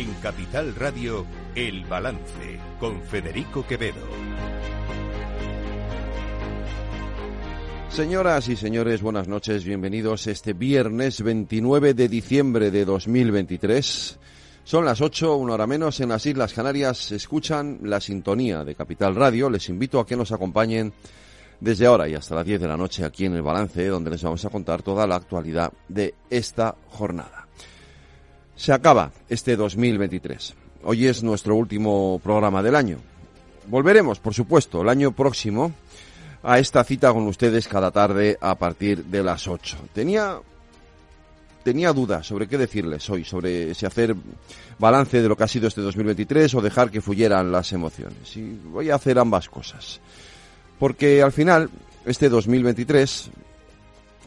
En Capital Radio, El Balance, con Federico Quevedo. Señoras y señores, buenas noches, bienvenidos este viernes 29 de diciembre de 2023. Son las 8, una hora menos, en las Islas Canarias escuchan la sintonía de Capital Radio. Les invito a que nos acompañen desde ahora y hasta las 10 de la noche aquí en el Balance, donde les vamos a contar toda la actualidad de esta jornada. Se acaba este 2023. Hoy es nuestro último programa del año. Volveremos, por supuesto, el año próximo a esta cita con ustedes cada tarde a partir de las 8. Tenía tenía dudas sobre qué decirles hoy, sobre si hacer balance de lo que ha sido este 2023 o dejar que fluyeran las emociones. Y voy a hacer ambas cosas. Porque al final, este 2023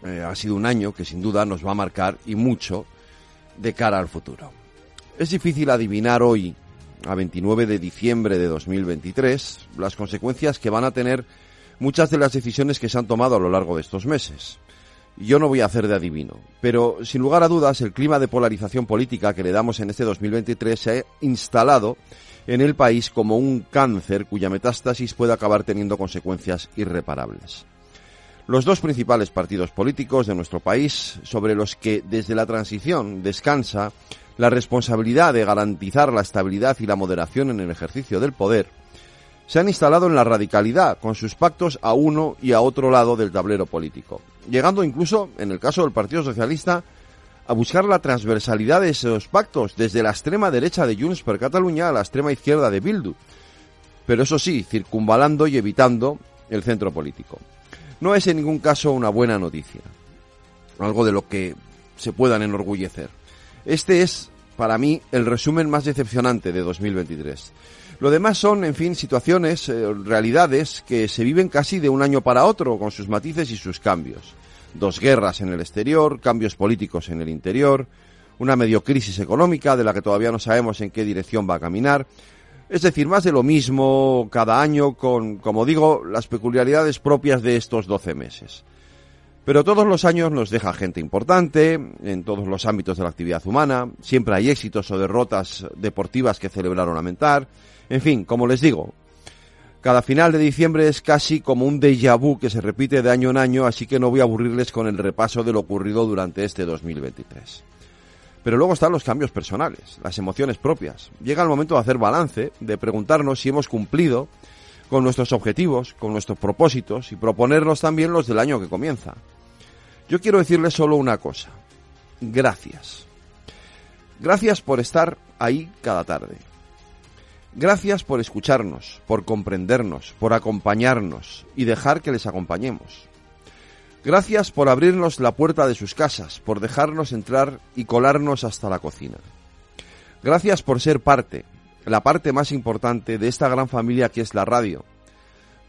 eh, ha sido un año que sin duda nos va a marcar y mucho de cara al futuro. Es difícil adivinar hoy, a 29 de diciembre de 2023, las consecuencias que van a tener muchas de las decisiones que se han tomado a lo largo de estos meses. Yo no voy a hacer de adivino, pero sin lugar a dudas el clima de polarización política que le damos en este 2023 se ha instalado en el país como un cáncer cuya metástasis puede acabar teniendo consecuencias irreparables. Los dos principales partidos políticos de nuestro país, sobre los que desde la transición descansa la responsabilidad de garantizar la estabilidad y la moderación en el ejercicio del poder, se han instalado en la radicalidad con sus pactos a uno y a otro lado del tablero político, llegando incluso, en el caso del Partido Socialista, a buscar la transversalidad de esos pactos desde la extrema derecha de Junts per Cataluña a la extrema izquierda de Bildu, pero eso sí, circunvalando y evitando el centro político. No es en ningún caso una buena noticia, algo de lo que se puedan enorgullecer. Este es, para mí, el resumen más decepcionante de 2023 lo demás son, en fin, situaciones, eh, realidades que se viven casi de un año para otro, con sus matices y sus cambios. Dos guerras en el exterior, cambios políticos en el interior, una medio crisis económica de la que todavía no sabemos en qué dirección va a caminar. Es decir, más de lo mismo cada año con, como digo, las peculiaridades propias de estos doce meses. Pero todos los años nos deja gente importante en todos los ámbitos de la actividad humana, siempre hay éxitos o derrotas deportivas que celebrar o lamentar, en fin, como les digo, cada final de diciembre es casi como un déjà vu que se repite de año en año, así que no voy a aburrirles con el repaso de lo ocurrido durante este 2023. Pero luego están los cambios personales, las emociones propias. Llega el momento de hacer balance, de preguntarnos si hemos cumplido con nuestros objetivos, con nuestros propósitos y proponernos también los del año que comienza. Yo quiero decirles solo una cosa. Gracias. Gracias por estar ahí cada tarde. Gracias por escucharnos, por comprendernos, por acompañarnos y dejar que les acompañemos. Gracias por abrirnos la puerta de sus casas, por dejarnos entrar y colarnos hasta la cocina. Gracias por ser parte, la parte más importante de esta gran familia que es la radio,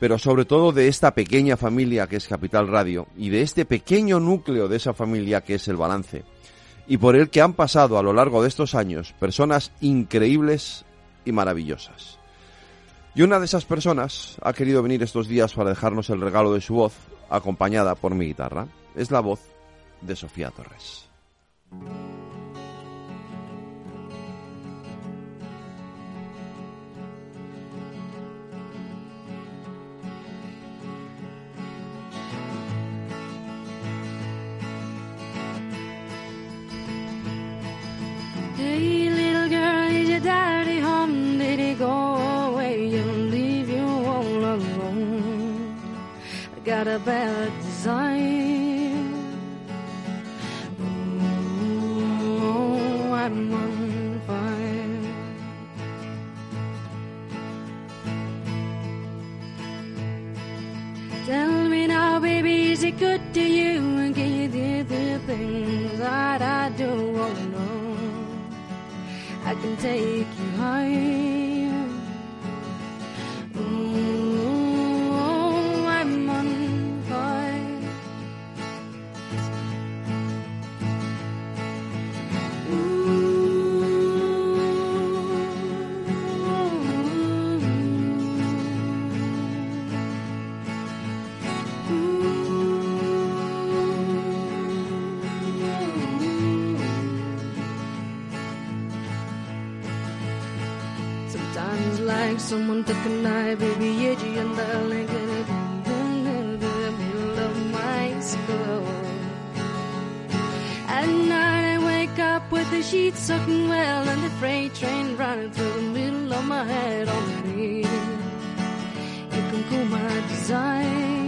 pero sobre todo de esta pequeña familia que es Capital Radio y de este pequeño núcleo de esa familia que es el balance, y por el que han pasado a lo largo de estos años personas increíbles y maravillosas. Y una de esas personas ha querido venir estos días para dejarnos el regalo de su voz, acompañada por mi guitarra. Es la voz de Sofía Torres. A bad design. Oh, I'm on fire. Tell me now, baby, is it good to you? And can you do the things that I do? Oh no, I can take you someone a knife, baby, edgy and darling, in the middle of my skull. At night I wake up with the sheets soaking well and the freight train running through the middle of my head already. You can cool my desire.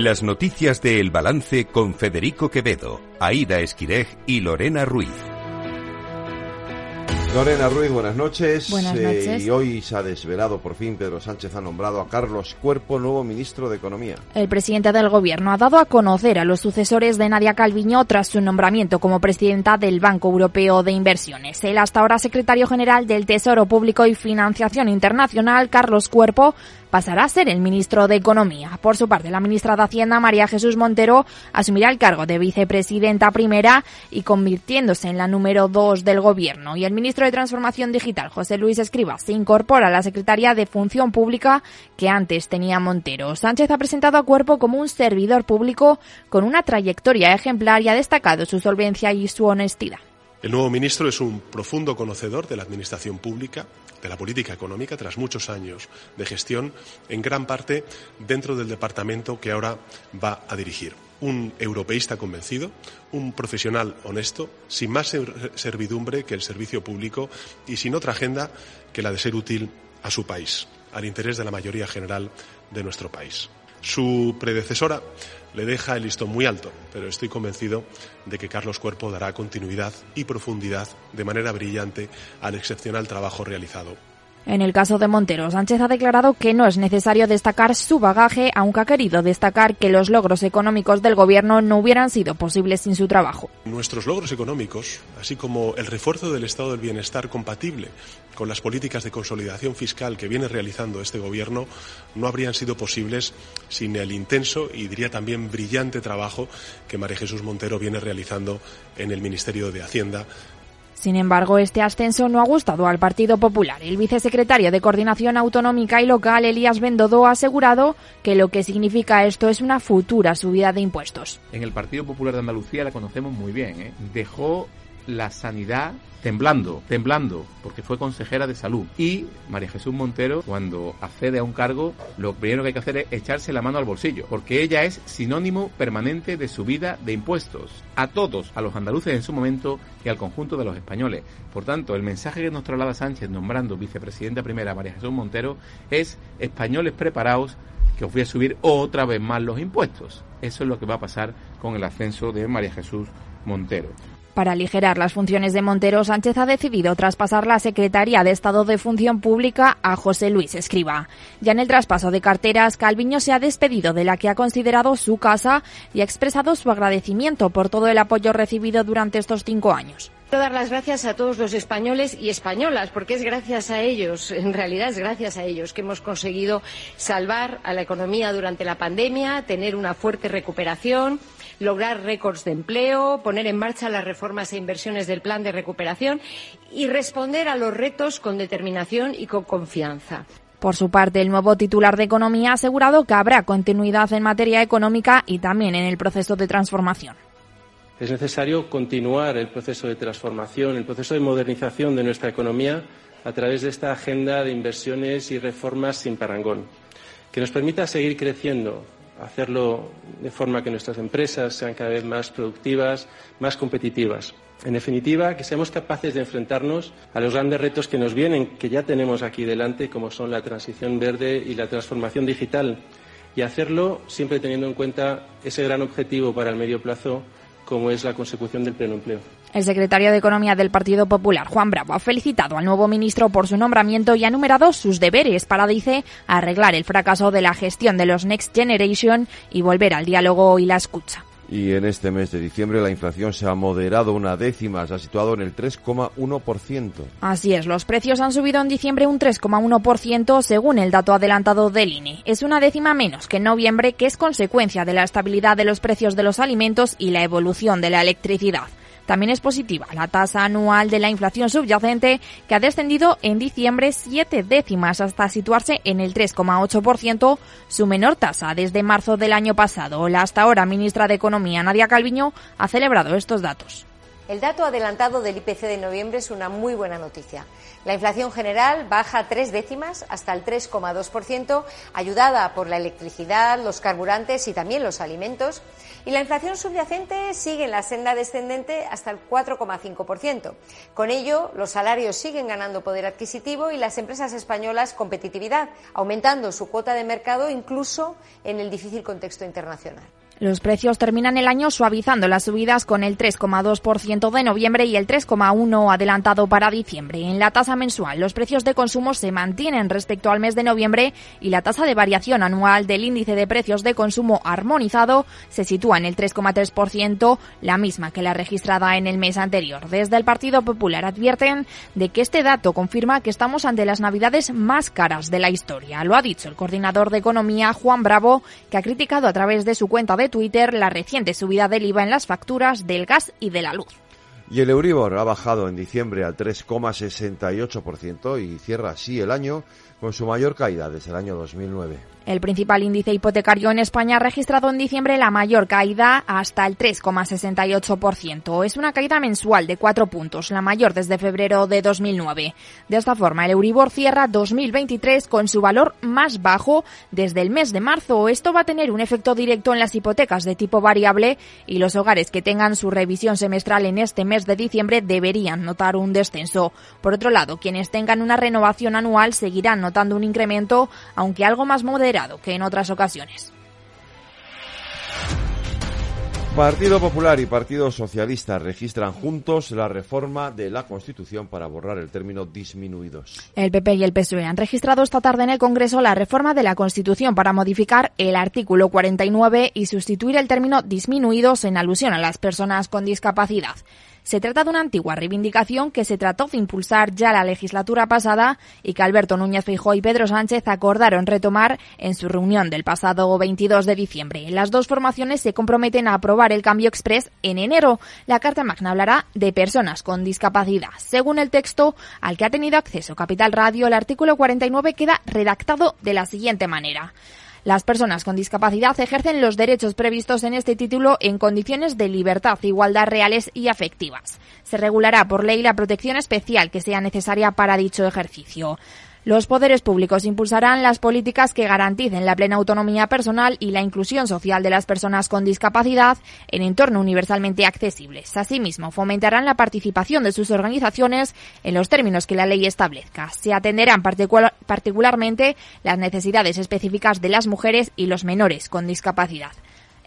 Las noticias de El Balance con Federico Quevedo, Aida Esquirej y Lorena Ruiz. Lorena Ruiz, buenas noches. Buenas Eh, noches. y hoy se ha desvelado, por fin, Pedro Sánchez ha nombrado a Carlos Cuerpo nuevo ministro de Economía. El presidente del Gobierno ha dado a conocer a los sucesores de Nadia Calviño tras su nombramiento como presidenta del Banco Europeo de Inversiones. El hasta ahora secretario general del Tesoro Público y Financiación Internacional, Carlos Cuerpo, pasará a ser el ministro de Economía. Por su parte, la ministra de Hacienda, María Jesús Montero, asumirá el cargo de vicepresidenta primera y convirtiéndose en la número dos del Gobierno. Y el ministro de Transformación Digital, José Luis Escriba, se incorpora a la Secretaría de Función Pública que antes tenía Montero. Sánchez ha presentado a Cuerpo como un servidor público con una trayectoria ejemplar y ha destacado su solvencia y su honestidad. El nuevo ministro es un profundo conocedor de la administración pública, de la política económica, tras muchos años de gestión, en gran parte dentro del departamento que ahora va a dirigir. Un europeísta convencido, un profesional honesto, sin más ser- servidumbre que el servicio público y sin otra agenda que la de ser útil a su país, al interés de la mayoría general de nuestro país. Su predecesora le deja el listón muy alto, pero estoy convencido de que Carlos Cuerpo dará continuidad y profundidad de manera brillante al excepcional trabajo realizado En el caso de Montero, Sánchez ha declarado que no es necesario destacar su bagaje, aunque ha querido destacar que los logros económicos del Gobierno no hubieran sido posibles sin su trabajo. Nuestros logros económicos, así como el refuerzo del estado del bienestar compatible con las políticas de consolidación fiscal que viene realizando este Gobierno, no habrían sido posibles sin el intenso y diría también brillante trabajo que María Jesús Montero viene realizando en el Ministerio de Hacienda Sin embargo, este ascenso no ha gustado al Partido Popular. El vicesecretario de Coordinación Autonómica y Local, Elías Bendodo, ha asegurado que lo que significa esto es una futura subida de impuestos. En el Partido Popular de Andalucía la conocemos muy bien. ¿eh? Dejó la sanidad temblando, temblando, porque fue consejera de salud. Y María Jesús Montero, cuando accede a un cargo, lo primero que hay que hacer es echarse la mano al bolsillo, porque ella es sinónimo permanente de subida de impuestos a todos, a los andaluces en su momento y al conjunto de los españoles. Por tanto, el mensaje que nos traslada Sánchez nombrando vicepresidenta primera a María Jesús Montero es españoles preparados que os voy a subir otra vez más los impuestos. Eso es lo que va a pasar con el ascenso de María Jesús Montero. Para aligerar las funciones de Montero, Sánchez ha decidido traspasar la Secretaría de Estado de Función Pública a José Luis Escriba. Ya en el traspaso de carteras, Calviño se ha despedido de la que ha considerado su casa y ha expresado su agradecimiento por todo el apoyo recibido durante estos cinco años. Quiero dar las gracias a todos los españoles y españolas, porque es gracias a ellos, en realidad es gracias a ellos que hemos conseguido salvar a la economía durante la pandemia, tener una fuerte recuperación, lograr récords de empleo, poner en marcha las reformas e inversiones del plan de recuperación y responder a los retos con determinación y con confianza. Por su parte, el nuevo titular de Economía ha asegurado que habrá continuidad en materia económica y también en el proceso de transformación. Es necesario continuar el proceso de transformación, el proceso de modernización de nuestra economía a través de esta agenda de inversiones y reformas sin parangón, que nos permita seguir creciendo hacerlo de forma que nuestras empresas sean cada vez más productivas, más competitivas. En definitiva, que seamos capaces de enfrentarnos a los grandes retos que nos vienen, que ya tenemos aquí delante, como son la transición verde y la transformación digital, y hacerlo siempre teniendo en cuenta ese gran objetivo para el medio plazo, como es la consecución del pleno empleo. El secretario de Economía del Partido Popular, Juan Bravo, ha felicitado al nuevo ministro por su nombramiento y ha enumerado sus deberes para, dice, arreglar el fracaso de la gestión de los Next Generation y volver al diálogo y la escucha. Y en este mes de diciembre la inflación se ha moderado una décima, se ha situado en el 3,1%. Así es, los precios han subido en diciembre un 3,1% según el dato adelantado del INE. Es una décima menos que en noviembre, que es consecuencia de la estabilidad de los precios de los alimentos y la evolución de la electricidad. También es positiva la tasa anual de la inflación subyacente, que ha descendido en diciembre siete décimas hasta situarse en el 3,8%, su menor tasa desde marzo del año pasado. La hasta ahora ministra de Economía, Nadia Calviño, ha celebrado estos datos. El dato adelantado del IPC de noviembre es una muy buena noticia. La inflación general baja tres décimas hasta el 3,2%, ayudada por la electricidad, los carburantes y también los alimentos. Y la inflación subyacente sigue en la senda descendente hasta el 4,5%. Con ello, los salarios siguen ganando poder adquisitivo y las empresas españolas competitividad, aumentando su cuota de mercado incluso en el difícil contexto internacional. Los precios terminan el año suavizando las subidas con el 3,2% de noviembre y el 3,1% adelantado para diciembre. En la tasa mensual, los precios de consumo se mantienen respecto al mes de noviembre y la tasa de variación anual del índice de precios de consumo armonizado se sitúa en el 3,3%, la misma que la registrada en el mes anterior. Desde el Partido Popular advierten de que este dato confirma que estamos ante las navidades más caras de la historia. Lo ha dicho el coordinador de Economía, Juan Bravo, que ha criticado a través de su cuenta de Twitter la reciente subida del IVA en las facturas del gas y de la luz. Y el Euribor ha bajado en diciembre al 3,68% y cierra así el año con su mayor caída desde el año 2009. El principal índice hipotecario en España ha registrado en diciembre la mayor caída hasta el 3,68%. Es una caída mensual de cuatro puntos, la mayor desde febrero de 2009. De esta forma, el Euribor cierra 2023 con su valor más bajo desde el mes de marzo. Esto va a tener un efecto directo en las hipotecas de tipo variable y los hogares que tengan su revisión semestral en este mes de diciembre deberían notar un descenso. Por otro lado, quienes tengan una renovación anual seguirán notando un incremento, aunque algo más moderado que en otras ocasiones. Partido Popular y Partido Socialista registran juntos la reforma de la Constitución para borrar el término disminuidos. El PP y el PSOE han registrado esta tarde en el Congreso la reforma de la Constitución para modificar el artículo 49 y sustituir el término disminuidos en alusión a las personas con discapacidad. Se trata de una antigua reivindicación que se trató de impulsar ya la legislatura pasada y que Alberto Núñez Feijóo y Pedro Sánchez acordaron retomar en su reunión del pasado 22 de diciembre. Las dos formaciones se comprometen a aprobar el cambio express en enero. La Carta Magna hablará de personas con discapacidad. Según el texto al que ha tenido acceso Capital Radio, el artículo 49 queda redactado de la siguiente manera. Las personas con discapacidad ejercen los derechos previstos en este título en condiciones de libertad, igualdad reales y afectivas. Se regulará por ley la protección especial que sea necesaria para dicho ejercicio. Los poderes públicos impulsarán las políticas que garanticen la plena autonomía personal y la inclusión social de las personas con discapacidad en entorno universalmente accesibles. Asimismo, fomentarán la participación de sus organizaciones en los términos que la ley establezca. Se atenderán particularmente las necesidades específicas de las mujeres y los menores con discapacidad.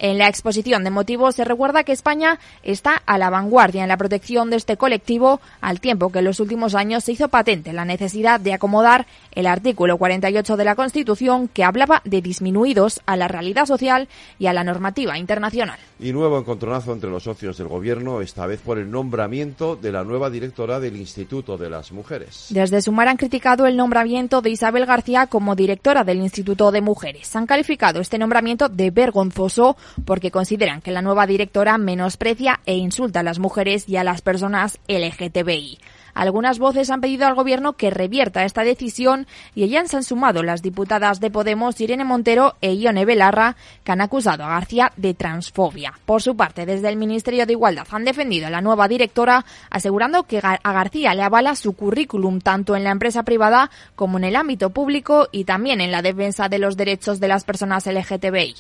En la exposición de motivos se recuerda que España está a la vanguardia en la protección de este colectivo, al tiempo que en los últimos años se hizo patente la necesidad de acomodar el artículo 48 de la Constitución que hablaba de disminuidos a la realidad social y a la normativa internacional. Y nuevo encontronazo entre los socios del Gobierno, esta vez por el nombramiento de la nueva directora del Instituto de las Mujeres. Desde Sumar han criticado el nombramiento de Isabel García como directora del Instituto de Mujeres. Han calificado este nombramiento de vergonzoso porque consideran que la nueva directora menosprecia e insulta a las mujeres y a las personas LGTBI. Algunas voces han pedido al Gobierno que revierta esta decisión y ellas se han sumado las diputadas de Podemos Irene Montero e Ione Belarra, que han acusado a García de transfobia. Por su parte, desde el Ministerio de Igualdad han defendido a la nueva directora, asegurando que a García le avala su currículum tanto en la empresa privada como en el ámbito público y también en la defensa de los derechos de las personas LGTBI.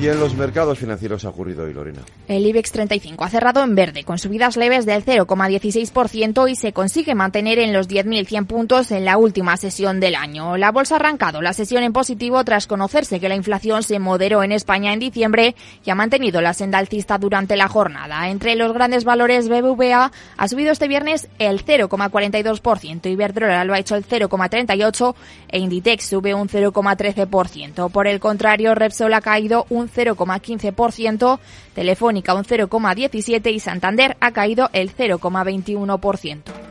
Y en los mercados financieros ha ocurrido hoy, Lorena. El IBEX 35 ha cerrado en verde, con subidas leves del 0,16% y se consigue mantener en los 10.100 puntos en la última sesión del año. La bolsa ha arrancado la sesión en positivo tras conocerse que la inflación se moderó en España en diciembre y ha mantenido la senda alcista durante la jornada. Entre los grandes valores, BBVA ha subido este viernes el 0,42%, Iberdrola lo ha hecho el 0,38% e Inditex sube un 0,13%. Por el contrario, Repsol ha caído un 0,15%, Telefónica un 0,17% y Santander ha caído el 0,21%.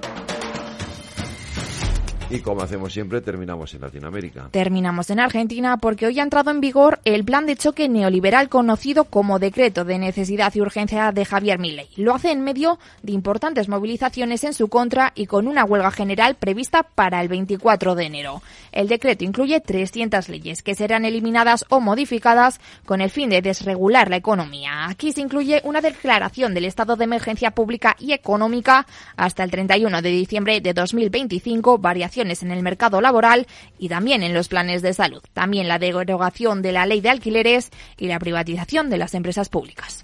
Y como hacemos siempre, terminamos en Latinoamérica. Terminamos en Argentina porque hoy ha entrado en vigor el plan de choque neoliberal conocido como Decreto de Necesidad y Urgencia de Javier Milei. Lo hace en medio de importantes movilizaciones en su contra y con una huelga general prevista para el 24 de enero. El decreto incluye 300 leyes que serán eliminadas o modificadas con el fin de desregular la economía. Aquí se incluye una declaración del estado de emergencia pública y económica hasta el 31 de diciembre de 2025, variación en el mercado laboral y también en los planes de salud. También la derogación de la ley de alquileres y la privatización de las empresas públicas.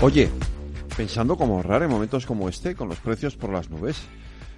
Oye, pensando cómo ahorrar en momentos como este, con los precios por las nubes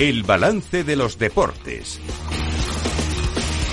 El balance de los deportes.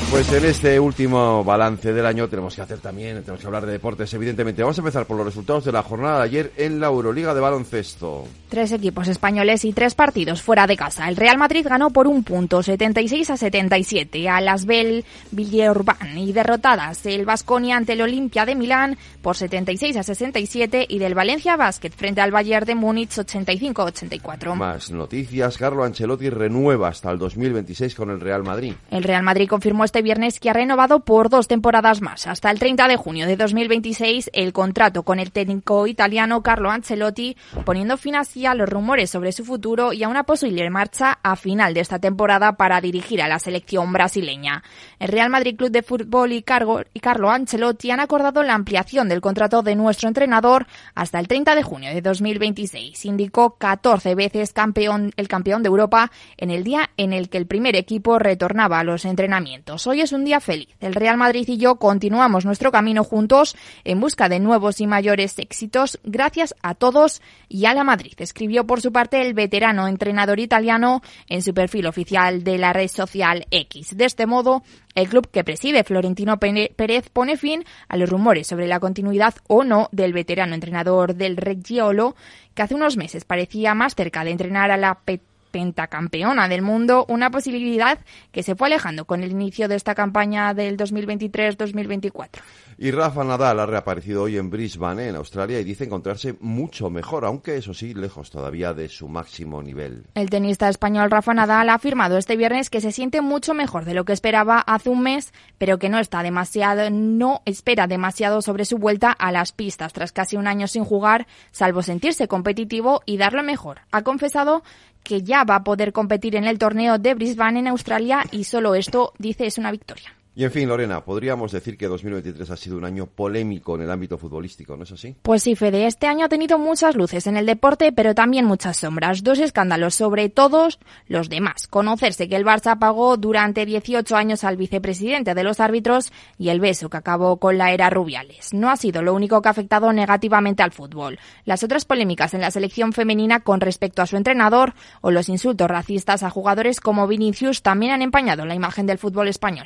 Pues en este último balance del año tenemos que hacer también, tenemos que hablar de deportes, evidentemente. Vamos a empezar por los resultados de la jornada de ayer en la Euroliga de baloncesto. Tres equipos españoles y tres partidos fuera de casa. El Real Madrid ganó por un punto, 76 a 77, a las Bell Villeurban y derrotadas el Vasconia ante el Olimpia de Milán por 76 a 67 y del Valencia Basket frente al Bayern de Múnich 85 a 84. Más noticias, Carlo Ancelotti renueva hasta el 2026 con el Real Madrid. El Real Madrid confirmó este viernes que ha renovado por dos temporadas más. Hasta el 30 de junio de 2026 el contrato con el técnico italiano Carlo Ancelotti, poniendo fin así a los rumores sobre su futuro y a una posible marcha a final de esta temporada para dirigir a la selección brasileña. El Real Madrid Club de Fútbol y, Cargo, y Carlo Ancelotti han acordado la ampliación del contrato de nuestro entrenador hasta el 30 de junio de 2026. Indicó 14 veces campeón, el campeón de Europa en el día en el que el primer equipo retornaba a los entrenamientos. Hoy es un día feliz. El Real Madrid y yo continuamos nuestro camino juntos en busca de nuevos y mayores éxitos gracias a todos y a la Madrid, escribió por su parte el veterano entrenador italiano en su perfil oficial de la red social X. De este modo, el club que preside Florentino Pérez pone fin a los rumores sobre la continuidad o no del veterano entrenador del Reggiolo, que hace unos meses parecía más cerca de entrenar a la pentacampeona del mundo, una posibilidad que se fue alejando con el inicio de esta campaña del 2023-2024. Y Rafa Nadal ha reaparecido hoy en Brisbane, en Australia, y dice encontrarse mucho mejor, aunque eso sí, lejos todavía de su máximo nivel. El tenista español Rafa Nadal ha afirmado este viernes que se siente mucho mejor de lo que esperaba hace un mes, pero que no está demasiado, no espera demasiado sobre su vuelta a las pistas tras casi un año sin jugar, salvo sentirse competitivo y darlo mejor. Ha confesado que ya va a poder competir en el torneo de Brisbane en Australia y solo esto, dice, es una victoria. Y en fin, Lorena, podríamos decir que 2023 ha sido un año polémico en el ámbito futbolístico, ¿no es así? Pues sí, Fede, este año ha tenido muchas luces en el deporte, pero también muchas sombras. Dos escándalos sobre todos los demás. Conocerse que el Barça pagó durante 18 años al vicepresidente de los árbitros y el beso que acabó con la era Rubiales. No ha sido lo único que ha afectado negativamente al fútbol. Las otras polémicas en la selección femenina con respecto a su entrenador o los insultos racistas a jugadores como Vinicius también han empañado la imagen del fútbol español.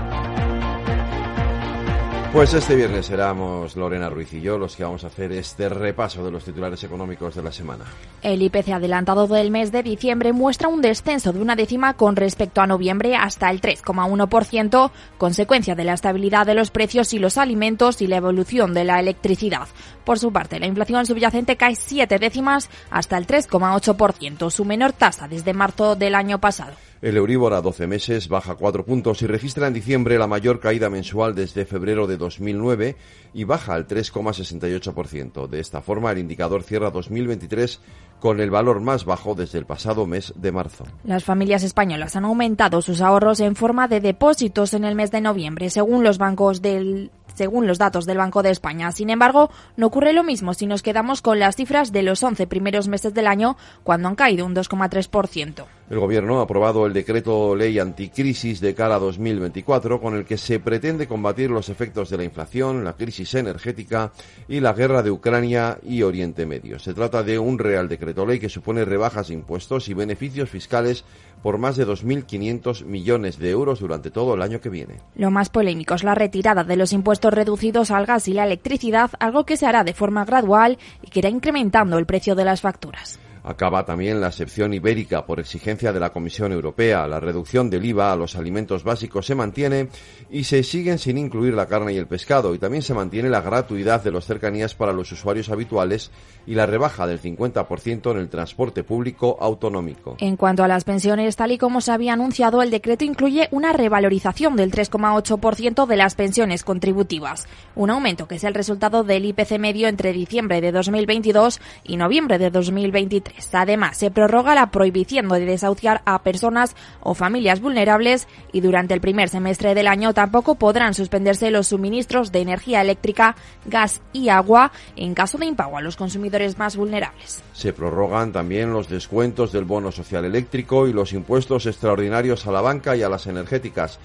Pues este viernes seremos Lorena Ruiz y yo los que vamos a hacer este repaso de los titulares económicos de la semana. El IPC adelantado del mes de diciembre muestra un descenso de una décima con respecto a noviembre hasta el 3,1%, consecuencia de la estabilidad de los precios y los alimentos y la evolución de la electricidad. Por su parte, la inflación subyacente cae siete décimas hasta el 3,8%, su menor tasa desde marzo del año pasado. El Euribor a 12 meses baja 4 puntos y registra en diciembre la mayor caída mensual desde febrero de 2009 y baja al 3,68%. De esta forma, el indicador cierra 2023 con el valor más bajo desde el pasado mes de marzo. Las familias españolas han aumentado sus ahorros en forma de depósitos en el mes de noviembre, según los bancos del según los datos del Banco de España. Sin embargo, no ocurre lo mismo si nos quedamos con las cifras de los 11 primeros meses del año, cuando han caído un 2,3%. El Gobierno ha aprobado el decreto ley anticrisis de cara a 2024, con el que se pretende combatir los efectos de la inflación, la crisis energética y la guerra de Ucrania y Oriente Medio. Se trata de un real decreto ley que supone rebajas de impuestos y beneficios fiscales por más de 2.500 millones de euros durante todo el año que viene. Lo más polémico es la retirada de los impuestos reducidos al gas y la electricidad, algo que se hará de forma gradual y que irá incrementando el precio de las facturas. Acaba también la excepción ibérica por exigencia de la Comisión Europea. La reducción del IVA a los alimentos básicos se mantiene y se siguen sin incluir la carne y el pescado. Y también se mantiene la gratuidad de los cercanías para los usuarios habituales y la rebaja del 50% en el transporte público autonómico. En cuanto a las pensiones, tal y como se había anunciado, el decreto incluye una revalorización del 3,8% de las pensiones contributivas, un aumento que es el resultado del IPC medio entre diciembre de 2022 y noviembre de 2023. Además, se prorroga la prohibición de desahuciar a personas o familias vulnerables y durante el primer semestre del año tampoco podrán suspenderse los suministros de energía eléctrica, gas y agua en caso de impago a los consumidores más vulnerables. Se prorrogan también los descuentos del bono social eléctrico y los impuestos extraordinarios a la banca y a las energéticas.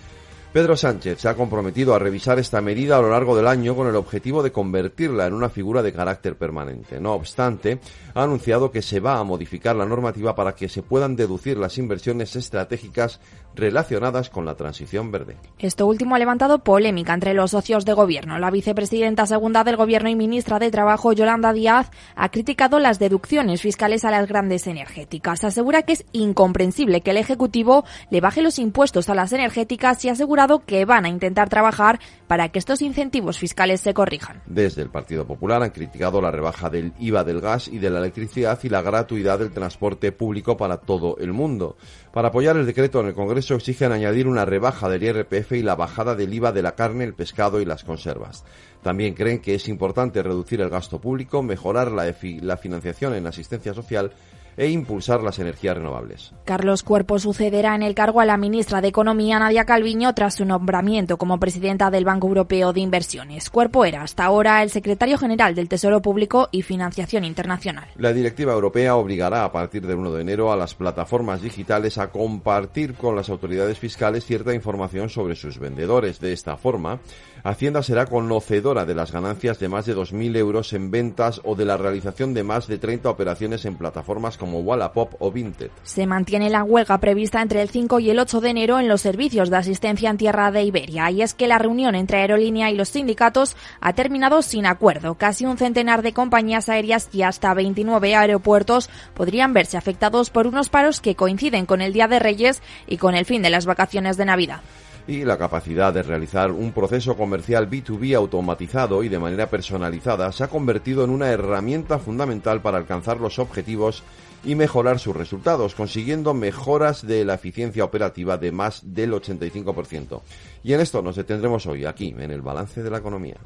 Pedro Sánchez se ha comprometido a revisar esta medida a lo largo del año con el objetivo de convertirla en una figura de carácter permanente. No obstante, ha anunciado que se va a modificar la normativa para que se puedan deducir las inversiones estratégicas relacionadas con la transición verde. Esto último ha levantado polémica entre los socios de gobierno. La vicepresidenta segunda del gobierno y ministra de Trabajo, Yolanda Díaz, ha criticado las deducciones fiscales a las grandes energéticas. Asegura que es incomprensible que el Ejecutivo le baje los impuestos a las energéticas y ha asegurado que van a intentar trabajar para que estos incentivos fiscales se corrijan. Desde el Partido Popular han criticado la rebaja del IVA del gas y de la electricidad y la gratuidad del transporte público para todo el mundo. Para apoyar el decreto en el Congreso exigen añadir una rebaja del IRPF y la bajada del IVA de la carne, el pescado y las conservas. También creen que es importante reducir el gasto público, mejorar la, la financiación en asistencia social e impulsar las energías renovables. Carlos Cuerpo sucederá en el cargo a la ministra de Economía Nadia Calviño tras su nombramiento como presidenta del Banco Europeo de Inversiones. Cuerpo era hasta ahora el secretario general del Tesoro Público y Financiación Internacional. La directiva europea obligará a partir del 1 de enero a las plataformas digitales a compartir con las autoridades fiscales cierta información sobre sus vendedores. De esta forma, Hacienda será conocedora de las ganancias de más de 2.000 euros en ventas o de la realización de más de 30 operaciones en plataformas como Wallapop o Vinted. Se mantiene la huelga prevista entre el 5 y el 8 de enero en los servicios de asistencia en tierra de Iberia. Y es que la reunión entre aerolínea y los sindicatos ha terminado sin acuerdo. Casi un centenar de compañías aéreas y hasta 29 aeropuertos podrían verse afectados por unos paros que coinciden con el Día de Reyes y con el fin de las vacaciones de Navidad y la capacidad de realizar un proceso comercial B2B automatizado y de manera personalizada se ha convertido en una herramienta fundamental para alcanzar los objetivos y mejorar sus resultados, consiguiendo mejoras de la eficiencia operativa de más del 85%. Y en esto nos detendremos hoy, aquí, en el balance de la economía.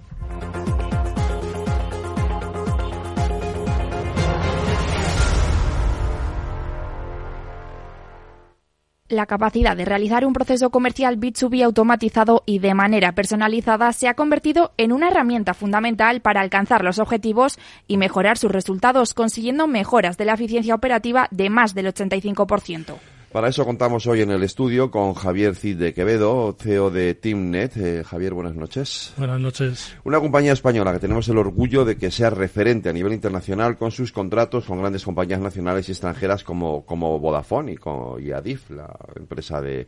La capacidad de realizar un proceso comercial B2B automatizado y de manera personalizada se ha convertido en una herramienta fundamental para alcanzar los objetivos y mejorar sus resultados, consiguiendo mejoras de la eficiencia operativa de más del 85%. Para eso contamos hoy en el estudio con Javier Cid de Quevedo, CEO de Teamnet. Eh, Javier, buenas noches. Buenas noches. Una compañía española que tenemos el orgullo de que sea referente a nivel internacional con sus contratos con grandes compañías nacionales y extranjeras como, como Vodafone y, como, y Adif, la empresa de,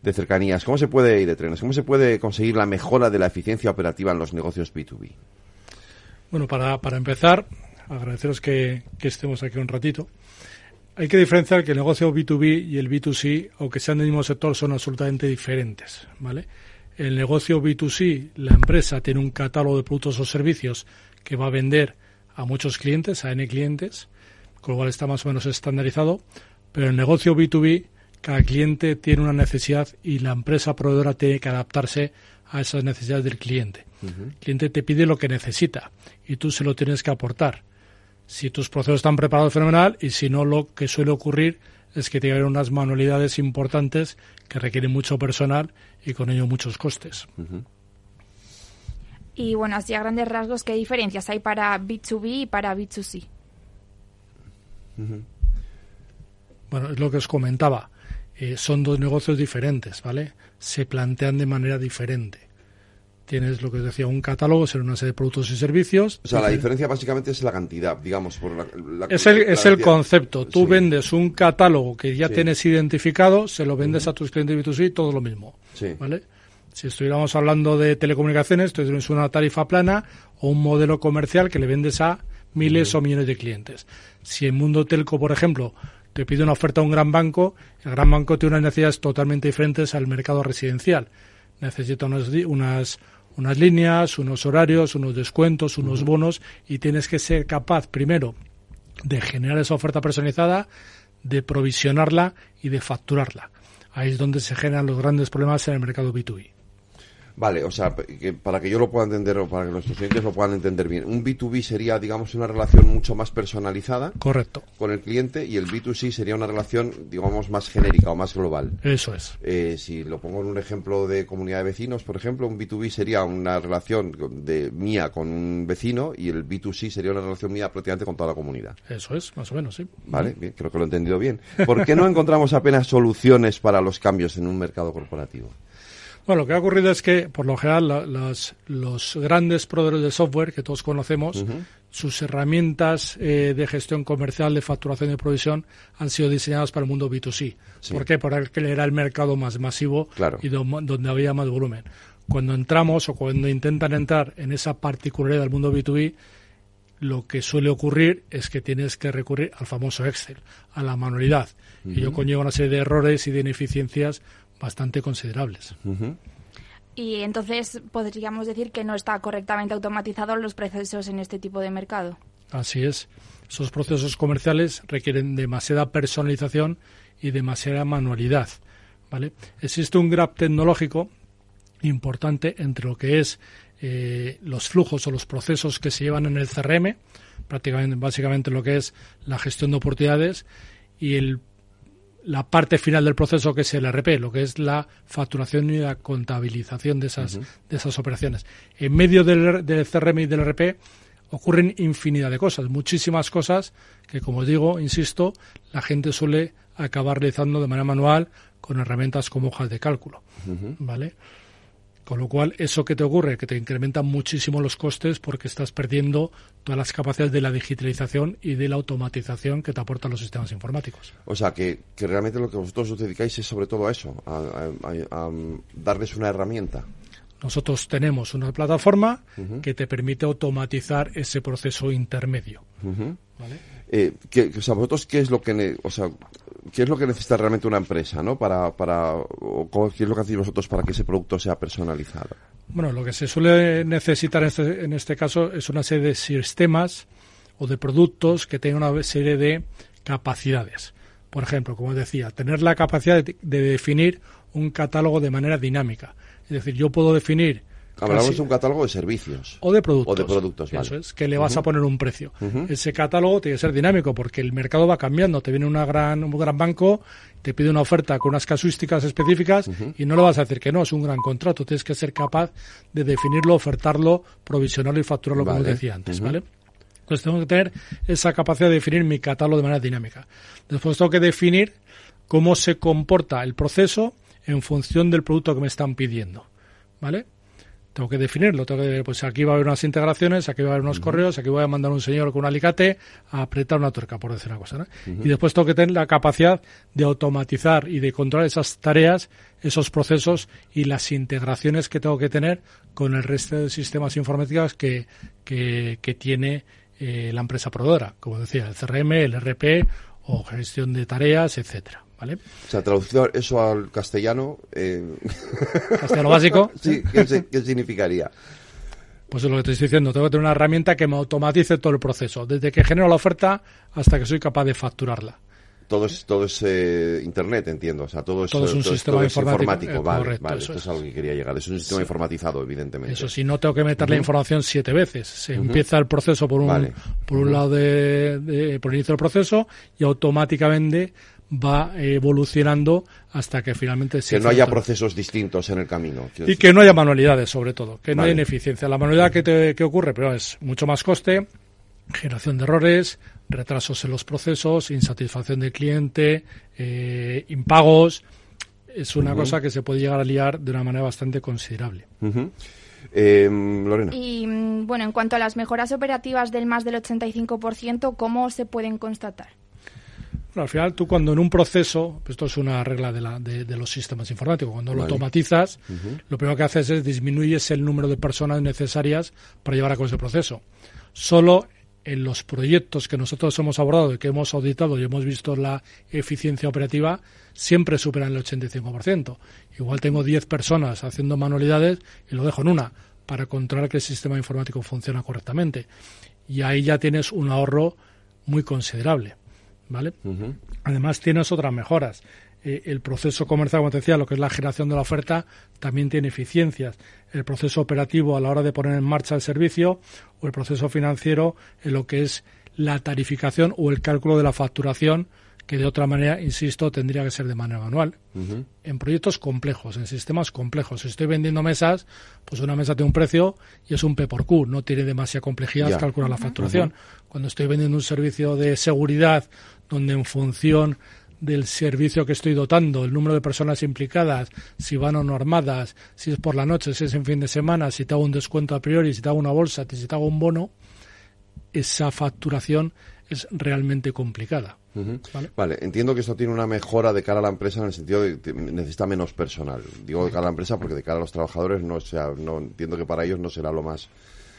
de cercanías. ¿Cómo se puede, y de trenes, cómo se puede conseguir la mejora de la eficiencia operativa en los negocios B2B? Bueno, para, para empezar, agradeceros que, que estemos aquí un ratito. Hay que diferenciar que el negocio B2B y el B2C, aunque sean del mismo sector, son absolutamente diferentes, ¿vale? El negocio B2C, la empresa tiene un catálogo de productos o servicios que va a vender a muchos clientes, a N clientes, con lo cual está más o menos estandarizado, pero el negocio B2B, cada cliente tiene una necesidad y la empresa proveedora tiene que adaptarse a esas necesidades del cliente. El cliente te pide lo que necesita y tú se lo tienes que aportar si tus procesos están preparados fenomenal y si no lo que suele ocurrir es que tiene unas manualidades importantes que requieren mucho personal y con ello muchos costes. Y bueno, así a grandes rasgos, ¿qué diferencias hay para B2B y para B2C? Bueno, es lo que os comentaba. Eh, son dos negocios diferentes, ¿vale? Se plantean de manera diferente tienes lo que os decía, un catálogo, ser una serie de productos y servicios. O sea, la diferencia básicamente es la cantidad, digamos. Por la, la- Es el, la es el concepto. Tú Sí. vendes un catálogo que ya Sí. tienes identificado, se lo vendes a tus clientes B2C, todo lo mismo. Sí. ¿Vale? Si estuviéramos hablando de telecomunicaciones, tú tienes una tarifa plana o un modelo comercial que le vendes a miles o millones de clientes. Si el mundo telco, por ejemplo, te pide una oferta a un gran banco, el gran banco tiene unas necesidades totalmente diferentes al mercado residencial. Necesita unas, unas, unas líneas, unos horarios, unos descuentos, unos bonos y tienes que ser capaz, primero, de generar esa oferta personalizada, de provisionarla y de facturarla. Ahí es donde se generan los grandes problemas en el mercado B2B. Vale, o sea, que para que yo lo pueda entender o para que nuestros clientes lo puedan entender bien, un B2B sería, digamos, una relación mucho más personalizada Correcto, con el cliente y el B2C sería una relación, digamos, más genérica o más global. eso es. Eh, si lo pongo en un ejemplo de comunidad de vecinos, por ejemplo, un B2B sería una relación de mía con un vecino y el B2C sería una relación mía prácticamente con toda la comunidad. Eso es, más o menos, sí. Vale, bien, creo que lo he entendido bien. ¿Por qué no encontramos apenas soluciones para los cambios en un mercado corporativo? Bueno, lo que ha ocurrido es que, por lo general, la- las- los grandes proveedores de software que todos conocemos, sus herramientas eh, de gestión comercial, de facturación y de provisión han sido diseñadas para el mundo B2C. Sí. ¿Por qué? Porque era el mercado más masivo Claro. y do- donde había más volumen. Cuando entramos o cuando intentan entrar en esa particularidad del mundo B2B, lo que suele ocurrir es que tienes que recurrir al famoso Excel, a la manualidad. Y ello conlleva una serie de errores y de ineficiencias bastante considerables. Y entonces podríamos decir que no está correctamente automatizados los procesos en este tipo de mercado. Así es. Esos procesos comerciales requieren demasiada personalización y demasiada manualidad. ¿vale? Existe un gap tecnológico importante entre lo que es eh, los flujos o los procesos que se llevan en el CRM, prácticamente, básicamente lo que es la gestión de oportunidades y el la parte final del proceso que es el RP, lo que es la facturación y la contabilización de esas, de esas operaciones. En medio del, del CRM y del RP ocurren infinidad de cosas, muchísimas cosas que, como digo, insisto, la gente suele acabar realizando de manera manual con herramientas como hojas de cálculo. ¿Vale? Con lo cual, eso que te ocurre, que te incrementan muchísimo los costes porque estás perdiendo todas las capacidades de la digitalización y de la automatización que te aportan los sistemas informáticos. O sea, que, que realmente lo que vosotros os dedicáis es sobre todo a eso, a, a- a- a darles una herramienta. Nosotros tenemos una plataforma que te permite automatizar ese proceso intermedio. ¿vale? Eh, que, que, o sea, vosotros qué es lo que, o sea, qué es lo que necesita realmente una empresa, ¿no? Para, para, o qué es lo que hacéis vosotros para que ese producto sea personalizado. Bueno, lo que se suele necesitar en este, en este caso es una serie de sistemas o de productos que tengan una serie de capacidades. Por ejemplo, como decía, tener la capacidad de definir un catálogo de manera dinámica. Es decir, yo puedo definir Hablamos casi- de un catálogo de servicios. o de productos. O de productos, Eso vale. es, que le vas a poner un precio. Ese catálogo tiene que ser dinámico porque el mercado va cambiando. Te viene una gran, un gran banco, te pide una oferta con unas casuísticas específicas y no le vas a decir que no, es un gran contrato. Tienes que ser capaz de definirlo, ofertarlo, provisionarlo y facturarlo, como Vale. decía antes, ¿vale? Entonces tengo que tener esa capacidad de definir mi catálogo de manera dinámica. Después tengo que definir cómo se comporta el proceso en función del producto que me están pidiendo. ¿Vale? Tengo que definirlo, tengo que, pues aquí va a haber unas integraciones, aquí va a haber unos correos, aquí voy a mandar a un señor con un alicate a apretar una tuerca, por decir una cosa. ¿no? Y después tengo que tener la capacidad de automatizar y de controlar esas tareas, esos procesos y las integraciones que tengo que tener con el resto de sistemas informáticos que, que, que tiene eh, la empresa proveedora, como decía, el CRM, el RP o gestión de tareas, etcétera. ¿Vale? O sea, traducido eso al castellano. Eh... Castellano básico. sí, ¿qué, significaría? Pues es lo que te estoy diciendo, tengo que tener una herramienta que me automatice todo el proceso, desde que genero la oferta hasta que soy capaz de facturarla. Todo es, todo es eh, internet, entiendo. O sea, todo es, Todo es un sistema informático, eh, Vale, correcto, vale. eso Esto es es. algo que quería llegar. Es un sistema informatizado, evidentemente. Eso sí, no tengo que meter la información siete veces. Se empieza el proceso por un, Vale. por un lado de, de- por el inicio del proceso y automáticamente va evolucionando hasta que finalmente se Que no haya procesos distintos en el camino. Y que no haya manualidades, sobre todo, que no haya ineficiencia. La manualidad que, te- que ocurre, pero es mucho más coste, generación de errores, retrasos en los procesos, insatisfacción del cliente, eh, impagos. Es una cosa que se puede llegar a liar de una manera bastante considerable. Eh, Lorena. Y mm, bueno, en cuanto a las mejoras operativas del más del 85%, ¿cómo se pueden constatar? Bueno, al final, tú cuando en un proceso, pues esto es una regla de, la, de, de los sistemas informáticos, cuando lo automatizas, lo primero que haces es disminuyes el número de personas necesarias para llevar a cabo ese proceso. Solo en los proyectos que nosotros hemos abordado y que hemos auditado y hemos visto la eficiencia operativa, siempre superan el 85%. Igual tengo 10 personas haciendo manualidades y lo dejo en una para controlar que el sistema informático funciona correctamente. Y ahí ya tienes un ahorro muy considerable. ¿Vale? Además tienes otras mejoras. Eh, el proceso comercial, como te decía, lo que es la generación de la oferta, también tiene eficiencias. El proceso operativo a la hora de poner en marcha el servicio o el proceso financiero en lo que es la tarificación o el cálculo de la facturación, que de otra manera, insisto, tendría que ser de manera manual. En proyectos complejos, en sistemas complejos. Si estoy vendiendo mesas, pues una mesa tiene un precio y es un P por Q, no tiene demasiada complejidad Ya. calcular la facturación. Cuando estoy vendiendo un servicio de seguridad, donde en función del servicio que estoy dotando, el número de personas implicadas, si van o no armadas, si es por la noche, si es en fin de semana, si te hago un descuento a priori, si te hago una bolsa, si te hago un bono, esa facturación es realmente complicada. Vale, entiendo que esto tiene una mejora de cara a la empresa en el sentido de que necesita menos personal. Digo de cara a la empresa porque de cara a los trabajadores no sea, no entiendo que para ellos no será lo más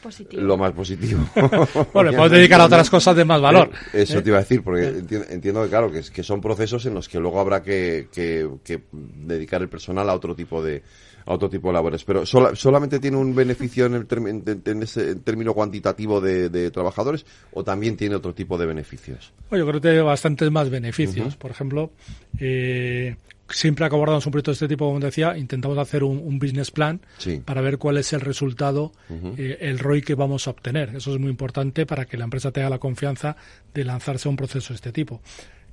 Positivo. lo más positivo. Bueno, le puedes dedicar a otras cosas de más valor. Eh, Eso ¿eh? te iba a decir, porque entiendo, entiendo que claro, que, es- que son procesos en los que luego habrá que, que- que dedicar el personal a otro tipo de a otro tipo de labores. Pero sola- solamente tiene un beneficio en, el term- en- en ese término cuantitativo de, de trabajadores o también tiene otro tipo de beneficios. Bueno, yo creo que tiene bastantes más beneficios. Por ejemplo, eh, siempre que abordamos un proyecto de este tipo, como decía, intentamos hacer un, un business plan Sí. para ver cuál es el resultado, eh, el ROI que vamos a obtener. Eso es muy importante para que la empresa tenga la confianza de lanzarse a un proceso de este tipo.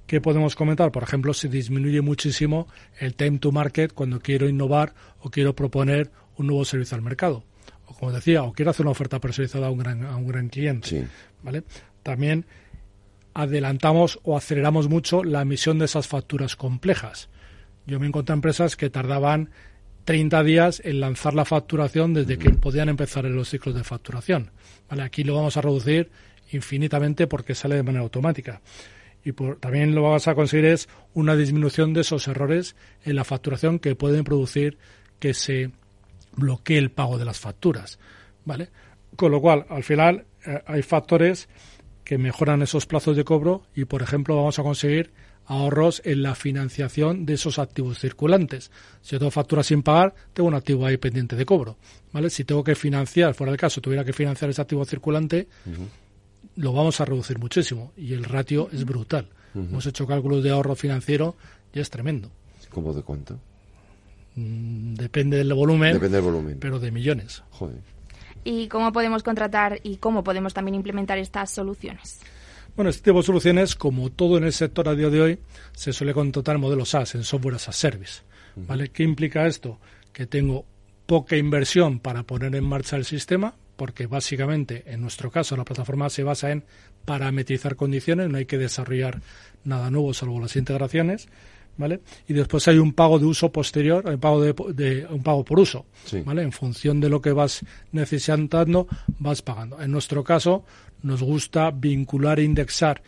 ¿Qué podemos comentar? Por ejemplo, se disminuye muchísimo el time to market cuando quiero innovar o quiero proponer un nuevo servicio al mercado. O como decía, o quiero hacer una oferta personalizada a un gran, a un gran cliente. Sí. ¿vale? También adelantamos o aceleramos mucho la emisión de esas facturas complejas. Yo me encontré empresas que tardaban 30 días en lanzar la facturación desde que podían empezar en los ciclos de facturación. ¿Vale? Aquí lo vamos a reducir infinitamente porque sale de manera automática. Y por- también lo vamos a conseguir es una disminución de esos errores en la facturación que pueden producir que se bloquee el pago de las facturas. ¿Vale? Con lo cual, al final, eh, hay factores que mejoran esos plazos de cobro y, por ejemplo, vamos a conseguir ahorros en la financiación de esos activos circulantes. Si tengo facturas sin pagar, tengo un activo ahí pendiente de cobro. ¿vale? Si tengo que financiar, fuera del caso, tuviera que financiar ese activo circulante, lo vamos a reducir muchísimo y el ratio es brutal. Hemos hecho cálculos de ahorro financiero y es tremendo. ¿Cómo de cuánto? Mm, Depende del volumen, Depende del volumen. pero de millones. Joder. ¿Y cómo podemos contratar y cómo podemos también implementar estas soluciones? Bueno, este tipo de soluciones, como todo en el sector a día de hoy, se suele contratar en modelos SaaS, en software as a service. ¿Vale? ¿Qué implica esto? Que tengo poca inversión para poner en marcha el sistema, porque básicamente, en nuestro caso, la plataforma se basa en parametrizar condiciones, no hay que desarrollar nada nuevo salvo las integraciones, ¿vale? Y después hay un pago de uso posterior, un pago de, de- un pago por uso, Sí. ¿vale? En función de lo que vas necesitando, vas pagando. En nuestro caso, nos gusta vincular e indexar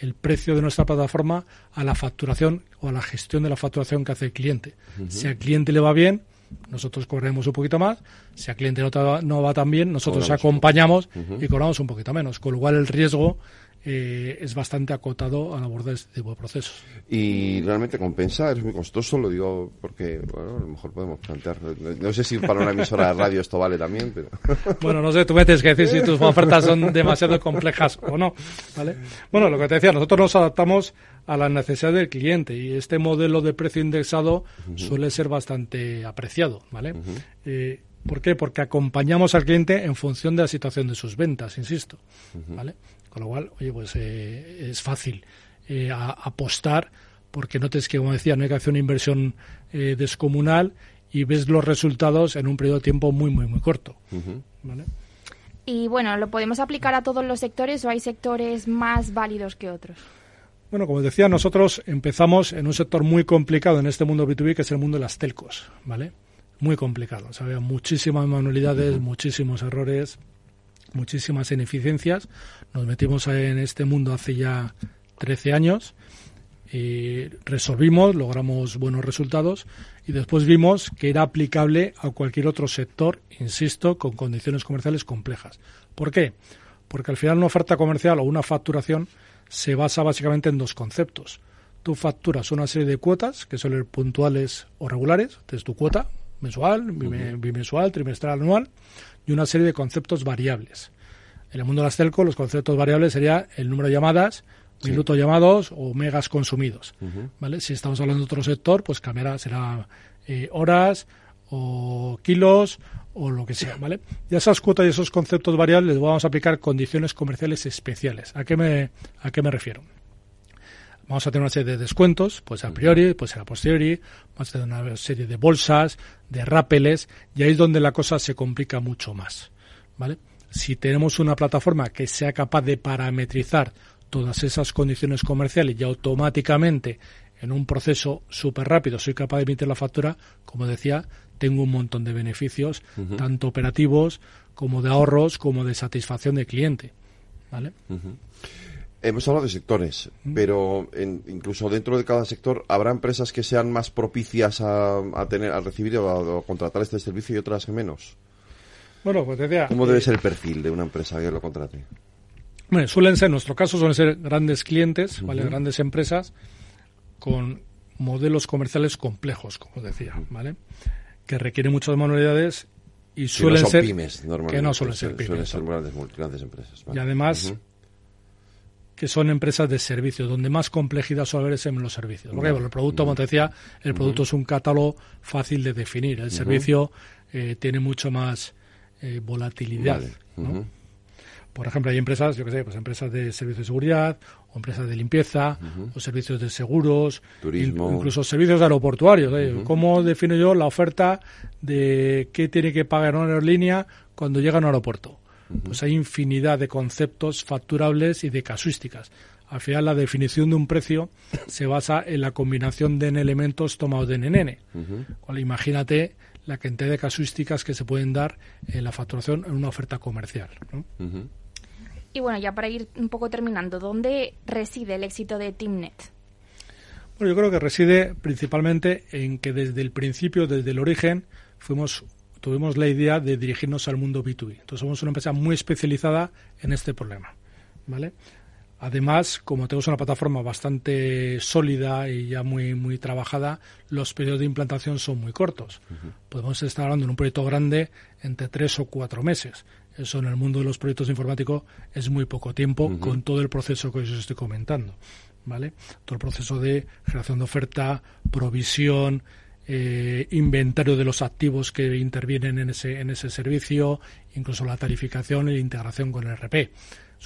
el precio de nuestra plataforma a la facturación o a la gestión de la facturación que hace el cliente. Si al cliente le va bien, nosotros cobraremos un poquito más. Si al cliente no, no va tan bien, nosotros Cobramos acompañamos y cobramos un poquito menos. Con lo cual el riesgo eh, es bastante acotado al abordar este tipo de procesos. Y realmente compensa, es muy costoso, lo digo porque, bueno, a lo mejor podemos plantear. No sé si para una emisora de radio esto vale también, pero. Bueno, no sé, tú me tienes que decir si tus ofertas son demasiado complejas o no, ¿vale? Bueno, lo que te decía, nosotros nos adaptamos a la necesidad del cliente y este modelo de precio indexado suele ser bastante apreciado, ¿vale? Eh, ¿Por qué? Porque acompañamos al cliente en función de la situación de sus ventas, insisto, ¿vale? Con lo cual, oye, pues eh, es fácil eh, a- apostar porque no tienes que, como decía, no hay que hacer una inversión eh, descomunal y ves los resultados en un periodo de tiempo muy, muy, muy corto. ¿vale? Y bueno, ¿lo podemos aplicar a todos los sectores o hay sectores más válidos que otros? Bueno, como decía, nosotros empezamos en un sector muy complicado en este mundo B2B, que es el mundo de las telcos, ¿vale? Muy complicado. O sea, había muchísimas manualidades, muchísimos errores, muchísimas ineficiencias. Nos metimos en este mundo hace ya 13 años y resolvimos, logramos buenos resultados y después vimos que era aplicable a cualquier otro sector, insisto, con condiciones comerciales complejas. ¿Por qué? Porque al final una oferta comercial o una facturación se basa básicamente en dos conceptos. Tú facturas una serie de cuotas que suelen ser puntuales o regulares, es tu cuota mensual, bime- bimensual, trimestral, anual, y una serie de conceptos variables. En el mundo de las telco, los conceptos variables sería el número de llamadas, Sí. minutos llamados o megas consumidos. ¿vale? Si estamos hablando de otro sector, pues cambiará, será eh, horas o kilos o lo que sea, ¿vale? Y a esas cuotas y esos conceptos variables les vamos a aplicar condiciones comerciales especiales. ¿A qué me, a qué me refiero? Vamos a tener una serie de descuentos, pues a priori, pues a posteriori, vamos a tener una serie de bolsas, de rápeles, y ahí es donde la cosa se complica mucho más, ¿vale? Si tenemos una plataforma que sea capaz de parametrizar todas esas condiciones comerciales y automáticamente en un proceso súper rápido soy capaz de emitir la factura, como decía, tengo un montón de beneficios, tanto operativos como de ahorros, como de satisfacción del cliente, ¿vale? Hemos hablado de sectores, pero en- incluso dentro de cada sector habrá empresas que sean más propicias a, a tener, a recibir o a, contratar este servicio y otras que menos. Bueno, pues decía, ¿Cómo debe eh, ser el perfil de una empresa que lo contrate? Bueno, suelen ser, en nuestro caso, suelen ser grandes clientes, ¿vale? Grandes empresas con modelos comerciales complejos, como decía, ¿vale? Que requieren muchas manualidades y Que suelen no son ser pymes, normalmente. que no suelen ser Suelen pymes. ser grandes, grandes empresas. vale. Y además. Que son empresas de servicios, donde más complejidad suele haber es en los servicios. Porque bueno, el producto, como te decía, el producto es un catálogo fácil de definir. El servicio eh, tiene mucho más eh, volatilidad. Vale. ¿no? Por ejemplo, hay empresas, yo qué sé, pues empresas de servicios de seguridad, o empresas de limpieza, Ujú. o servicios de seguros, Turismo. incluso servicios aeroportuarios. ¿eh? ¿Cómo defino yo la oferta de qué tiene que pagar una aerolínea cuando llega a un aeropuerto? Pues hay infinidad de conceptos facturables y de casuísticas. Al final, la definición de un precio se basa en la combinación de elementos tomados de NN. Ujú. Cual, imagínate la cantidad de casuísticas que se pueden dar en la facturación en una oferta comercial. ¿no? Ujú. Y bueno, ya para ir un poco terminando, ¿dónde reside el éxito de Teamnet? Bueno, yo creo que reside principalmente en que desde el principio, desde el origen, fuimos tuvimos la idea de dirigirnos al mundo B2B. Entonces somos una empresa muy especializada en este problema, ¿vale? Además, como tenemos una plataforma bastante sólida y ya muy muy trabajada, los periodos de implantación son muy cortos. Podemos estar hablando en un proyecto grande entre tres o cuatro meses. Eso en el mundo de los proyectos informáticos es muy poco tiempo con todo el proceso que os estoy comentando. ¿Vale? Todo el proceso de generación de oferta, provisión, eh, inventario de los activos que intervienen en ese, en ese servicio, incluso la tarificación y la integración con el RP.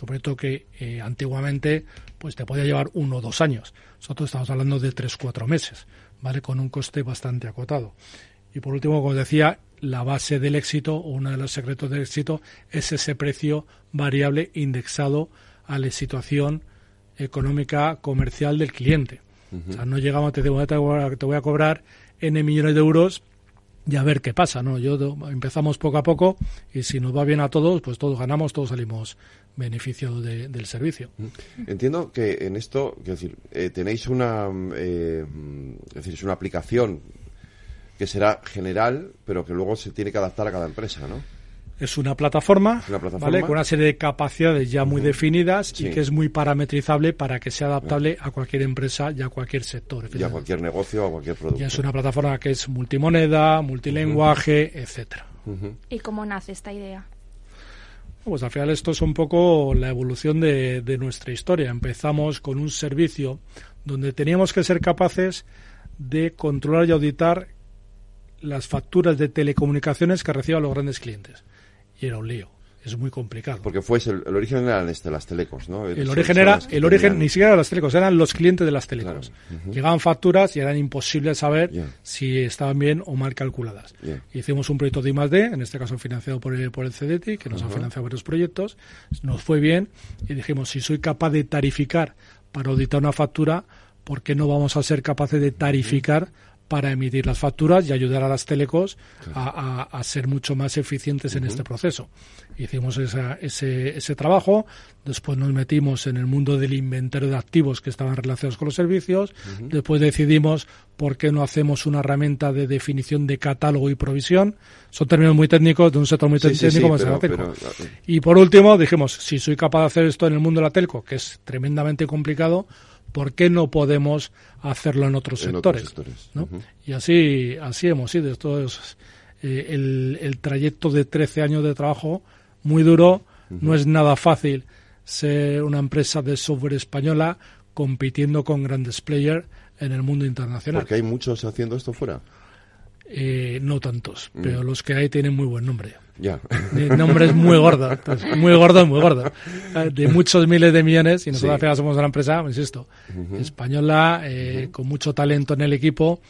Proyecto que eh, antiguamente pues te podía llevar uno o dos años. Nosotros estamos hablando de tres, cuatro meses, ¿vale? Con un coste bastante acotado. Y por último, como decía, la base del éxito o uno de los secretos del éxito es ese precio variable indexado a la situación económica comercial del cliente. O sea, no llegamos, te digo, te voy a cobrar N millones de euros y a ver qué pasa, ¿no? Yo empezamos poco a poco y si nos va bien a todos, pues todos ganamos, todos salimos beneficio de- del servicio. Entiendo que en esto, quiero decir, eh, tenéis una, mm, eh, mm, es decir, es una aplicación que será general, pero que luego se tiene que adaptar a cada empresa, ¿no? Es una plataforma, una plataforma. ¿vale? con una serie de capacidades ya muy definidas Sí. y que es muy parametrizable para que sea adaptable a cualquier empresa y a cualquier sector. Y a cualquier negocio, a cualquier producto. Y es una plataforma que es multimoneda, multilenguaje, etcétera. Ujú. ¿Y cómo nace esta idea? Pues al final esto es un poco la evolución de, de nuestra historia. Empezamos con un servicio donde teníamos que ser capaces de controlar y auditar las facturas de telecomunicaciones que reciban los grandes clientes. Y era un lío. Es muy complicado. Porque fue el, el origen eran este, las telecos, ¿no? El origen era, el origen ni siquiera eran las telecos, eran los clientes de las telecos. Claro. Llegaban facturas y eran imposible saber si estaban bien o mal calculadas. Ya. Hicimos un proyecto de I+D, en este caso financiado por el, por el CDT, que nos ha Ajá. financiado varios proyectos. Nos fue bien y dijimos, si soy capaz de tarificar para auditar una factura, ¿por qué no vamos a ser capaces de tarificar para emitir las facturas y ayudar a las telecos a, a- a ser mucho más eficientes en este proceso. Hicimos esa- ese, ese trabajo, después nos metimos en el mundo del inventario de activos que estaban relacionados con los servicios, después decidimos por qué no hacemos una herramienta de definición de catálogo y provisión. Son términos muy técnicos de un sector muy Sí, técnico sí, como es pero- la telco. pero- Y por último, dijimos, si soy capaz de hacer esto en el mundo de la telco, que es tremendamente complicado, ¿por qué no podemos hacerlo en otros En otros sectores? Y así, así hemos ido. Esto es eh, el, el trayecto de 13 años de trabajo muy duro. No es nada fácil ser una empresa de software española compitiendo con grandes players en el mundo internacional. Porque hay muchos haciendo esto fuera. Eh, no tantos, Mm. pero los que hay tienen muy buen nombre. Ya. De nombres muy gordos, pues, muy gordos, muy gordos. Eh, De muchos miles de millones, y nosotros Sí. al final somos una empresa, insisto, española, eh, con mucho talento en el equipo,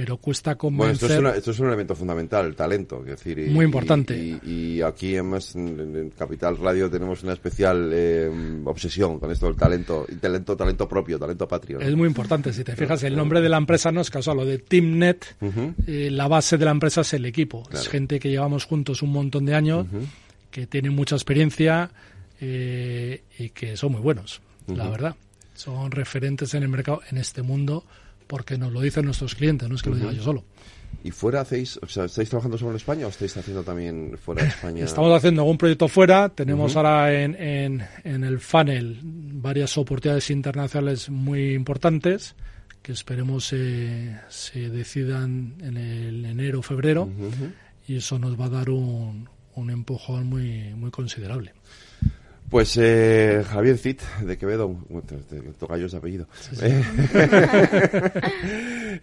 pero cuesta Bueno, esto convencer. es, una- esto es un elemento fundamental, el talento. Es decir, y- Muy importante. Y, y- y aquí además en, en Capital Radio tenemos una especial eh, obsesión con esto del talento, y talento, talento propio, talento patrio. ¿no? Es muy importante, si te fijas, el nombre de la empresa no es casual, lo de TeamNet, eh, la base de la empresa es el equipo, es gente que llevamos juntos un montón de años, que tienen mucha experiencia eh, y que son muy buenos, la verdad. Son referentes en el mercado, en este mundo, porque nos lo dicen nuestros clientes, no es que lo diga yo solo. ¿Y fuera hacéis, o sea, estáis trabajando solo en España o estáis haciendo también fuera de España? Estamos haciendo algún proyecto fuera, tenemos ahora en, en, en el funnel varias oportunidades internacionales muy importantes que esperemos eh, se decidan en el enero o febrero y eso nos va a dar un, un empujón muy, muy considerable. Pues eh, Javier Cid, de Quevedo, bueno, te- te- tocayo de apellido. Eh,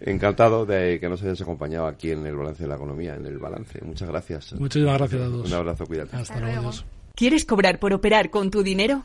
Encantado de que nos hayas acompañado aquí en el balance de la economía, en el balance. Muchas gracias. Muchísimas gracias a todos. Un abrazo, cuídate. Hasta luego. adiós. ¿Quieres cobrar por operar con tu dinero?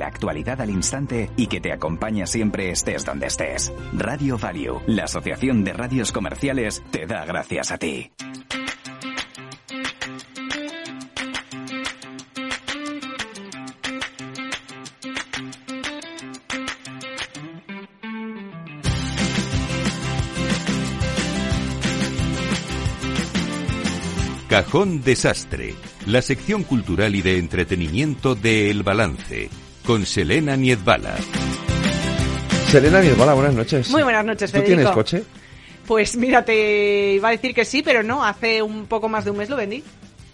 la actualidad al instante y que te acompaña siempre estés donde estés. Radio Value, la Asociación de Radios Comerciales, te da gracias a ti. Cajón Desastre, la sección cultural y de entretenimiento de El Balance, con Selena Niezbala. Selena Niezbala, buenas noches. Muy buenas noches, ¿Tú Federico. tienes coche? Pues mira, te iba a decir que sí, pero no, hace un poco más de un mes lo vendí.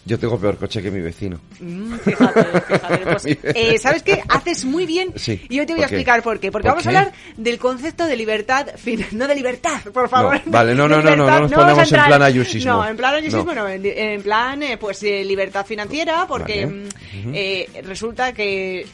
Yo tengo peor coche que mi vecino. Mm, fíjate, fíjate. Pues, eh, ¿Sabes qué? Haces muy bien Sí, y yo te voy a explicar por qué. Porque ¿Por vamos qué? a hablar del concepto de libertad, fin- no de libertad, por favor. No, vale, no, no, no, no, no nos ponemos en plan ayusismo. No, en plan ayusismo No. no, en, en plan, eh, pues, eh, libertad financiera, porque Vale. mm, eh, resulta que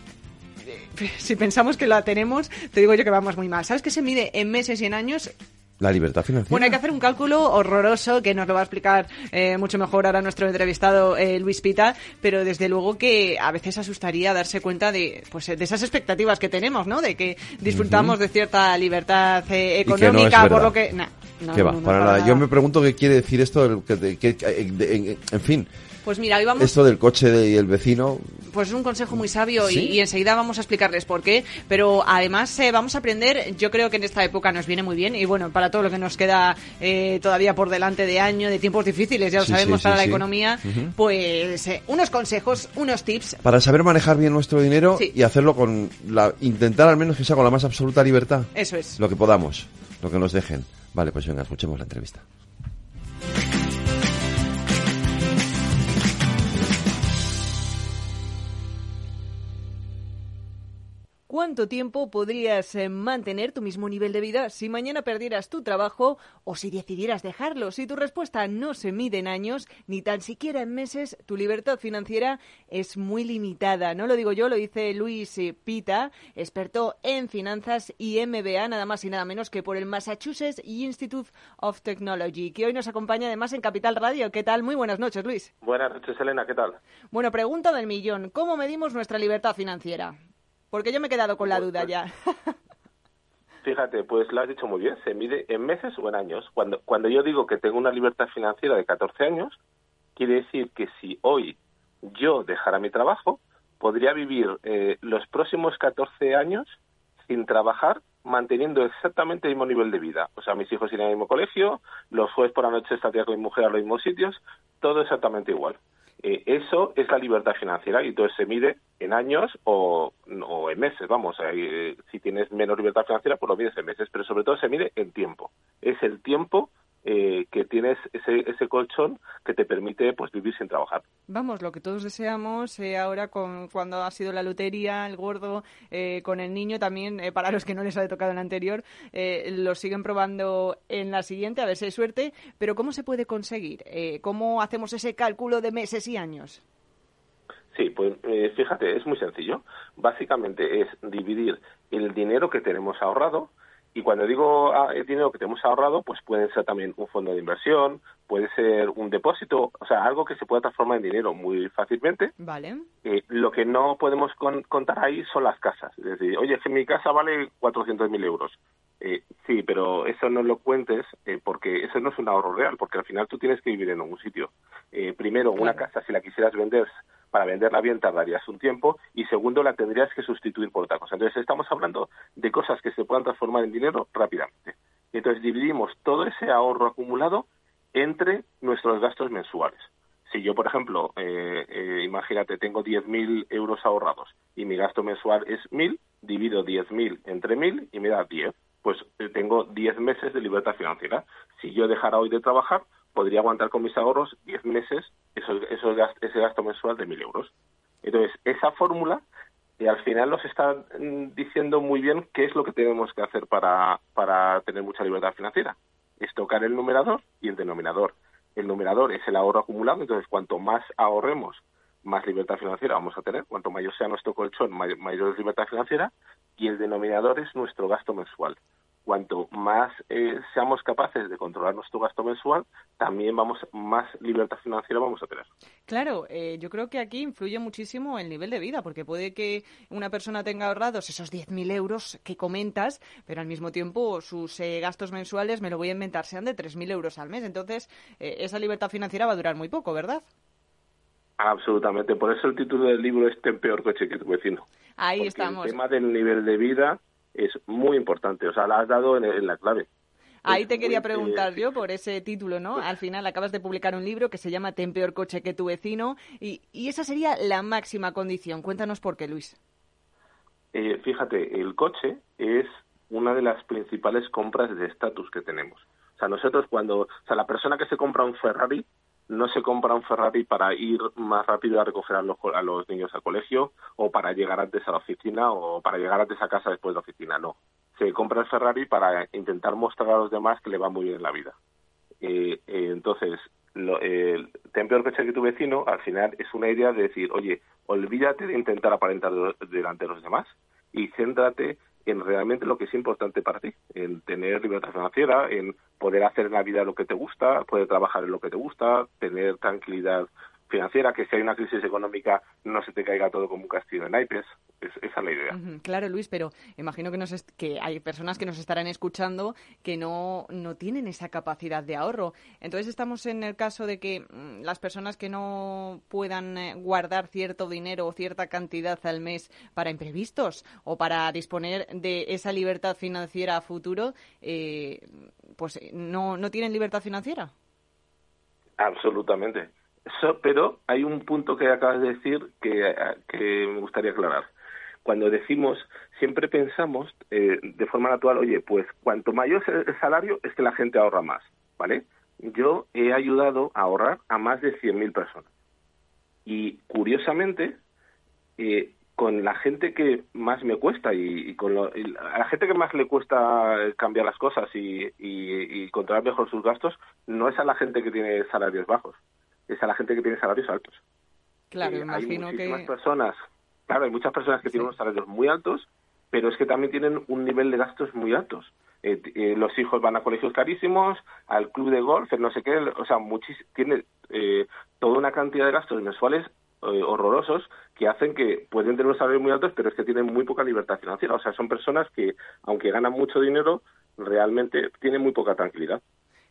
si pensamos que la tenemos, te digo yo que vamos muy mal. ¿Sabes que se mide en meses y en años? La libertad financiera. Bueno, hay que hacer un cálculo horroroso que nos lo va a explicar eh, mucho mejor ahora nuestro entrevistado eh, Luis Pita, pero desde luego que a veces asustaría darse cuenta de, pues, de esas expectativas que tenemos, ¿no? De que disfrutamos de cierta libertad eh, no económica por lo que... nah, no, ¿Qué va? no, no, para nada. Yo me pregunto qué quiere decir esto, que, que- en fin, Pues mira, hoy vamos... esto del coche de- y el vecino. Pues es un consejo muy sabio y- ¿Sí? y, enseguida vamos a explicarles por qué. Pero además eh, vamos a aprender, yo creo que en esta época nos viene muy bien y bueno, para todo lo que nos queda eh, todavía por delante de año, de tiempos difíciles, ya lo Sí, sabemos, sí, para la economía, Ujú. pues eh, unos consejos, unos tips. Para saber manejar bien nuestro dinero y hacerlo con la. intentar al menos que sea con la más absoluta libertad. Eso es. Lo que podamos, lo que nos dejen. Vale, pues venga, escuchemos la entrevista. ¿Cuánto tiempo podrías eh, mantener tu mismo nivel de vida si mañana perdieras tu trabajo o si decidieras dejarlo? Si tu respuesta no se mide en años, ni tan siquiera en meses, tu libertad financiera es muy limitada. No lo digo yo, lo dice Luis eh, Pita, experto en finanzas y MBA, nada más y nada menos que por el Massachusetts Institute of Technology, que hoy nos acompaña además en Capital Radio. ¿Qué tal? Muy buenas noches, Luis. Buenas noches, Elena, ¿qué tal? Bueno, pregunta del millón. ¿Cómo medimos nuestra libertad financiera? Porque yo me he quedado con la duda ya. Fíjate, pues lo has dicho muy bien, se mide en meses o en años. Cuando, cuando yo digo que tengo una libertad financiera de 14 años, quiere decir que si hoy yo dejara mi trabajo, podría vivir eh, los próximos 14 años sin trabajar, manteniendo exactamente el mismo nivel de vida. O sea, mis hijos irían al mismo colegio, los jueves por la noche estaría con mi mujer a los mismos sitios, todo exactamente igual. Eh, eso es la libertad financiera y entonces se mide en años o, o en meses, vamos, eh, si tienes menos libertad financiera, pues lo mides en meses, pero sobre todo se mide en tiempo. Es el tiempo eh, que tienes ese, ese colchón que te permite pues vivir sin trabajar. Vamos, lo que todos deseamos eh, ahora con cuando ha sido la lotería, el gordo, eh, con el niño también, eh, para los que no les ha tocado en la anterior, eh, lo siguen probando en la siguiente, a ver si hay suerte. Pero ¿cómo se puede conseguir? Eh, ¿Cómo hacemos ese cálculo de meses y años? Sí, pues fíjate, es muy sencillo. Básicamente es dividir el dinero que tenemos ahorrado y cuando digo ah, el dinero que tenemos ahorrado, pues puede ser también un fondo de inversión, puede ser un depósito, o sea, algo que se pueda transformar en dinero muy fácilmente. Vale. Eh, lo que no podemos con- contar ahí son las casas. Es decir, oye, que mi casa vale 400.000 euros. Eh, sí, pero eso no lo cuentes eh, porque eso no es un ahorro real, porque al final tú tienes que vivir en algún sitio. Eh, primero, una casa, si la quisieras vender, para venderla bien tardarías un tiempo y segundo, la tendrías que sustituir por otra cosa. Entonces, estamos hablando de cosas que se puedan transformar en dinero rápidamente. Entonces, dividimos todo ese ahorro acumulado entre nuestros gastos mensuales. Si yo, por ejemplo, eh, eh, imagínate, tengo 10.000 euros ahorrados y mi gasto mensual es 1.000, divido 10.000 entre 1.000 y me da 10. Pues eh, tengo 10 meses de libertad financiera. Si yo dejara hoy de trabajar, podría aguantar con mis ahorros 10 meses gas- ese gasto mensual de 1.000 euros. Entonces, esa fórmula y al final nos está mm, diciendo muy bien qué es lo que tenemos que hacer para, para tener mucha libertad financiera. Es tocar el numerador y el denominador. El numerador es el ahorro acumulado, entonces cuanto más ahorremos, más libertad financiera vamos a tener. Cuanto mayor sea nuestro colchón, may- mayor es libertad financiera. Y el denominador es nuestro gasto mensual. Cuanto más eh, seamos capaces de controlar nuestro gasto mensual, también vamos más libertad financiera vamos a tener. Claro, eh, yo creo que aquí influye muchísimo el nivel de vida, porque puede que una persona tenga ahorrados esos 10.000 euros que comentas, pero al mismo tiempo sus eh, gastos mensuales, me lo voy a inventar, sean de 3.000 euros al mes. Entonces, eh, esa libertad financiera va a durar muy poco, ¿verdad? Absolutamente. Por eso el título del libro es Ten peor coche que tu vecino. Ahí Porque estamos. El tema del nivel de vida es muy importante. O sea, la has dado en, en la clave. Ahí te quería eh, preguntar yo por ese título, ¿no? Al final acabas de publicar un libro que se llama Ten peor coche que tu vecino y, y esa sería la máxima condición. Cuéntanos por qué, Luis. Eh, fíjate, el coche es una de las principales compras de estatus que tenemos. O sea, nosotros cuando, o sea, la persona que se compra un Ferrari no se compra un Ferrari para ir más rápido a recoger a los, niños al colegio o para llegar antes a la oficina o para llegar antes a casa después de la oficina, no. Se compra el Ferrari para intentar mostrar a los demás que le va muy bien en la vida. Eh, eh, entonces, lo, el ten peor coche que tu vecino, al final es una idea de decir, oye, olvídate de intentar aparentar de- delante de los demás y céntrate en realmente lo que es importante para ti, en tener libertad financiera, en poder hacer en la vida lo que te gusta, poder trabajar en lo que te gusta, tener tranquilidad financiera, que si hay una crisis económica no se te caiga todo como un castillo de naipes. Es, esa es la idea. Claro, Luis, pero imagino que, nos que hay personas que nos estarán escuchando que no, no tienen esa capacidad de ahorro. Entonces estamos en el caso de que mm, las personas que no puedan eh, guardar cierto dinero o cierta cantidad al mes para imprevistos o para disponer de esa libertad financiera a futuro, eh, pues eh, no, no tienen libertad financiera. Absolutamente. Eso, pero hay un punto que acabas de decir que, me gustaría aclarar. Cuando decimos, siempre pensamos eh, de forma natural, oye, pues cuanto mayor es el salario es que la gente ahorra más, ¿vale? Yo he ayudado a ahorrar a más de 100.000 personas. Y curiosamente, eh, con la gente que más me cuesta y, con lo- a la gente que más le cuesta cambiar las cosas y- y controlar mejor sus gastos, no es a la gente que tiene salarios bajos, es a la gente que tiene salarios altos. Claro, Eh, imagino hay muchísimas que... personas, claro, hay muchas personas que tienen unos salarios muy altos, pero es que también tienen un nivel de gastos muy altos. Eh, eh, los hijos van a colegios carísimos, al club de golf, el no sé qué, o sea, muchis- tiene eh, toda una cantidad de gastos mensuales horrorosos que hacen que pueden tener unos salarios muy altos, pero es que tienen muy poca libertad financiera. O sea, son personas que, aunque ganan mucho dinero, realmente tienen muy poca tranquilidad.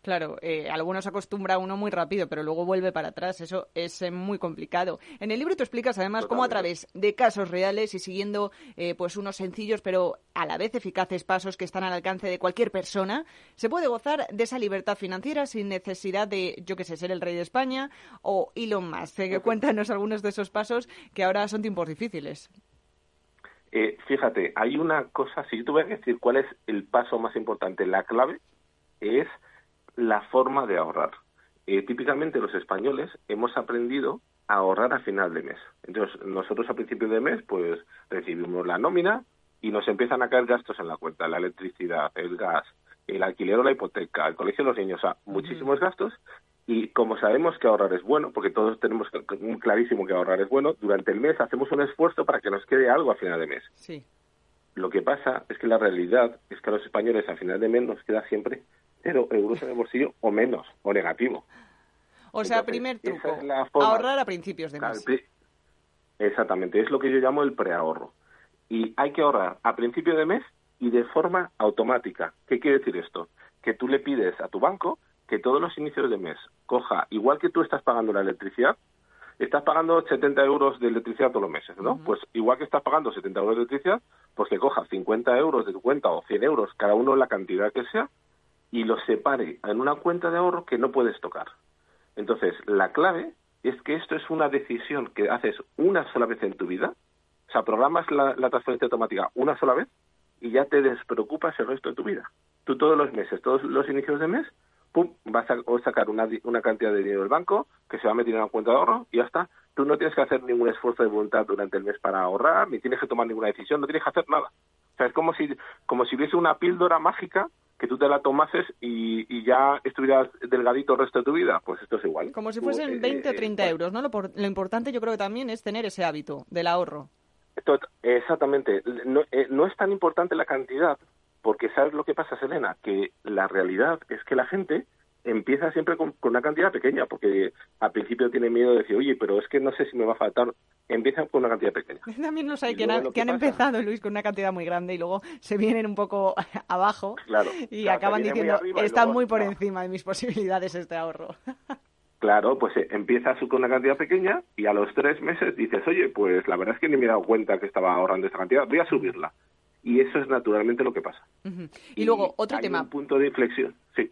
Claro, eh, algunos acostumbra uno muy rápido, pero luego vuelve para atrás. Eso es eh, muy complicado. En el libro tú explicas además cómo a través de casos reales y siguiendo eh, pues unos sencillos pero a la vez eficaces pasos que están al alcance de cualquier persona, se puede gozar de esa libertad financiera sin necesidad de, yo qué sé, ser el rey de España o Elon Musk. Eh, cuéntanos algunos de esos pasos que ahora son tiempos difíciles. Eh, fíjate, hay una cosa, si yo te voy a decir cuál es el paso más importante, la clave es la forma de ahorrar. Eh, típicamente los españoles hemos aprendido a ahorrar a final de mes. Entonces, nosotros a principio de mes, pues recibimos la nómina y nos empiezan a caer gastos en la cuenta, la electricidad, el gas, el alquiler o la hipoteca, el colegio de los niños, o sea, muchísimos gastos. Y como sabemos que ahorrar es bueno, porque todos tenemos clarísimo que ahorrar es bueno, durante el mes hacemos un esfuerzo para que nos quede algo a final de mes. Sí. Lo que pasa es que la realidad es que a los españoles a final de mes nos queda siempre euros en el bolsillo o menos, o negativo. O sea, Entonces, primer truco, es ahorrar a principios de mes. Exactamente, es lo que yo llamo el preahorro. Y hay que ahorrar a principio de mes y de forma automática. ¿Qué quiere decir esto? Que tú le pides a tu banco que todos los inicios de mes coja, igual que tú estás pagando la electricidad, estás pagando 70 euros de electricidad todos los meses, ¿no? Pues igual que estás pagando 70 euros de electricidad, pues que coja 50 euros de tu cuenta o 100 euros, cada uno la cantidad que sea, y los separe en una cuenta de ahorro que no puedes tocar. Entonces, la clave es que esto es una decisión que haces una sola vez en tu vida, o sea, programas la, transferencia automática una sola vez y ya te despreocupas el resto de tu vida. Tú todos los meses, todos los inicios de mes, pum, vas a o sacar una, una cantidad de dinero del banco que se va a meter en una cuenta de ahorro y ya está. Tú no tienes que hacer ningún esfuerzo de voluntad durante el mes para ahorrar, ni tienes que tomar ninguna decisión, no tienes que hacer nada. O sea, es como si, como si hubiese una píldora mágica que tú te la tomases y, y ya estuvieras delgadito el resto de tu vida. Pues esto es igual. Como si fuesen eh, 20 o eh, 30 euros, ¿no? Lo, por- lo importante yo creo que también es tener ese hábito del ahorro. Exactamente. No, eh, no es tan importante la cantidad, porque ¿sabes lo que pasa, Selena? Que la realidad es que la gente empieza siempre con, con una cantidad pequeña, porque al principio tiene miedo de decir, oye, pero es que no sé si me va a faltar. Empiezan con una cantidad pequeña. También los hay que, han, que que han empezado, Luis, con una cantidad muy grande y luego se vienen un poco abajo Claro. y Claro, acaban muy diciendo, está luego muy por no". encima de mis posibilidades este ahorro. Claro, pues eh, empiezas con una cantidad pequeña y a los tres meses dices, oye, pues la verdad es que ni me he dado cuenta que estaba ahorrando esta cantidad, voy a subirla. Y es eso es naturalmente lo que pasa. Y, luego, otro hay tema. Un punto de inflexión, sí.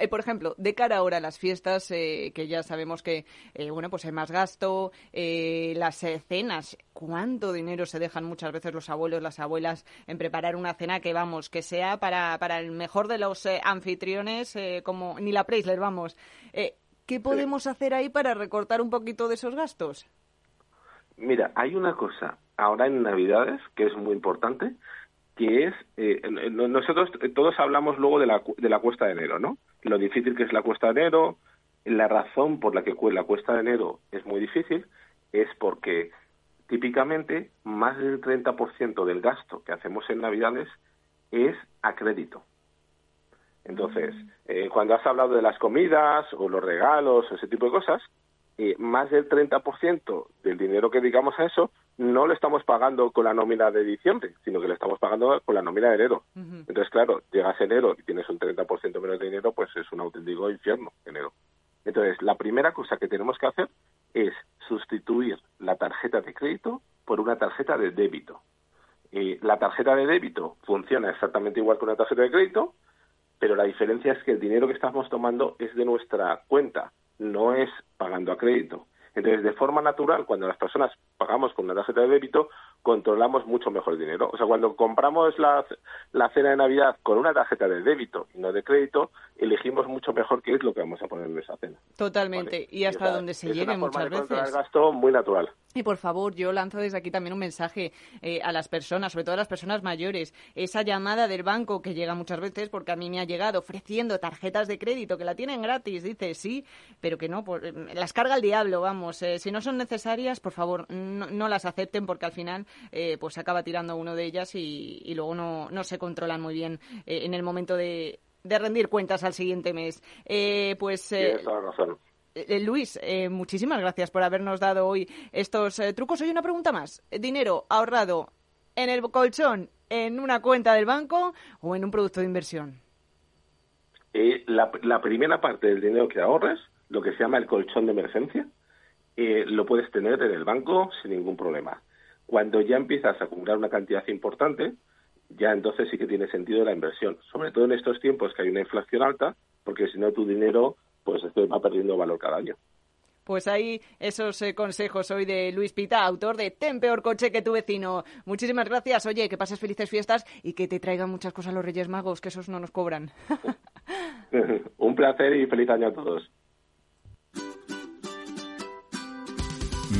Eh, por ejemplo, de cara ahora a las fiestas, eh, que ya sabemos que, eh, bueno, pues hay más gasto, eh, las cenas, ¿cuánto dinero se dejan muchas veces los abuelos, las abuelas en preparar una cena que, vamos, que sea para, para el mejor de los eh, anfitriones, como ni la Preisler, vamos? Eh, ¿Qué podemos hacer ahí para recortar un poquito de esos gastos? Mira, hay una cosa ahora en Navidades que es muy importante, que es, eh, no- nosotros todos hablamos luego de la, de la cuesta de enero, ¿no? Lo difícil que es la cuesta de enero, la razón por la que la cuesta de enero es muy difícil es porque típicamente más del 30% del gasto que hacemos en Navidades es a crédito. Entonces, eh, cuando has hablado de las comidas o los regalos o ese tipo de cosas, eh, más del 30% del dinero que dedicamos a eso no lo estamos pagando con la nómina de diciembre, sino que lo estamos pagando con la nómina de enero. Entonces, claro, llegas enero y tienes un 30% menos de dinero, pues es un auténtico infierno enero. Entonces, la primera cosa que tenemos que hacer es sustituir la tarjeta de crédito por una tarjeta de débito. Eh, la tarjeta de débito funciona exactamente igual que una tarjeta de crédito, pero la diferencia es que el dinero que estamos tomando es de nuestra cuenta, no es pagando a crédito. Entonces, de forma natural, cuando las personas pagamos con una tarjeta de débito, controlamos mucho mejor el dinero. O sea, cuando compramos la, la cena de Navidad con una tarjeta de débito y no de crédito, elegimos mucho mejor qué es lo que vamos a poner en esa cena. Totalmente. Y hasta esa donde se es llegue muchas veces. gasto muy natural. Y por favor, yo lanzo desde aquí también un mensaje eh, a las personas, sobre todo a las personas mayores. Esa llamada del banco que llega muchas veces, porque a mí me ha llegado ofreciendo tarjetas de crédito que la tienen gratis, dice sí, pero que no, por- eh, las carga el diablo, vamos. eh, si no son necesarias, por favor, no, no las acepten porque al final eh, pues se acaba tirando uno de ellas y, y luego no, no se controlan muy bien eh, en el momento de, de rendir cuentas al siguiente mes. Eh, pues eh, eh, Luis, eh, muchísimas gracias por habernos dado hoy estos eh, trucos. Oye, una pregunta más. ¿Dinero ahorrado en el colchón, en una cuenta del banco o en un producto de inversión? Eh, la, la primera parte del dinero que ahorres, lo que se llama el colchón de emergencia, lo puedes tener en el banco sin ningún problema. Cuando ya empiezas a acumular una cantidad importante, ya entonces sí que tiene sentido la inversión, sobre todo en estos tiempos que hay una inflación alta, porque si no tu dinero pues este va perdiendo valor cada año. Pues ahí esos eh, consejos hoy de Luis Pita, autor de Ten peor coche que tu vecino. Muchísimas gracias. Oye, que pases felices fiestas y que te traigan muchas cosas los Reyes Magos, que esos no nos cobran. Un placer y feliz año a todos.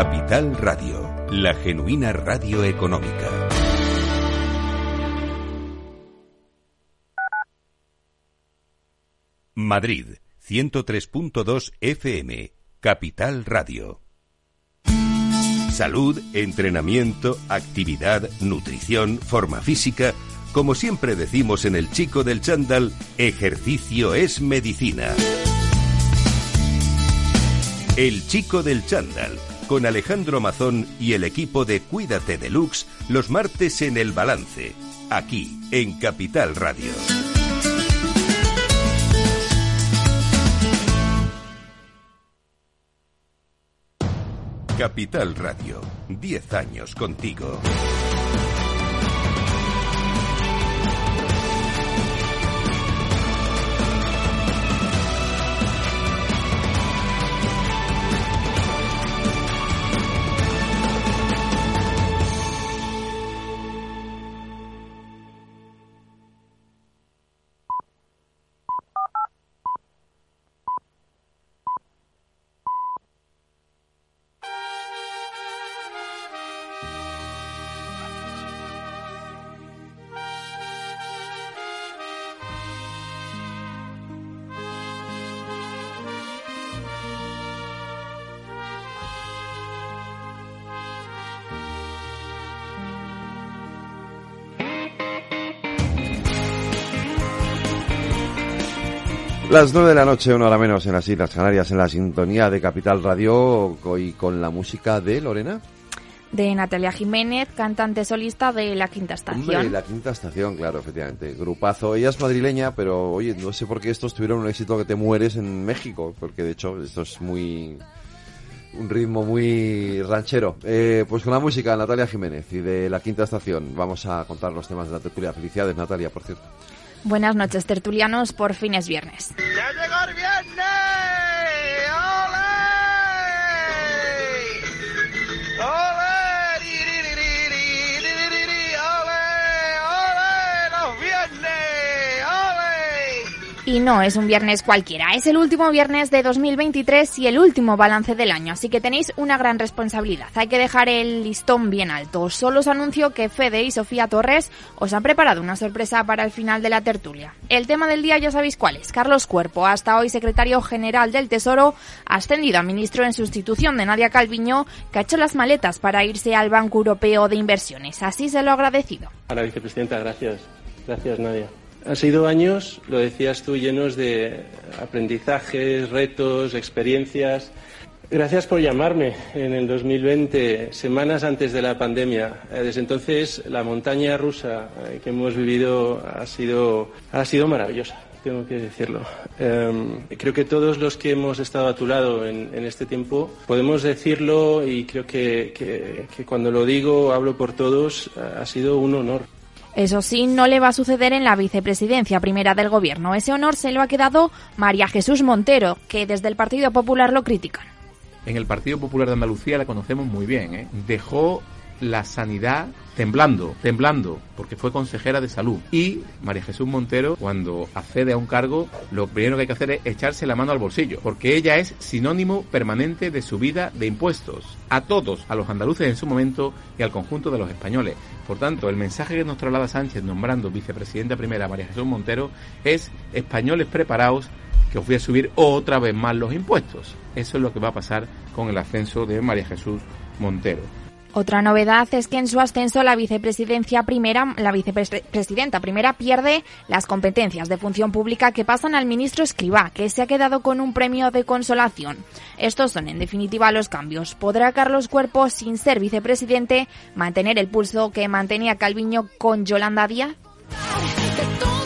Capital Radio, la genuina radio económica. Madrid, 103.2 FM, Capital Radio. Salud, entrenamiento, actividad, nutrición, forma física. Como siempre decimos en el chico del chándal, ejercicio es medicina. El chico del chándal, con Alejandro Mazón y el equipo de Cuídate Deluxe, los martes en El Balance, aquí en Capital Radio. Capital Radio, 10 años contigo. Las nueve de la noche, una hora menos en las Islas Canarias, en la sintonía de Capital Radio y con la música de Lorena. De Natalia Jiménez, cantante solista de La Quinta Estación. Hombre, la quinta estación, claro, efectivamente. Grupazo. Ella es madrileña, pero oye, no sé por qué estos tuvieron un éxito que te mueres en México, porque de hecho esto es muy un ritmo muy ranchero. Eh, pues con la música de Natalia Jiménez y de La Quinta Estación vamos a contar los temas de la tertulia. Felicidades, Natalia, por cierto. Buenas noches, tertulianos, por fin es viernes. ¡Ya llegó Y no es un viernes cualquiera, es el último viernes de 2023 y el último balance del año, así que tenéis una gran responsabilidad. Hay que dejar el listón bien alto. Solo os anuncio que Fede y Sofía Torres os han preparado una sorpresa para el final de la tertulia. El tema del día ya sabéis cuál es. Carlos Cuerpo, hasta hoy secretario general del Tesoro, ascendido a ministro en sustitución de Nadia Calviño, que ha hecho las maletas para irse al Banco Europeo de Inversiones. Así se lo ha agradecido. A vicepresidenta, gracias. Gracias, Nadia. Han sido años, lo decías tú, llenos de aprendizajes, retos, experiencias. Gracias por llamarme en el 2020, semanas antes de la pandemia. Eh, Desde entonces, la montaña rusa eh, que hemos vivido ha sido, ha sido maravillosa, tengo que decirlo. Eh, creo que todos los que hemos estado a tu lado en, este tiempo podemos decirlo y creo que- que cuando lo digo, hablo por todos, ha sido un honor. Eso sí, no le va a suceder en la vicepresidencia primera del gobierno. Ese honor se lo ha quedado María Jesús Montero, que desde el Partido Popular lo critican. En el Partido Popular de Andalucía la conocemos muy bien. ¿eh? Dejó la sanidad temblando, temblando, porque fue consejera de salud. Y María Jesús Montero, cuando accede a un cargo, lo primero que hay que hacer es echarse la mano al bolsillo, porque ella es sinónimo permanente de subida de impuestos a todos, a los andaluces en su momento y al conjunto de los españoles. Por tanto, el mensaje que nos traslada Sánchez nombrando vicepresidenta primera a María Jesús Montero es españoles preparaos que os voy a subir otra vez más los impuestos. Eso es lo que va a pasar con el ascenso de María Jesús Montero. Otra novedad es que en su ascenso la vicepresidencia primera, la vicepresidenta primera pierde las competencias de función pública que pasan al ministro Escribá, que se ha quedado con un premio de consolación. Estos son en definitiva los cambios. ¿Podrá Carlos Cuerpo, sin ser vicepresidente, mantener el pulso que mantenía Calviño con Yolanda Díaz?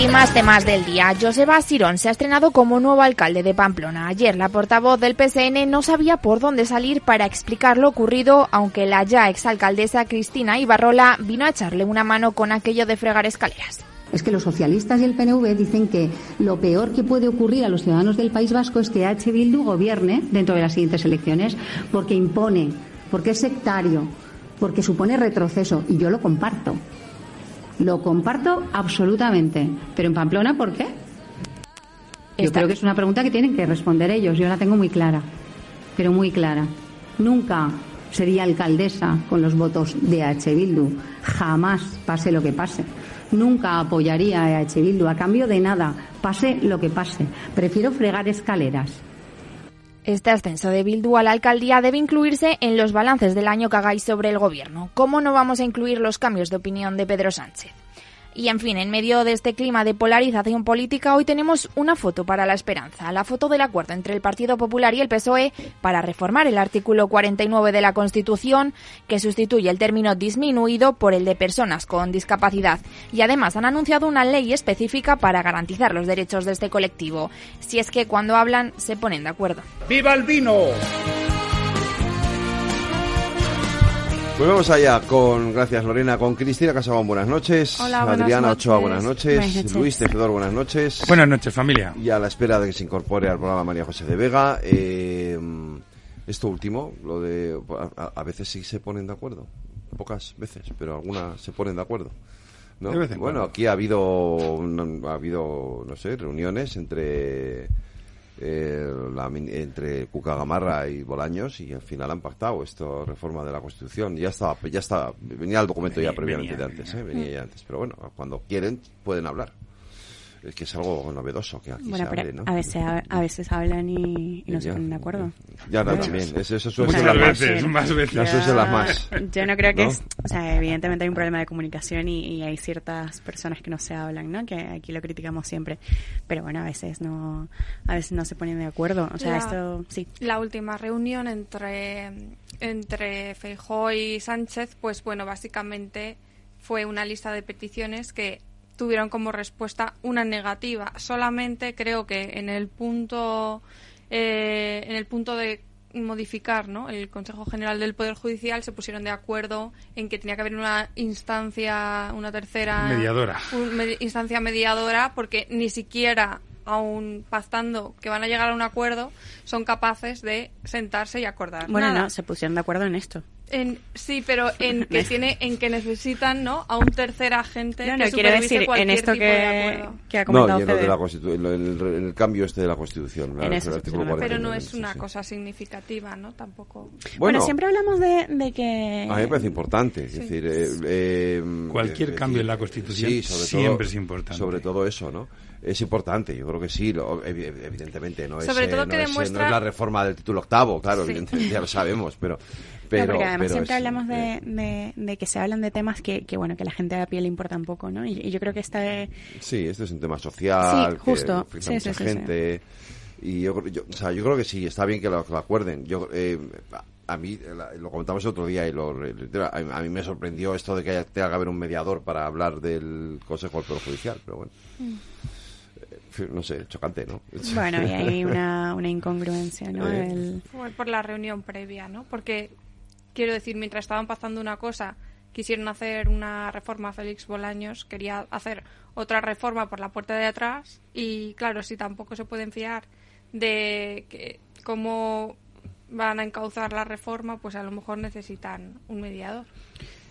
Y más temas del día. Joseba Sirón se ha estrenado como nuevo alcalde de Pamplona. Ayer la portavoz del PSN no sabía por dónde salir para explicar lo ocurrido, aunque la ya exalcaldesa Cristina Ibarrola vino a echarle una mano con aquello de fregar escaleras. Es que los socialistas y el PNV dicen que lo peor que puede ocurrir a los ciudadanos del País Vasco es que H. Bildu gobierne dentro de las siguientes elecciones porque impone, porque es sectario, porque supone retroceso. Y yo lo comparto. Lo comparto absolutamente. Pero en Pamplona, ¿por qué? Yo Está- creo que es una pregunta que tienen que responder ellos. Yo la tengo muy clara, pero muy clara. Nunca sería alcaldesa con los votos de H. Bildu. Jamás, pase lo que pase. Nunca apoyaría a H. Bildu a cambio de nada, pase lo que pase. Prefiero fregar escaleras. Este ascenso de Bildu a la alcaldía debe incluirse en los balances del año que hagáis sobre el gobierno. ¿Cómo no vamos a incluir los cambios de opinión de Pedro Sánchez? Y en fin, en medio de este clima de polarización política, hoy tenemos una foto para la esperanza, la foto del acuerdo entre el Partido Popular y el PSOE para reformar el artículo 49 de la Constitución, que sustituye el término disminuido por el de personas con discapacidad. Y además han anunciado una ley específica para garantizar los derechos de este colectivo, si es que cuando hablan se ponen de acuerdo. ¡Viva el vino! Pues vamos allá con, gracias Lorena, con Cristina Casabón, buenas noches. Hola, buenas Adriana noches. Ochoa, buenas noches. Buenas noches. Luis Tejedor, buenas noches. Buenas noches, familia. Y a la espera de que se incorpore al programa María José de Vega. eh, esto último, lo de. A, a veces sí se ponen de acuerdo. Pocas veces, pero algunas se ponen de acuerdo. ¿no? De vez en bueno, cuando. aquí ha habido, ha habido, no sé, reuniones entre. Eh, la entre Cuca Gamarra y Bolaños y al final han pactado esta reforma de la Constitución. Ya estaba, ya está, venía el documento ya Venía- previamente venía, de antes, ¿eh? venía ya antes. Pero bueno, cuando quieren pueden hablar. Es que es algo novedoso que aquí Bueno, se pero hable, ¿no? a veces a, a veces hablan y, y no se ponen de acuerdo. Ya, no, también. Eso, eso suele Muchas ser las veces, más veces. Ser las más. Yo no creo que ¿No? es, o sea, evidentemente hay un problema de comunicación y, y hay ciertas personas que no se hablan, ¿no? Que aquí lo criticamos siempre, pero bueno, a veces no, a veces no se ponen de acuerdo. O sea, La- esto, sí. La última reunión entre, entre Feijóo y Sánchez, pues bueno, básicamente fue una lista de peticiones que tuvieron como respuesta una negativa. Solamente creo que en el punto, eh, en el punto de modificar ¿no? el Consejo General del Poder Judicial se pusieron de acuerdo en que tenía que haber una instancia, una tercera Mediadora. me- instancia mediadora porque ni siquiera aún pactando que van a llegar a un acuerdo son capaces de sentarse y acordar Bueno, nada. no, se pusieron de acuerdo en esto. En- sí, pero en que tiene, en que necesitan, ¿no? A un tercer agente No, no, que quiero supervise decir, en cualquier esto tipo de que, acuerdo. que ha No, comentado y en lo de la Constitu- en lo- en el, en el cambio este de la Constitución. En el eso. 49, Pero no es una sí. cosa significativa, ¿no? Tampoco. Bueno, Bueno, siempre hablamos de, de que... a mí me parece importante. Es Sí. decir, eh, eh, Cualquier cambio en la Constitución sí, sobre siempre todo, es importante. Sobre todo eso, ¿no? Es importante, yo creo que sí, lo- evi- evidentemente. No, Sobre es, eh, todo no que es, eh, demuestra- no es la reforma del título octavo, claro, Sí. evidentemente ya lo sabemos, pero. No, pero porque además pero siempre es, hablamos de, eh, de, de que se hablan de temas que, que, bueno, que la gente de a pie le importa un poco, ¿no? Y, y yo creo que esta... Sí, este es un tema social, Sí, justo. que Sí, mucha gente. Y yo, yo- o sea, yo creo que sí, está bien que lo, que lo acuerden. Yo, eh, a mí, lo comentamos el otro día y lo, a, mí me sorprendió esto de que haya, tenga que haber un mediador para hablar del Consejo del Poder Judicial, pero bueno. Eh, No sé, chocante, ¿no? Bueno, y hay una, una incongruencia, ¿no? Eh. El- por la reunión previa, ¿no? Porque, quiero decir, mientras estaban pasando una cosa, quisieron hacer una reforma, Félix Bolaños quería hacer otra reforma por la puerta de atrás y, claro, si tampoco se pueden fiar de que cómo van a encauzar la reforma, pues a lo mejor necesitan un mediador.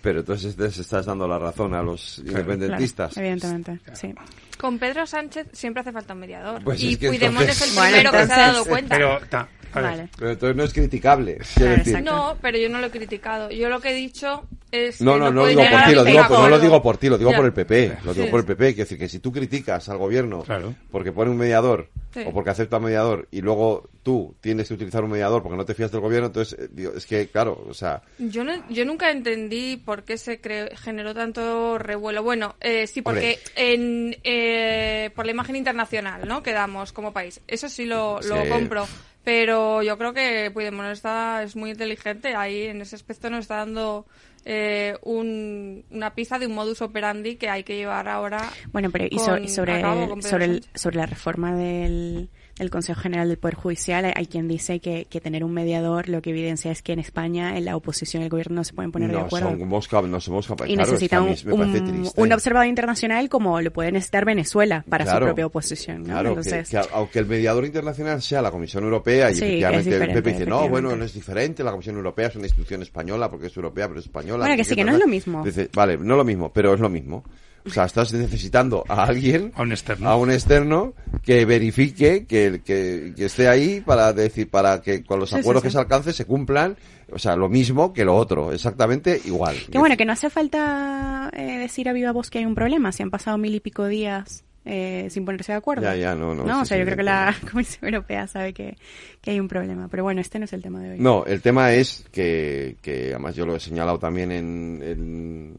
Pero entonces les estás dando la razón a los independentistas. Claro, evidentemente, sí. Con Pedro Sánchez siempre hace falta un mediador. Pues y es que Puigdemont entonces- es el Bueno, primero que se ha entonces- dado cuenta. Pero, ta- Vale. Pero entonces no es criticable. quiero decir. No, pero yo no lo he criticado. Yo lo que he dicho es No, que no, no, digo por ti, lo digo, no lo digo por ti, lo digo Ya. por el PP, lo digo Sí. por el PP, que decir que si tú criticas al gobierno Claro. porque pone un mediador Sí. o porque acepta un mediador y luego tú tienes que utilizar un mediador porque no te fías del gobierno, entonces eh, digo, es que claro, o sea, Yo, no, yo nunca entendí por qué se cre- generó tanto revuelo. Bueno, eh, sí, porque en, eh, por la imagen internacional ¿no? que damos como país. Eso sí lo, lo Sí. compro. Pero yo creo que Puigdemont está, es muy inteligente. Ahí en ese aspecto nos está dando eh, un- una pista de un modus operandi que hay que llevar ahora. Bueno, pero y con- so- a y sobre, cabo sobre, el- sobre la reforma del, del Consejo General del Poder Judicial, hay, hay quien dice que, que tener un mediador lo que evidencia es que en España en la oposición y el gobierno no se pueden poner de acuerdo. cap- no somos capaces. y claro, es que necesita a un, observador internacional como lo puede necesitar Venezuela para Claro. su propia oposición. ¿no? Claro, que- Entonces, que, aunque el mediador internacional sea la Comisión Europea y Sí, efectivamente es el PP dice, no, bueno, no es diferente, la Comisión Europea es una institución española porque es europea, pero es española. Bueno, que sí, que no es lo mismo. Dice, vale, no lo mismo, pero es lo mismo. O sea, estás necesitando a alguien, a un externo, a un externo que verifique que, que, que esté ahí para decir, para que con los Sí, acuerdos sí. que se alcancen se cumplan, o sea, lo mismo que lo otro, exactamente igual. que bueno, que no hace falta eh, decir a viva voz que hay un problema, si han pasado mil y pico días eh, sin ponerse de acuerdo. Ya, ya, no, no, No, o sea, sí, yo creo que la Comisión Europea sabe que, que hay un problema. Pero bueno, este no es el tema de hoy. No, el tema es que, que además yo lo he señalado también en, en,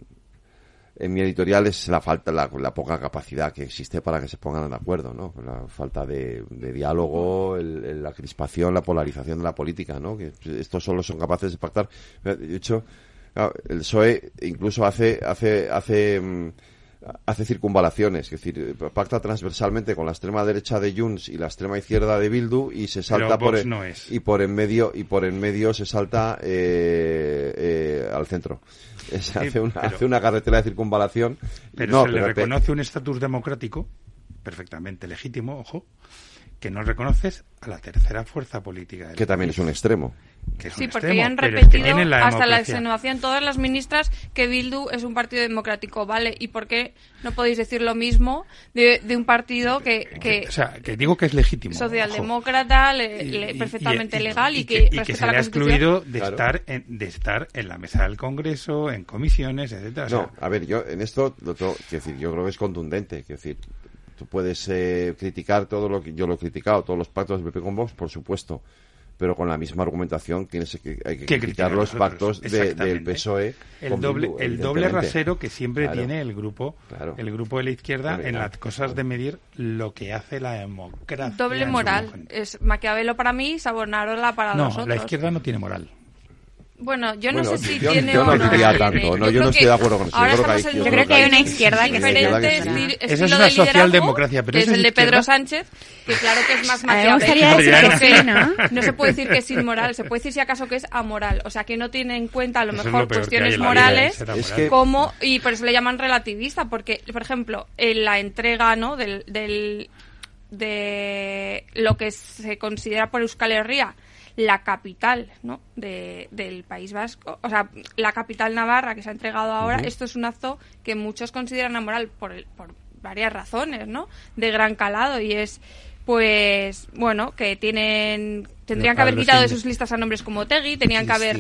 en mi editorial, es la falta, la, poca capacidad que existe para que se pongan de acuerdo, ¿no? La falta de, de diálogo, el- la crispación, la polarización de la política, ¿no? Que estos solo son capaces de pactar. De hecho, el PSOE incluso hace, hace, hace, mm, hace circunvalaciones, es decir, pacta transversalmente con la extrema derecha de Junts y la extrema izquierda de Bildu y se salta por Vox el- no es. y por en medio y por en medio se salta eh, eh, al centro. Se hace, una, pero- hace una carretera de circunvalación. Pero No, se le reconoce un estatus democrático perfectamente legítimo, ojo, que no reconoces a la tercera fuerza política del que también es un extremo. Que es Sí, un porque extremo, ya han es que repetido la hasta la extenuación todas las ministras que Bildu es un partido democrático, ¿vale? ¿Y por qué no podéis decir lo mismo de, de un partido que, que O sea, que digo que es legítimo. socialdemócrata, le- Y- le- y- perfectamente y- y- legal y, y que, y respeta se le ha excluido de Claro. estar en, de estar en la mesa del Congreso, en comisiones, etcétera. O sea, No, a ver, yo en esto, lo tengo que decir, yo creo que es contundente. Quiero decir, Tú puedes eh, criticar todo lo que yo lo he criticado, todos los pactos del PP con Vox, por supuesto, pero con la misma argumentación tienes que, hay que, Que criticar los pactos de- del. PSOE. El con doble, Bildu, el doble rasero que siempre Claro. tiene el grupo, Claro. el grupo de la izquierda Hombre, en claro. las cosas de medir lo que hace la democracia. Doble moral. Es Maquiavelo para mí, Savonarola para No, nosotros. la izquierda no tiene moral. Bueno, yo no Bueno, sé si yo- tiene yo no o no diría tanto, no, yo no estoy que de acuerdo con eso, ahora yo creo que estamos hay- en yo creo que hay- diferente Hay izquierda que sí. Esa es estilo una de liderazgo, socialdemocracia, pero que es el de izquierda. Pedro Sánchez, que claro que es más maquiavélico. gustaría decir que porque sí, ¿no? no se puede decir que es inmoral, se puede decir si acaso que es amoral, o sea que no tiene en cuenta a lo Eso mejor lo que cuestiones morales Es que- como y por eso le llaman relativista, porque por ejemplo en la entrega no del, del de lo que se considera por Euskal Herria la capital ¿no? de, del País Vasco, o sea, la capital navarra que se ha entregado ahora, esto es un acto que muchos consideran amoral por, por varias razones, ¿no? De gran calado y es, pues, bueno, que tienen, tendrían que haber quitado de sus listas a nombres como Tegui, tenían que haber,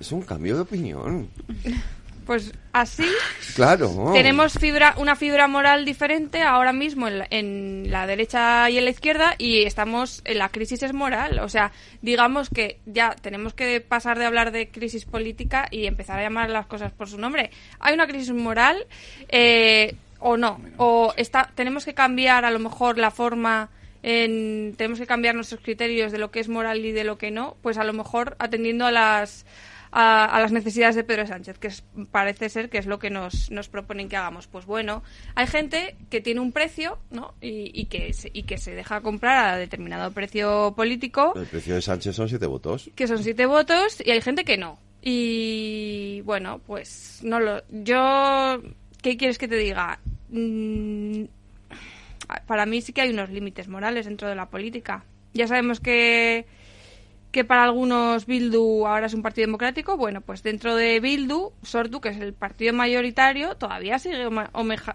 es un cambio de opinión. pues, así. Claro. Tenemos fibra, una fibra moral diferente ahora mismo en la, en la derecha y en la izquierda y estamos en la crisis es moral. O sea, digamos que ya tenemos que pasar de hablar de crisis política y empezar a llamar las cosas por su nombre. Hay una crisis moral eh, o no, o está, tenemos que cambiar a lo mejor la forma. En, tenemos que cambiar nuestros criterios de lo que es moral y de lo que no, pues a lo mejor atendiendo a las a, a las necesidades de Pedro Sánchez, que es- parece ser que es lo que nos, nos proponen que hagamos. Pues bueno, hay gente que tiene un precio, ¿no? Y, y que, se, y que se deja comprar a determinado precio político, El precio de Sánchez son siete votos. que son siete votos, y hay gente que no. Y bueno, pues no lo. Yo. ¿Qué quieres que te diga? Mm, para mí sí que hay unos límites morales dentro de la política. Ya sabemos que que para algunos Bildu ahora es un partido democrático, bueno, pues dentro de Bildu, Sortu, que es el partido mayoritario, todavía sigue home-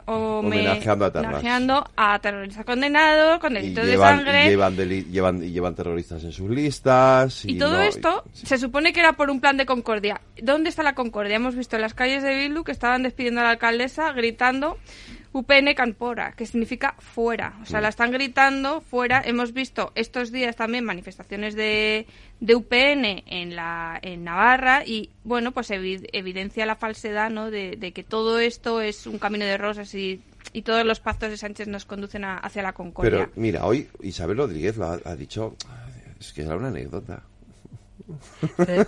Homenajeando a homenajeando a terroristas condenados con delitos de sangre. y llevan, deli- llevan, y llevan terroristas en sus listas. Y, Y todo no- esto se supone que era por un plan de concordia. ¿Dónde está la concordia? Hemos visto en las calles de Bildu que estaban despidiendo a la alcaldesa gritando UPN Campora, que significa fuera. O sea, la están gritando fuera. Hemos visto estos días también manifestaciones de, de UPN en, la, en Navarra y, bueno, pues evi- evidencia la falsedad, ¿no? De, de que todo esto es un camino de rosas y, y todos los pactos de Sánchez nos conducen a- hacia la concordia. Pero mira, hoy Isabel Rodríguez lo ha, ha dicho. Es que era una anécdota.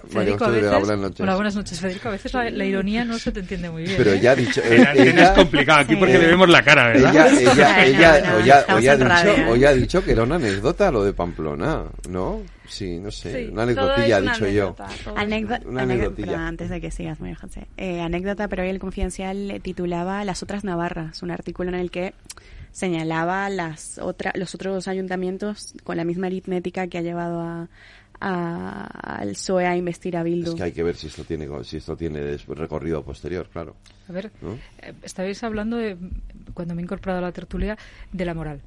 Federico, a veces, buenas noches. Hola, buenas noches, Federico. A veces la, la ironía no se te entiende muy bien. Pero ¿eh? ya ha dicho. En antena es complicado, aquí porque le vemos la cara, ¿verdad? Ella, ella, ella, No, no, hoy ha- dicho, ¿eh? hoy ha dicho que era una anécdota lo de Pamplona, ¿no? Sí, no sé, Sí, una anecdotilla ha dicho yo. Anécdota, Una perdón, antes de que sigas, María José. Eh, anécdota, pero hoy el Confidencial eh, titulaba Las otras Navarras, un artículo en el que señalaba las otra, los otros ayuntamientos con la misma aritmética que ha llevado a, a- al PSOE a investir a Bildu. Es que hay que ver si esto tiene, si esto tiene recorrido posterior, claro. A ver, ¿No? eh, estabais hablando, de, cuando me he incorporado a la tertulia, de la moral.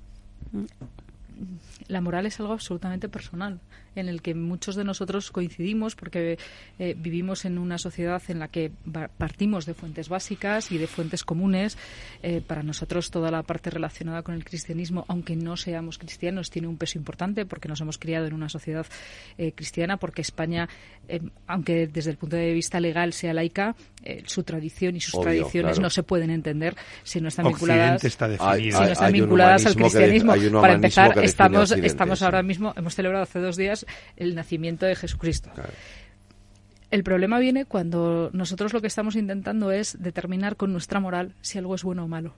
La moral es algo absolutamente personal, en el que muchos de nosotros coincidimos porque eh, vivimos en una sociedad en la que partimos de fuentes básicas y de fuentes comunes. Eh, para nosotros toda la parte relacionada con el cristianismo, aunque no seamos cristianos, tiene un peso importante porque nos hemos criado en una sociedad eh, cristiana, porque España, eh, aunque desde el punto de vista legal sea laica, eh, su tradición y sus Obvio, tradiciones claro. no se pueden entender si no están vinculadas, está definido. Hay- si no están vinculadas al cristianismo. Para empezar, estamos, estamos ahora mismo, hemos celebrado hace dos días el nacimiento de Jesucristo. El problema viene cuando nosotros lo que estamos intentando es determinar con nuestra moral si algo es bueno o malo.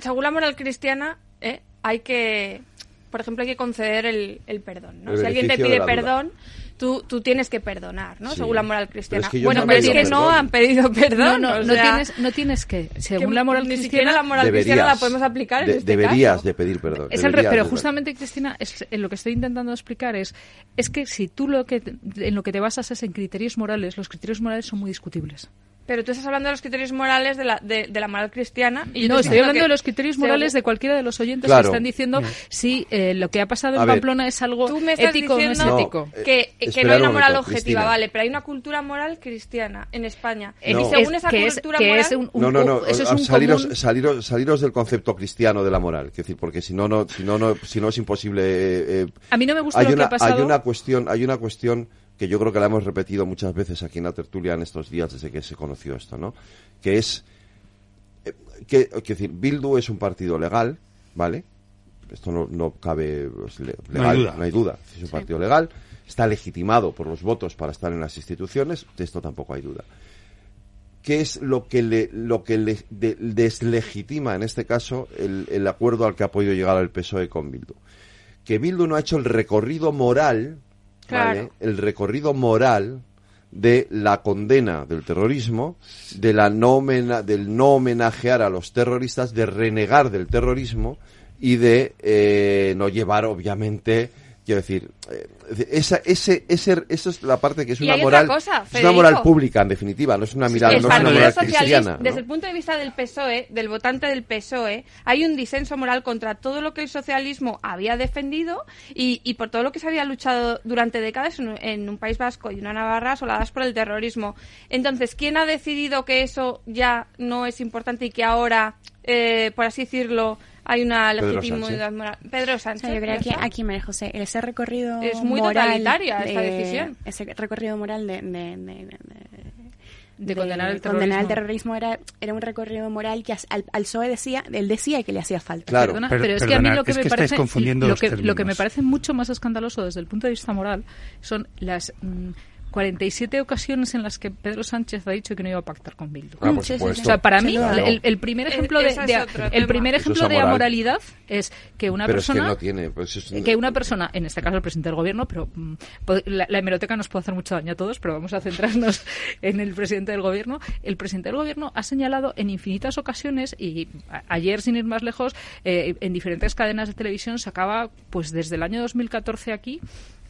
según la moral cristiana, ¿eh? hay que, por ejemplo, hay que conceder el, el perdón. ¿no? El Si alguien te pide perdón, tú, tú tienes que perdonar, ¿no? Sí. Según la moral Pero cristiana. es que ellos bueno, no pero es que no han pedido perdón. no, no, o no sea, tienes, no tienes que. Según que la moral ni cristiana, siquiera la moral cristiana la podemos aplicar en de- este deberías caso. de pedir perdón. Es el pero justamente, Cristina, es, en lo que estoy intentando explicar es, es que si tú lo que, en lo que te basas es en criterios morales, los criterios morales son muy discutibles. Pero tú estás hablando de los criterios morales de la, de, de la moral cristiana. Y yo no, estoy hablando que de los criterios morales según- de cualquiera de los oyentes Claro. que están diciendo si eh, lo que ha pasado A en ver. Pamplona es algo Tú me estás ético o no es ético. eh, que, que no hay una un moral momento, objetiva, Cristina. vale, pero hay una cultura moral cristiana en España. No. Y según Es- esa que es- cultura que moral... es un- No, no, no. eso es un saliros, común- saliros, saliros del concepto cristiano de la moral. Es decir, porque si no, no, si no, no, si no es imposible. eh, eh, A mí no me gusta hay lo que una, ha pasado. Hay una cuestión, hay una cuestión que yo creo que la hemos repetido muchas veces aquí en la tertulia en estos días desde que se conoció esto, ¿no? Que es eh, que, quiero decir, Bildu es un partido legal, ¿vale? Esto no, no cabe es le- No legal, hay duda. no hay duda. Es un partido legal, está legitimado por los votos para estar en las instituciones, de esto tampoco hay duda. ¿Qué es lo que le, lo que le de- deslegitima en este caso el, el acuerdo al que ha podido llegar el PSOE con Bildu? Que Bildu no ha hecho el recorrido moral, ¿vale? El recorrido moral de la condena del terrorismo, de la no del no homenajear a los terroristas, de renegar del terrorismo y de eh, no llevar, obviamente, quiero decir, eh, esa, ese, ese, esa es la parte que es una moral, cosa, es una moral pública, en definitiva, no es una mirada, el no es una moral cristiana. ¿no? desde el punto de vista del PSOE, del votante del PSOE, hay un disenso moral contra todo lo que el socialismo había defendido y, y por todo lo que se había luchado durante décadas en, un- en un País Vasco y una Navarra asoladas por el terrorismo. Entonces, ¿quién ha decidido que eso ya no es importante y que ahora, eh, por así decirlo, hay una Pedro legitimidad moral? Pedro O Sánchez. sea, yo creo que aquí, María José, ese recorrido Es muy moral totalitaria esta de- decisión. Ese recorrido moral de, de, de- de- De condenar el condenar el terrorismo. terrorismo era, era un recorrido moral que al, al PSOE decía, él decía que le hacía falta. Claro. Perdona, Per- pero es que a mí lo que me que parece confundiendo lo que, lo que me parece mucho más escandaloso desde el punto de vista moral son las mm, 47 ocasiones en las que Pedro Sánchez ha dicho que no iba a pactar con Bildu. Ah, por. O sea, para mí el, el primer ejemplo de, es de- el primer Eso es ejemplo de amoral. amoralidad es que una pero es que persona no tiene, pues es un- que una persona, en este caso el presidente del gobierno, pero mm, la, la hemeroteca nos puede hacer mucho daño a todos, pero vamos a centrarnos en el presidente del gobierno. El presidente del gobierno ha señalado en infinitas ocasiones y ayer, sin ir más lejos, eh, en diferentes cadenas de televisión sacaba, pues desde el año 2014 aquí,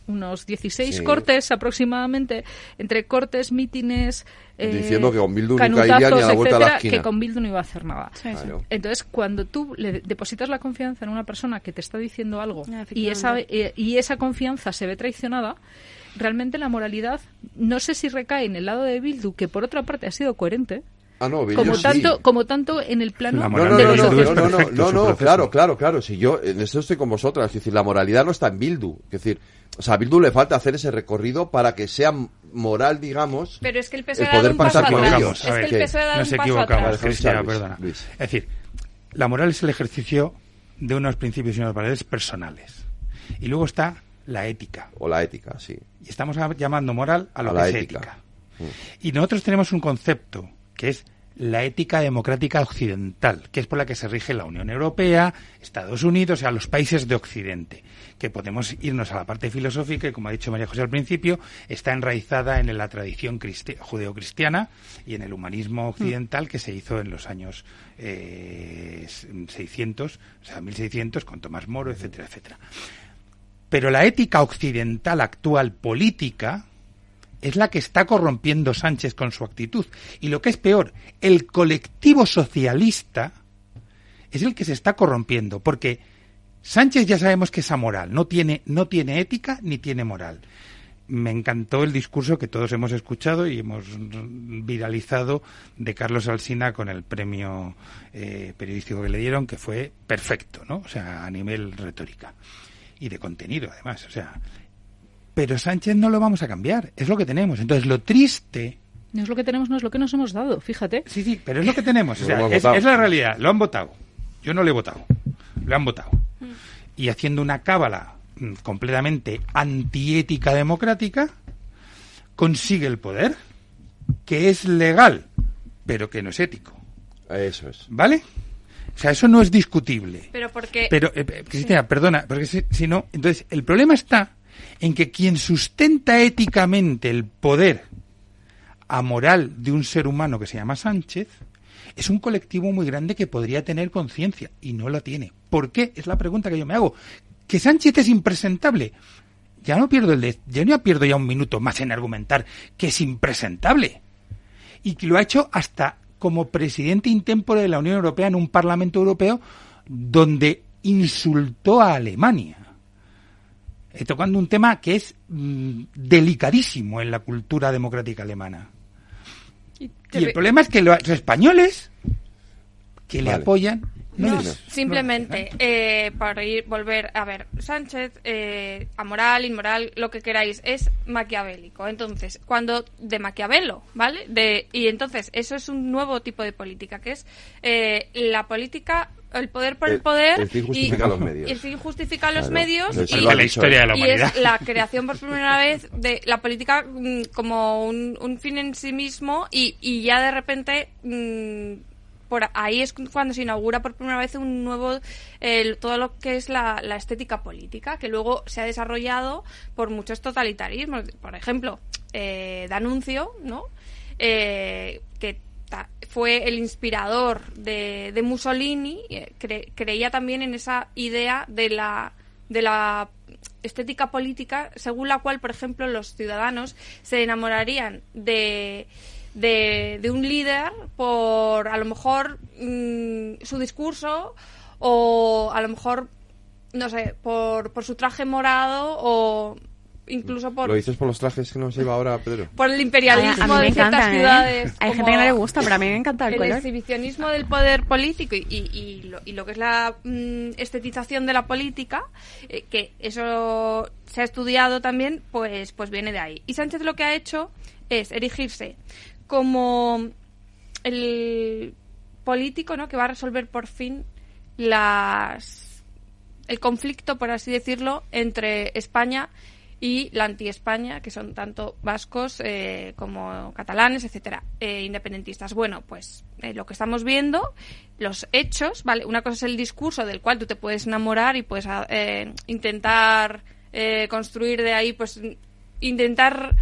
unos 16 Sí. cortes aproximadamente, entre cortes, mítines, eh, Diciendo que con Bildu ni a la vuelta de la etcétera, esquina. que con Bildu no iba a hacer nada. Claro. Entonces, cuando tú le depositas la confianza en una persona que te está diciendo algo Ah, y esa, eh, y esa confianza se ve traicionada, realmente la moralidad no sé si recae en el lado de Bildu, que por otra parte ha sido coherente, Ah, no, Bildu como sí. tanto, como tanto en el plano La No, moral no, de no, los no, no, no, no, no, no, claro, claro, claro. Si yo en eso estoy con vosotras, es decir, la moralidad no está en Bildu, es decir, o sea, a Bildu le falta hacer ese recorrido para que sea moral, digamos, Pero es que el PSOE el ha dado poder un paso pasar con atrás. ellos. Es que el. PSOE ha dado Nos un paso equivocamos, atrás. Cristina, Luis, perdona. Luis. Es decir, la moral es el ejercicio de unos principios y unos valores personales. Y luego está la ética. O la ética, sí. Y estamos llamando moral a lo A que la es ética. ética. Y nosotros tenemos un concepto que es la ética democrática occidental, que es por la que se rige la Unión Europea, Estados Unidos, o sea, los países de Occidente, que podemos irnos a la parte filosófica y, como ha dicho María José al principio, está enraizada en la tradición cristi- judeocristiana y en el humanismo occidental que se hizo en los años eh, 600, o sea, 1600, con Tomás Moro, etcétera, etcétera. Pero la ética occidental actual política es la que está corrompiendo Sánchez con su actitud. Y lo que es peor, el colectivo socialista es el que se está corrompiendo, porque Sánchez ya sabemos que es amoral, no tiene, no tiene ética ni tiene moral. Me encantó el discurso que todos hemos escuchado y hemos viralizado de Carlos Alsina con el premio eh, periodístico que le dieron, que fue perfecto, ¿no? O sea, a nivel retórica y de contenido, además. O sea, pero Sánchez no lo vamos a cambiar, es lo que tenemos. Entonces, lo triste. no es lo que tenemos, no es lo que nos hemos dado, fíjate. Sí, sí, pero es lo que tenemos. O sea, es, la realidad. Lo han votado. Yo no lo he votado. Lo han votado. Y haciendo una cábala mm, completamente antiética democrática, consigue el poder, que es legal, pero que no es ético. Eso es. ¿Vale? O sea, eso no es discutible. Pero porque... Pero, eh, eh, perdona, porque si, si no, entonces, el problema está en que quien sustenta éticamente el poder amoral de un ser humano que se llama Sánchez es un colectivo muy grande que podría tener conciencia y no la tiene. ¿Por qué? Es la pregunta que yo me hago. ¿Que Sánchez es impresentable? Ya no pierdo el de- ya no pierdo ya un minuto más en argumentar que es impresentable. y que lo ha hecho hasta como presidente intémpore de la Unión Europea en un Parlamento Europeo donde insultó a Alemania. Eh, tocando un tema que es mm, delicadísimo en la cultura democrática alemana. Y el problema es que los españoles que le apoyan no, No, simplemente eh, para ir volver a ver Sánchez eh, amoral inmoral lo que queráis es maquiavélico. Entonces cuando de maquiavelo vale de y entonces eso es un nuevo tipo de política que es eh, la política el poder por el, El- poder el fin y- justifica los medios. y el fin justifica los Claro, medios y, La historia de la y es la creación por primera vez de la política mm, como un, un fin en sí mismo y, y ya de repente mm, por ahí es cuando se inaugura por primera vez un nuevo todo lo que es la, la estética política que luego se ha desarrollado por muchos totalitarismos. Por ejemplo eh, Danuncio no Eh, fue el inspirador de, Mussolini eh, cre- creía también en esa idea de la de la estética política según la cual por ejemplo los ciudadanos se enamorarían de de, de un líder por a lo mejor mm, su discurso o a lo mejor no sé por, por su traje morado o incluso por ¿Lo dices por los trajes que nos lleva ahora Pedro? por el imperialismo A mí me de ciertas ¿eh? ciudades. Hay gente que no le gusta, pero a mí me encanta el el color. exhibicionismo del poder político y, y- y lo, y lo que es la mm, estetización de la política, eh, que eso se ha estudiado también, pues, pues viene de ahí. Y Sánchez lo que ha hecho es erigirse como el político ¿no? que va a resolver por fin las el conflicto, por así decirlo, entre España y la anti-España, que son tanto vascos eh, como catalanes, etcétera, eh, independentistas. Bueno, pues eh, lo que estamos viendo, los hechos, ¿vale? Una cosa es el discurso del cual tú te puedes enamorar y puedes eh, intentar eh, construir de ahí, pues intentar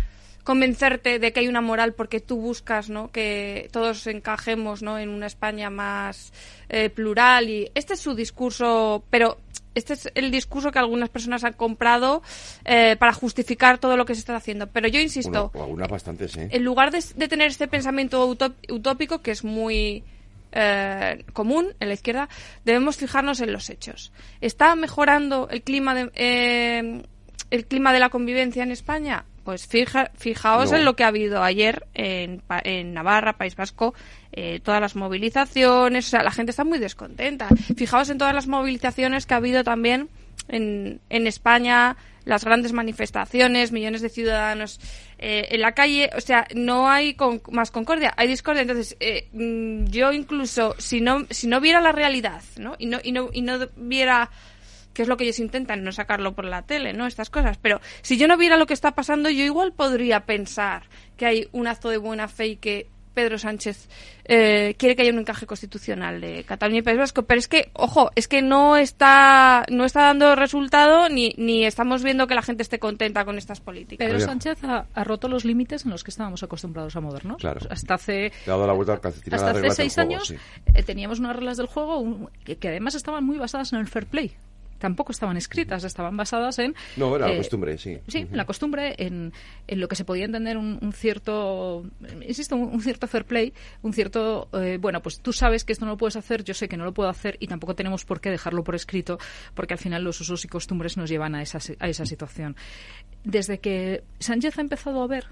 convencerte de que hay una moral porque tú buscas ¿no? que todos encajemos ¿no? en una España más eh, plural y este es su discurso pero este es el discurso que algunas personas han comprado eh, para justificar todo lo que se está haciendo pero yo insisto bastantes, ¿eh? en lugar de, de tener este pensamiento utópico que es muy eh, común en la izquierda, debemos fijarnos en los hechos. ¿Está mejorando el clima de, eh, el clima de la convivencia en España? Pues fija, fijaos No. en lo que ha habido ayer en, en Navarra, País Vasco, eh, todas las movilizaciones, o sea, la gente está muy descontenta. Fijaos en todas las movilizaciones que ha habido también en, en España, las grandes manifestaciones, millones de ciudadanos eh, en la calle, o sea, no hay con- más concordia, hay discordia. Entonces, eh, mm, yo incluso, si no, si no viera la realidad, ¿no? Y no, y no, y no viera que es lo que ellos intentan, no sacarlo por la tele, ¿no? Estas cosas. Pero si yo no viera lo que está pasando, yo igual podría pensar que hay un acto de buena fe y que Pedro Sánchez eh, quiere que haya un encaje constitucional de Cataluña y País Vasco. Pero es que, ojo, es que no está, no está dando resultado ni, ni estamos viendo que la gente esté contenta con estas políticas. Pedro Sánchez ha, ha roto los límites en los que estábamos acostumbrados a movernos. Claro. Hasta hace dado la vuelta al hasta hace seis juego, años sí. eh, teníamos unas reglas del juego un- que, que además estaban muy basadas en el fair play. Tampoco estaban escritas, estaban basadas en... No, era la eh, costumbre, sí. Sí, Ujú. la costumbre en, en lo que se podía entender un, un cierto, insisto, un, un cierto fair play, un cierto, eh, bueno, pues tú sabes que esto no lo puedes hacer, yo sé que no lo puedo hacer y tampoco tenemos por qué dejarlo por escrito, porque al final los usos y costumbres nos llevan a esa, a esa situación. Desde que Sánchez ha empezado a ver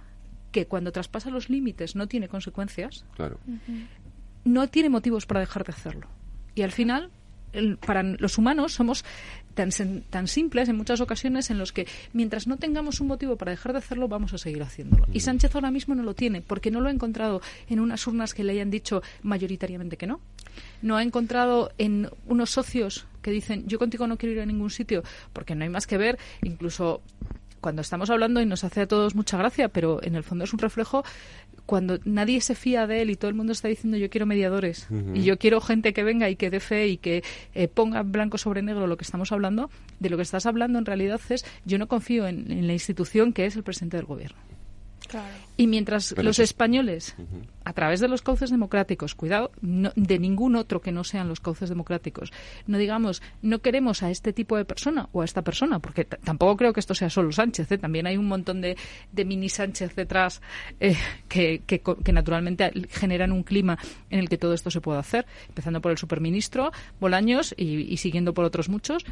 que cuando traspasa los límites no tiene consecuencias, Claro. no tiene motivos para dejar de hacerlo. Y al final, el- para los humanos somos tan, tan simples en muchas ocasiones en los que mientras no tengamos un motivo para dejar de hacerlo, vamos a seguir haciéndolo. Y Sánchez ahora mismo no lo tiene, porque no lo ha encontrado en unas urnas que le hayan dicho mayoritariamente que no. No ha encontrado en unos socios que dicen yo contigo no quiero ir a ningún sitio, porque no hay más que ver, incluso cuando estamos hablando y nos hace a todos mucha gracia, pero en el fondo es un reflejo cuando nadie se fía de él y todo el mundo está diciendo yo quiero mediadores y yo quiero gente que venga y que dé fe y que eh, ponga blanco sobre negro lo que estamos hablando, de lo que estás hablando en realidad es yo no confío en, en la institución que es el presidente del gobierno. Y mientras Pero los eso españoles, a través de los cauces democráticos, cuidado, no- de ningún otro que no sean los cauces democráticos, no digamos, no queremos a este tipo de persona o a esta persona, porque tampoco creo que esto sea solo Sánchez, ¿eh? también hay un montón de, de mini Sánchez detrás eh, que, que co- que naturalmente generan un clima en el que todo esto se puede hacer, empezando por el superministro Bolaños y, y siguiendo por otros muchos.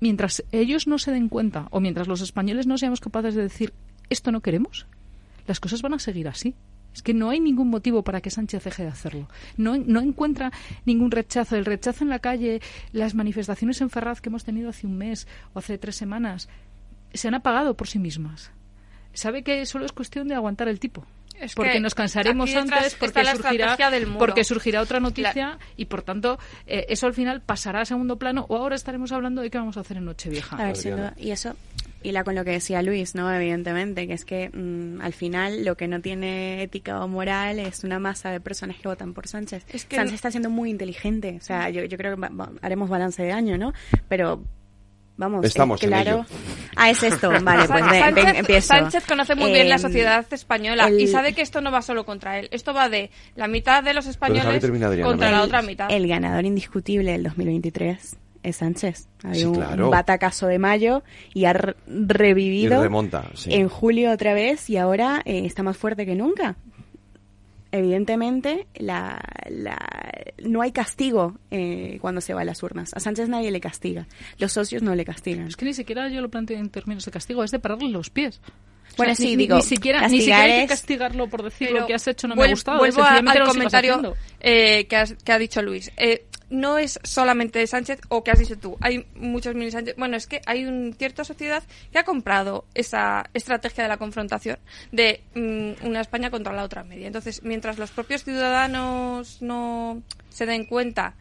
Mientras ellos no se den cuenta o mientras los españoles no seamos capaces de decir esto no queremos, las cosas van a seguir así. Es que no hay ningún motivo para que Sánchez deje de hacerlo. No, encuentra ningún rechazo. El rechazo en la calle, las manifestaciones en Ferraz que hemos tenido hace un mes o hace tres semanas, se han apagado por sí mismas. Sabe que solo es cuestión de aguantar el tipo. Es porque que nos cansaremos antes, porque la surgirá, del porque surgirá otra noticia y por tanto eh, eso al final pasará a segundo plano o ahora estaremos hablando de qué vamos a hacer en Nochevieja. A ver, sin duda. y eso y con lo que decía Luis, ¿no? Evidentemente, que es que mm, al final lo que no tiene ética o moral es una masa de personas que votan por Sánchez. Es que Sánchez no- está siendo muy inteligente, o sea, yo, yo creo que va- va- haremos balance de año, ¿no? Pero vamos, Estamos es en claro. ello. Ah, es esto, vale, pues ve- Sánchez, ven, empiezo. Sánchez conoce muy bien la Em, sociedad española y sabe que esto no va solo contra él. Esto va de la mitad de los españoles contra la otra mitad. El ganador indiscutible del 2023 es Sánchez. Hay Sí, un, claro. un batacazo de mayo y ha re- revivido Y remonta, sí. en julio otra vez y ahora eh, está más fuerte que nunca. Evidentemente, la, la- no hay castigo eh, cuando se va a las urnas. A Sánchez nadie le castiga. Los socios no le castigan. Es que ni siquiera yo lo planteo en términos de castigo, es de pararle los pies. O Bueno, sea, sí, ni, digo, ni siquiera, ni siquiera hay que castigarlo por decir lo que has hecho no me ha gustado. Vuelvo a- al comentario eh, que, has- que ha dicho Luis. Eh, no es solamente Sánchez o que has dicho tú. Hay muchos mini Sánchez. Bueno, es que hay una cierta sociedad que ha comprado esa estrategia de la confrontación de mm, una España contra la otra media. Entonces, mientras los propios ciudadanos no se den cuenta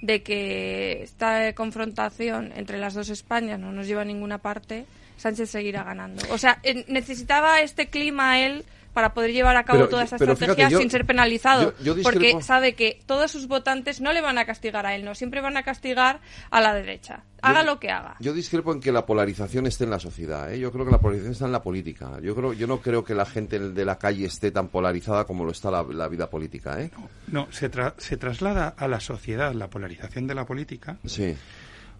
de que esta confrontación entre las dos Españas no nos lleva a ninguna parte, Sánchez seguirá ganando. O sea, necesitaba este clima él para poder llevar a cabo Pero- toda pero estrategia fíjate, yo- sin ser penalizado. yo- yo discrepo- porque sabe que todos sus votantes no le van a castigar a él, no, siempre van a castigar a la derecha. Haga lo que haga. Yo discrepo en que la polarización esté en la sociedad. ¿eh? Yo creo que la polarización está en la política. Yo creo, yo no creo que la gente de la calle esté tan polarizada como lo está la, la vida política. ¿eh? No, se, tra- se traslada a la sociedad la polarización de la política, Sí.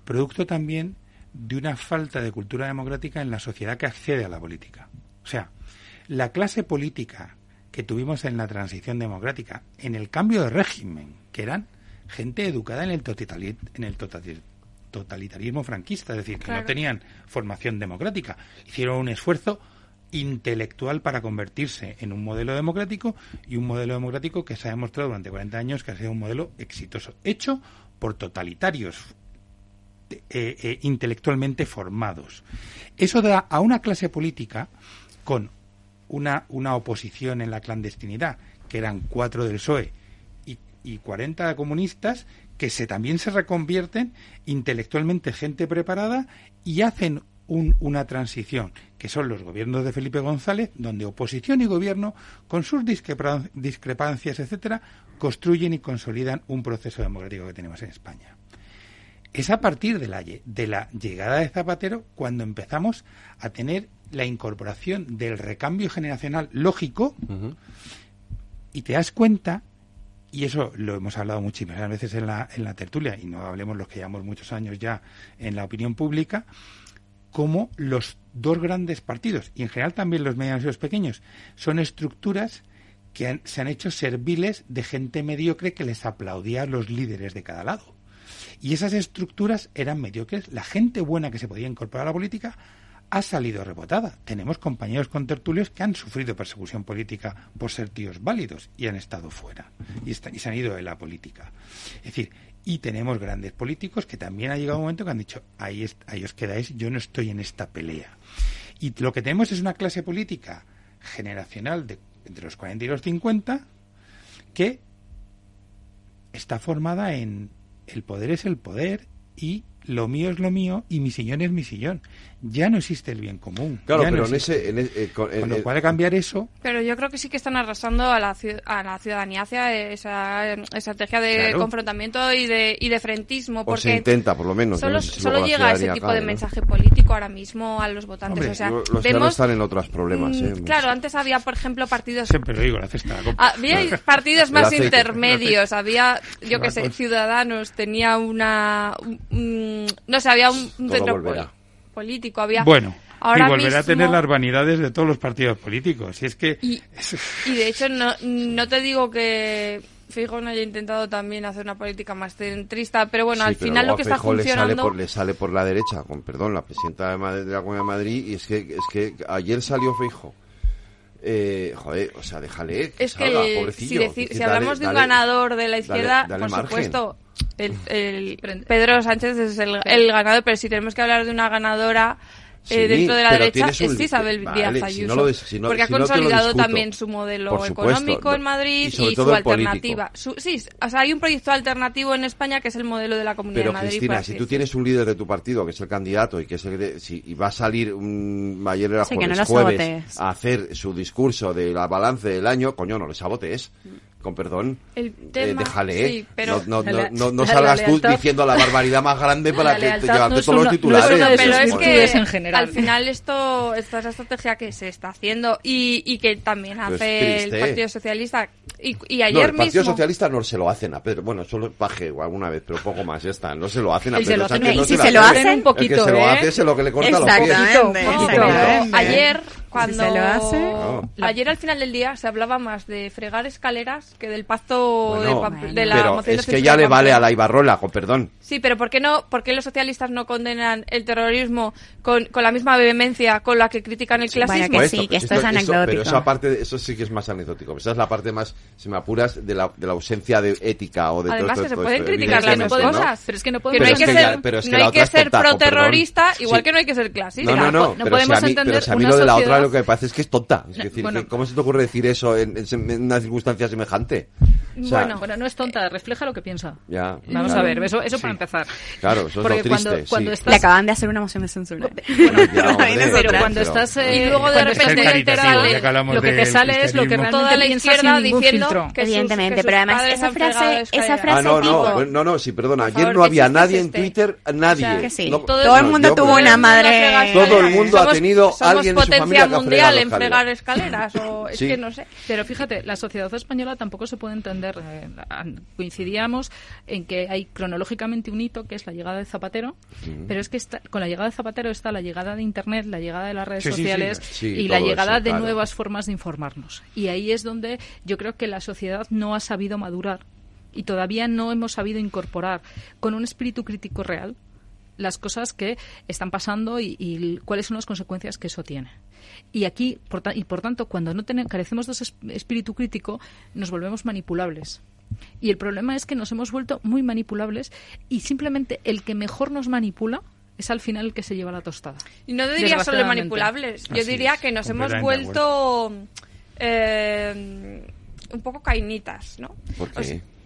producto también de una falta de cultura democrática en la sociedad que accede a la política. O sea, la clase política que tuvimos en la transición democrática, en el cambio de régimen, que eran gente educada en el, en totalitarismo franquista, es decir, que Claro. no tenían formación democrática, hicieron un esfuerzo intelectual para convertirse en un modelo democrático y un modelo democrático que se ha demostrado durante 40 años que ha sido un modelo exitoso, hecho por totalitarios eh, eh, intelectualmente formados. Eso da a una clase política con una, una oposición en la clandestinidad, que eran cuatro del PSOE y, y 40 comunistas, que se, también se reconvierten intelectualmente gente preparada y hacen un- una transición, que son los gobiernos de Felipe González, donde oposición y gobierno, con sus discrepan- discrepancias, etcétera, construyen y consolidan un proceso democrático que tenemos en España. Es a partir de la, de la llegada de Zapatero cuando empezamos a tener la incorporación del recambio generacional lógico y te das cuenta, y eso lo hemos hablado muchísimas veces en la, en la tertulia, y no hablemos los que llevamos muchos años ya en la opinión pública, como los dos grandes partidos, y en general también los medianos y los pequeños, son estructuras que han- se han hecho serviles de gente mediocre que les aplaudía a los líderes de cada lado. Y esas estructuras eran mediocres. La gente buena que se podía incorporar a la política ha salido rebotada. Tenemos compañeros contertulios que han sufrido persecución política por ser tíos válidos y han estado fuera y, y se han ido de la política. Es decir, y tenemos grandes políticos que también ha llegado un momento que han dicho, ahí, est- ahí os quedáis, yo no estoy en esta pelea. Y lo que tenemos es una clase política generacional de entre los 40 y los 50 que está formada en el poder es el poder y lo mío es lo mío y mi sillón es mi sillón ya no existe el bien común. Claro, pero en ese... En e- eh, con, e- cambiar eso... Pero yo creo que sí que están arrasando a la, a la ciudadanía hacia esa estrategia de confrontamiento y de, y de frentismo. Porque o se intenta, por lo menos. Solo, solo llega ese tipo de mensaje político ahora mismo a los votantes. Hombre, o sea, los vemos, están en otros problemas. Mm, ¿eh? Claro, antes había, por ejemplo, partidos... Siempre lo digo, la cesta. Ah, había partidos más intermedios. Había, yo qué sé, Ciudadanos tenía una... No sé, había un político. Había bueno, y volverá a tener las vanidades de todos los partidos políticos. Y es que y, de hecho no, no te digo que Fijo no haya intentado también hacer una política más centrista, pero bueno, al final lo que está funcionando... Le sale, por, le sale por la derecha, con perdón, la presidenta de, la Comunidad de Madrid, y es que, es que ayer salió Fijo. Eh, joder, o sea, déjale es que. Si, decir, si hablamos de un ganador de la izquierda, por supuesto, Pedro Sánchez es el, ganador, pero si tenemos que hablar de una ganadora eh, dentro de la derecha, es Isabel vale, Díaz Ayuso. Porque ha consolidado también su modelo económico en Madrid y, su alternativa. Sí, o sea, hay un proyecto alternativo en España que es el modelo de la Comunidad pero, de Madrid. Cristina, si tú tienes un líder de tu partido que es el candidato y que es el va a salir un ayer era sí, jueves, a hacer su discurso de la balance del año, coño, no le sabotees con perdón, el eh, tema, eh, déjale, sí, ¿eh? pero no, no, no, no salgas tú diciendo la barbaridad más grande para que te llevante todos los titulares. ¿eh? pero es que en general. al final esto, esta es la estrategia que se está haciendo y, y que también hace el Partido Socialista. Y, y ayer no, el Partido mismo... Socialista no se lo hacen a Pedro. Bueno, solo paje alguna vez, pero poco más ya está. No se lo hacen a Pedro. Sánchez, y si se, lo hacen un poquito, el que se lo hace ¿eh? se lo que le corta los pies. Ayer pues Cuando se lo hace. Ah. Ayer al final del día se hablaba más de fregar escaleras que del pacto de, la moción de Es que ya le vale a la Ibarrola, con perdón. Sí, pero ¿por qué, no, ¿por qué los socialistas no condenan el terrorismo con, con la misma vehemencia con la que critican el clasismo? Que sí, que esto, es anecdótico. Pero eso, aparte, eso sí que es más anecdótico. Esa es la parte más, si me apuras, de la, de la ausencia de ética o de Además, todo, se pueden criticar las dos cosas. Pero es que no podemos pero pero hay que ser, no hay que ser pro-terrorista, igual que no hay que ser clasista. No, no, no. No podemos entender una sociedad lo que me parece es que es tonta. Es decir, ¿cómo se te ocurre decir eso en una circunstancia semejante? O sea, bueno, bueno, no es tonta, refleja lo que piensa. Ya, Vamos claro. a ver, eso, eso sí. para empezar. Claro, eso es lo triste, cuando, cuando sí. estás... Le acaban de hacer una moción de censura. Bueno, ya, hombre, pero cuando estás... Eh, y luego de repente enterado, lo que te sale es lo que realmente toda la izquierda diciendo que Evidentemente, que pero además esa frase, esa ah, frase ah, no, no, no, no, sí, perdona. Ayer no había nadie en Twitter, nadie. Todo, el mundo tuvo una madre. Todo el mundo ha tenido alguien en su familia mundial que ha en fregar escaleras o es que no sé. Pero fíjate, la sociedad española tampoco se puede entender eh, coincidíamos en que hay cronológicamente un hito que es la llegada de Zapatero, pero es que está, con la llegada de Zapatero está la llegada de Internet, la llegada de las redes sociales y la llegada de nuevas formas de informarnos. Y ahí es donde yo creo que la sociedad no ha sabido madurar y todavía no hemos sabido incorporar con un espíritu crítico real las cosas que están pasando y, cuáles son las consecuencias que eso tiene. Y aquí, por, y por tanto, cuando no tenemos, carecemos de ese espíritu crítico, nos volvemos manipulables. Y el problema es que nos hemos vuelto muy manipulables y simplemente el que mejor nos manipula es al final el que se lleva la tostada. Y no diría solo manipulables, yo diría que nos hemos vuelto eh, un poco cainitas, ¿no? ¿Por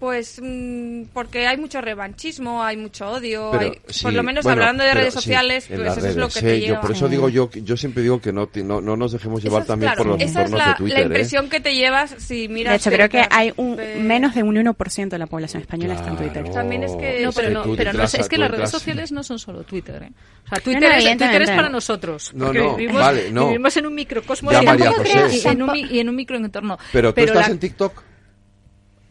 pues mmm, porque hay mucho revanchismo, hay mucho odio. Pero, hay, sí, por lo menos bueno, hablando de redes sociales, sí, pues eso redes, es lo que sí, te lleva. Yo, por eso digo yo, yo siempre digo que no, no, no nos dejemos llevar es, también claro, por los Esa es la, de Twitter, la impresión ¿eh? que te llevas si miras. De hecho, creo que hay un, de... menos de un 1% de la población española claro, está en Twitter. También es que. No, pero, no, pero no es, que las redes sociales no son solo Twitter. ¿eh? O sea, Twitter, no, es, Twitter es para nosotros. No, no, vivimos, vale, no. vivimos en un microcosmos y, en un microentorno. Pero tú estás en TikTok.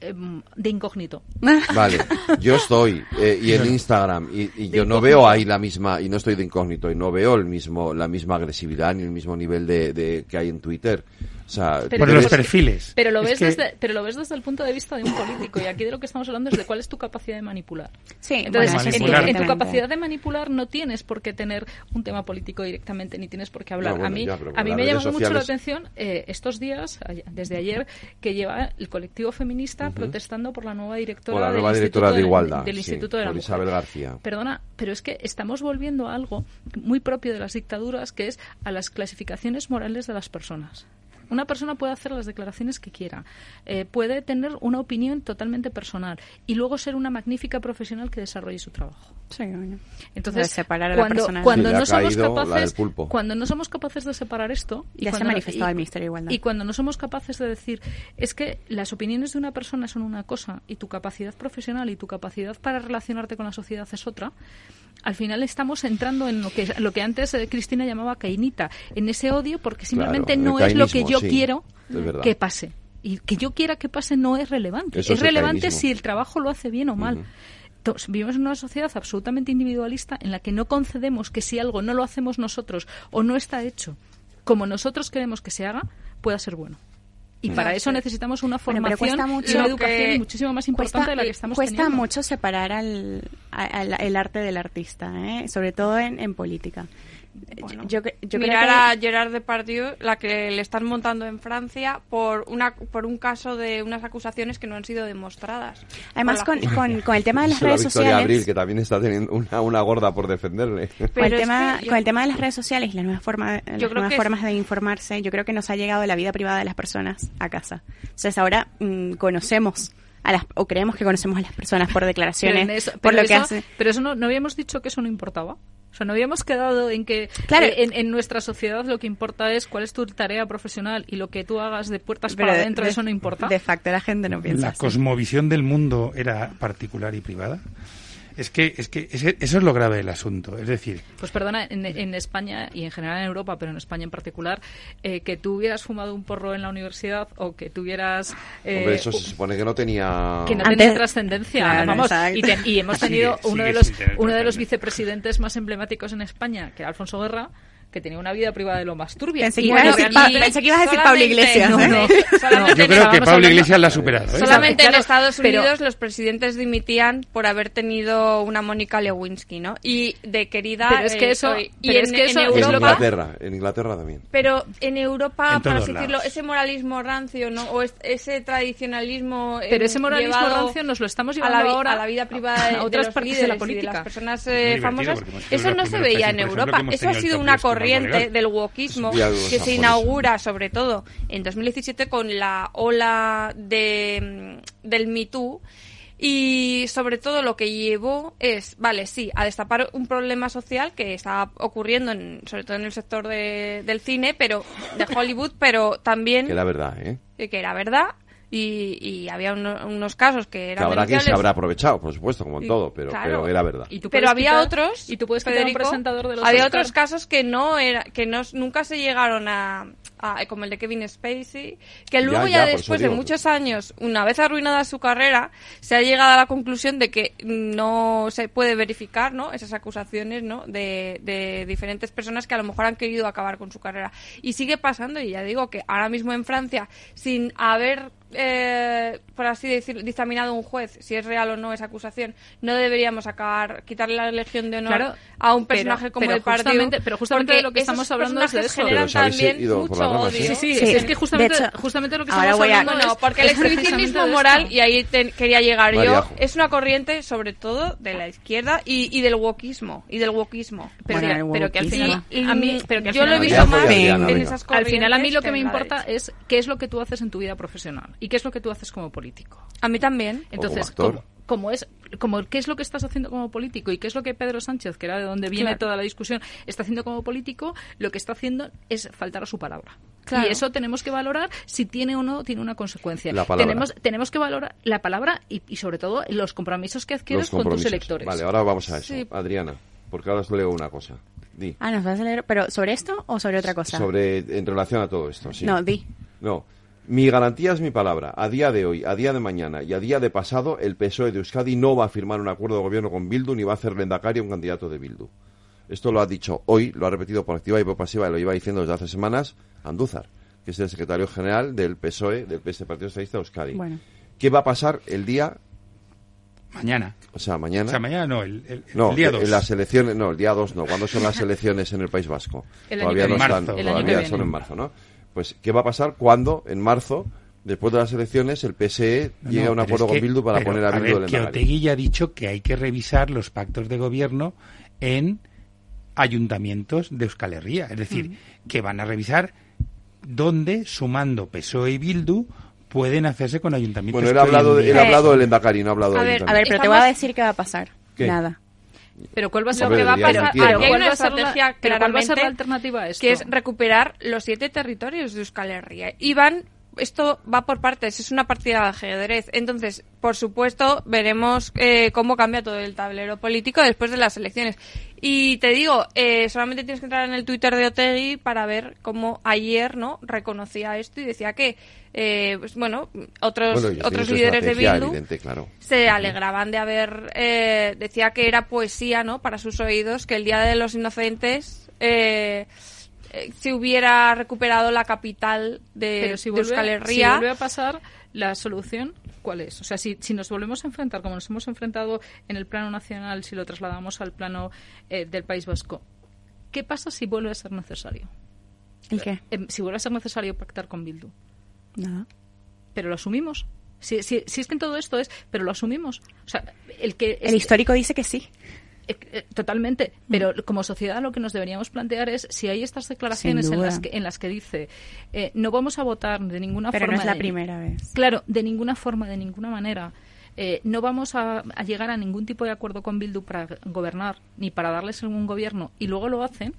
Em, de incógnito. Vale, yo estoy, eh, y en Instagram, y, y yo no veo ahí la misma, y no estoy de incógnito, y no veo el mismo, la misma agresividad ni el mismo nivel de, de que hay en Twitter. O sea, pero, por los perfiles. Pero lo, ves desde, pero lo ves desde el punto de vista de un político y aquí de lo que estamos hablando es de cuál es tu capacidad de manipular. Sí, entonces. En, tu, capacidad de manipular no tienes por qué tener un tema político directamente ni tienes por qué hablar. A mí, a mí me llamó sociales... mucho la atención eh, estos días, desde ayer, que lleva el colectivo feminista protestando por la nueva directora, del Instituto de Igualdad del, Instituto de la Mujer. Perdona, pero es que estamos volviendo a algo muy propio de las dictaduras, que es a las clasificaciones morales de las personas. Una persona puede hacer las declaraciones que quiera, eh, puede tener una opinión totalmente personal y luego ser una magnífica profesional que desarrolle su trabajo. Sí, bueno. Entonces, separar a la cuando, persona- cuando Sí, no somos capaces, cuando no somos capaces de separar esto y Ya se ha cuando no- manifestado y- el Ministerio de Igualdad. y cuando no somos capaces de decir es que las opiniones de una persona son una cosa y tu capacidad profesional y tu capacidad para relacionarte con la sociedad es otra, al final estamos entrando en lo que lo que antes eh, Cristina llamaba cainita, en ese odio porque simplemente Claro, no es lo que yo sí, quiero que pase. Y que yo quiera que pase no es relevante. Eso es es el relevante si el trabajo lo hace bien o mal. Entonces, vivimos en una sociedad absolutamente individualista en la que no concedemos que si algo no lo hacemos nosotros o no está hecho como nosotros queremos que se haga, pueda ser bueno. Y Mm. para eso necesitamos una Bueno, formación cuesta y mucho una lo educación que- muchísimo más importante cuesta, de la que estamos cuesta teniendo. mucho separar al- el arte del artista, ¿eh? sobre todo en, en política. Yo, yo yo creo Mirar que- a Gerard Depardieu, la que le están montando en Francia por una por un caso de unas acusaciones que no han sido demostradas. Además, con, con, con el tema de las redes sociales... Abril, que también está teniendo una, una gorda por defenderle. Con el, Pero es tema, yo- con el tema de las redes sociales y las nuevas, forma- las creo nuevas que es- formas de informarse, yo creo que nos ha llegado la vida privada de las personas a casa. Entonces ahora mm, conocemos a las, o creemos que conocemos a las personas por Pero, declaraciones, en eso, por pero lo que eso- hacen. pero eso no, no habíamos dicho que eso no importaba. O sea, no habíamos quedado en que Claro. eh, en, en nuestra sociedad lo que importa es cuál es tu tarea profesional y lo que tú hagas de puertas Pero para de- adentro, de- eso no importa. De facto la gente no piensa La así. cosmovisión del mundo era particular y privada. Es que, es que ese- eso es lo grave del asunto. Es decir, Pues perdona, en, en España y en general en Europa, pero en España en particular, eh, que tú hubieras fumado un porro en la universidad o que tuvieras... eh, Hombre, eso se supone que no tenía... que no Antes- tenía trascendencia. Claro, Vamos, y, te- y hemos Sigue- tenido uno sigue de los uno de los vicepresidentes más emblemáticos en España, que era Alfonso Guerra, que tenía una vida privada de lo más turbia. Pensé que ibas a bueno, decir y- Pa- pensé que ibas a decir Pablo solamente- Iglesias, no, ¿eh? no, Solamente yo en- creo que Pablo Iglesias la ha superado. ¿eh? Solamente Claro, en Estados pero- Unidos los presidentes dimitían por haber tenido una Mónica Lewinsky, ¿no? Y de querida. Pero es que eh, eso- soy- y pero en, es que eso en es En lo que- Europa. Inglaterra, en Inglaterra también. Pero en Europa, En por así decirlo, lados. ese moralismo rancio, ¿no? O es- ese tradicionalismo. eh, Pero ese moralismo rancio nos lo estamos a llevando la, vi- ahora a la vida privada de, a de otras los partes de la y de política. las personas eh, famosas. Eso los no se veía en Europa. Eso ha sido una histórico corriente del wokismo que se inaugura, sobre todo en 2017, con la ola de, mm, del Me Too. Y sobre todo lo que llevó es, vale, sí, a destapar un problema social que está ocurriendo, en, sobre todo en el sector de- del cine, pero de Hollywood, pero también Que la verdad, eh, que era verdad y, y había uno- unos casos que Que eran habrá quien se habrá aprovechado, por supuesto, como en Y- todo, pero, claro. pero era verdad. Y tú pero había quitar- otros y tú puedes un Federico, presentador de los había Oscar. otros casos que no era que no nunca se llegaron a, a- como el de Kevin Spacey que luego Ya, después de muchos años una vez arruinada su carrera se ha llegado a la conclusión de que no se puede verificar no esas acusaciones no de, de diferentes personas que a lo mejor han querido acabar con su carrera y sigue pasando y ya digo que ahora mismo en Francia sin haber eh, por así decirlo, dictaminado un juez si es real o no esa acusación, no deberíamos acabar quitarle la legión de honor Claro, a un pero- personaje como pero el partido. pero justamente de lo que estamos hablando es de eso. generan también ido por mucho odio. Sí, sí, Sí, es que justamente, de hecho, justamente lo que estamos voy a- hablando No, porque el exhibicionismo moral, y ahí te- quería llegar María yo, es una corriente sobre todo de la izquierda y, y del wokismo. Y del wokismo. Pero, Bueno, que- el pero que al final Y- a mí pero que al yo lo he final- visto María más en esas al corrientes final a mí lo que me importa es qué es lo que tú haces en tu vida profesional y qué es lo que tú haces como político A mí también. entonces actor. como, como es como qué es lo que estás haciendo como político y qué es lo que Pedro Sánchez que era de donde viene Claro. toda la discusión está haciendo como político lo que está haciendo es faltar a su palabra Claro. y eso tenemos que valorar si tiene o no tiene una consecuencia La palabra. tenemos tenemos que valorar la palabra y, y sobre todo los compromisos que adquieres Los con tus electores Vale, ahora vamos a eso. Sí. Adriana, porque ahora os leo una cosa. Di. Ah, nos vas a leer, pero ¿sobre esto o sobre otra cosa? Sobre, en relación a todo esto, sí. No, di. No. Mi garantía es mi palabra. A día de hoy, a día de mañana y a día de pasado, el PSOE de Euskadi no va a firmar un acuerdo de gobierno con Bildu ni va a hacer Lendakari a un candidato de Bildu. Esto lo ha dicho hoy, lo ha repetido por activa y por pasiva y lo iba diciendo desde hace semanas Andúzar, que es el secretario general del PSOE, del PS Partido Socialista de Euskadi. Bueno. ¿Qué va a pasar el día, Mañana. o sea, mañana? O sea, mañana no, el, el- el No, día que- 2. las elecciones, no, el día 2 no. ¿Cuándo son las elecciones en el País Vasco? El año todavía que no viene. están, Marzo. El año que todavía viene. son en marzo, ¿no? Pues, ¿qué va a pasar cuando, en marzo, después de las elecciones, el PSE No, llegue a un acuerdo es con Bildu para pero, poner a Bildu ver, del que Otegui ya ha dicho que hay que revisar los pactos de gobierno en ayuntamientos de Euskal Herria. Es decir, que van a revisar donde, sumando PSOE y Bildu, pueden hacerse con ayuntamientos. Bueno, él ha en hablado, él ha hablado del Endacari, no ha hablado A del ver, a ver, pero te voy a decir qué va a pasar. ¿Qué? Nada. Pero ¿cuál va a ser Hombre, lo que va a debería pasar, ir al aquí hay ¿Cuál una va a ser la- estrategia pero cuál va a ser claramente la alternativa a esto? que es recuperar los siete territorios de Euskal Herria. Y van, esto va por partes, es una partida de ajedrez. Entonces, por supuesto, veremos eh, cómo cambia todo el tablero político después de las elecciones. Y te digo, eh, solamente tienes que entrar en el Twitter de Otegui para ver cómo ayer no reconocía esto y decía que, eh, pues, bueno, otros, Bueno, otros líderes de Bildu evidente, claro. se alegraban de haber eh, decía que era poesía no para sus oídos que el día de los inocentes eh, eh, se hubiera recuperado la capital de, Pero si de si vuelve a pasar, la solución, ¿cuál es? O sea, si, si nos volvemos a enfrentar, como nos hemos enfrentado en el plano nacional, si lo trasladamos al plano eh, del País Vasco, ¿qué pasa si vuelve a ser necesario? ¿El qué? Em, si vuelve a ser necesario pactar con Bildu. Nada. Pero lo asumimos. Si, si, si es que en todo esto es, pero lo asumimos. O sea, el que... El histórico dice que sí. Eh, eh, Totalmente, pero como sociedad lo que nos deberíamos plantear es si hay estas declaraciones en las, que, en las que dice eh, no vamos a votar de ninguna Pero no forma. es la de- primera vez. Claro, de ninguna forma, de ninguna manera. eh, no vamos a, a llegar a ningún tipo de acuerdo con Bildu para gobernar ni para darles un gobierno y luego lo hacen.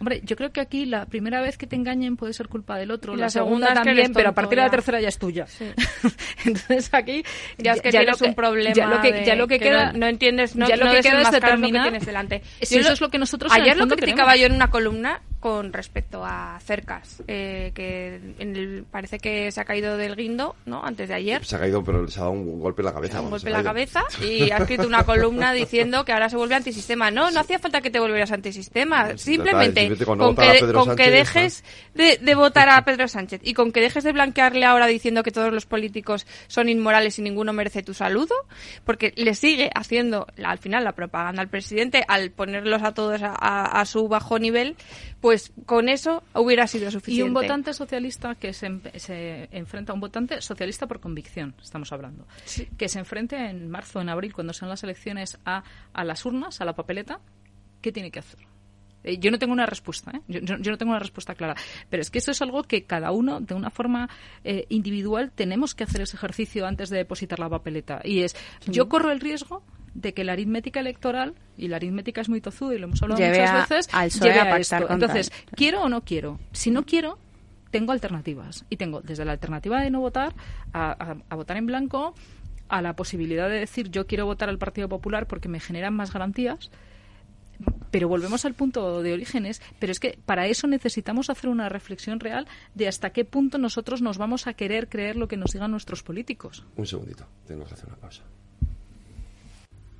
Hombre, yo creo que aquí la primera vez que te engañen puede ser culpa del otro, la, la segunda, también, pero a partir de la ya. tercera ya es tuya. Entonces aquí ya es que tienes lo un problema ya lo que, de ya lo que, que queda no, no entiendes no, ya lo no que queda es que tienes delante si Yo eso lo- es lo que nosotros ayer lo criticaba yo en una columna con respecto a cercas eh, que en el- parece que se ha caído del guindo no antes de ayer Se ha caído, pero se ha dado un golpe en la cabeza. un golpe en la cabeza y ha escrito una columna diciendo que ahora se vuelve antisistema. No, no hacía falta que te volvieras antisistema. Simplemente con que, con que dejes de, de votar a Pedro Sánchez y con que dejes de blanquearle ahora diciendo que todos los políticos son inmorales y ninguno merece tu saludo, porque le sigue haciendo al final la propaganda al presidente al ponerlos a todos a, a- a su bajo nivel, pues con eso hubiera sido Y suficiente. un votante socialista que se, em- se enfrenta, un votante socialista por convicción, estamos hablando, que se enfrente en marzo, en abril, cuando sean las elecciones, a, a las urnas, a la papeleta, ¿qué tiene que hacer? Eh, Yo no tengo una respuesta, ¿eh? yo, yo- yo no tengo una respuesta clara, pero es que eso es algo que cada uno, de una forma eh, individual, tenemos que hacer ese ejercicio antes de depositar la papeleta. Y es, yo corro el riesgo de que la aritmética electoral, y la aritmética es muy tozuda y lo hemos hablado Lleve muchas a- veces, al lleve a a esto. Entonces, tal. ¿quiero o no quiero? Si no quiero, tengo alternativas. Y tengo desde la alternativa de no votar a, a- a votar en blanco, a la posibilidad de decir yo quiero votar al Partido Popular porque me generan más garantías. Pero volvemos al punto de orígenes, pero es que para eso necesitamos hacer una reflexión real de hasta qué punto nosotros nos vamos a querer creer lo que nos digan nuestros políticos. Un segundito, tengo que hacer una pausa.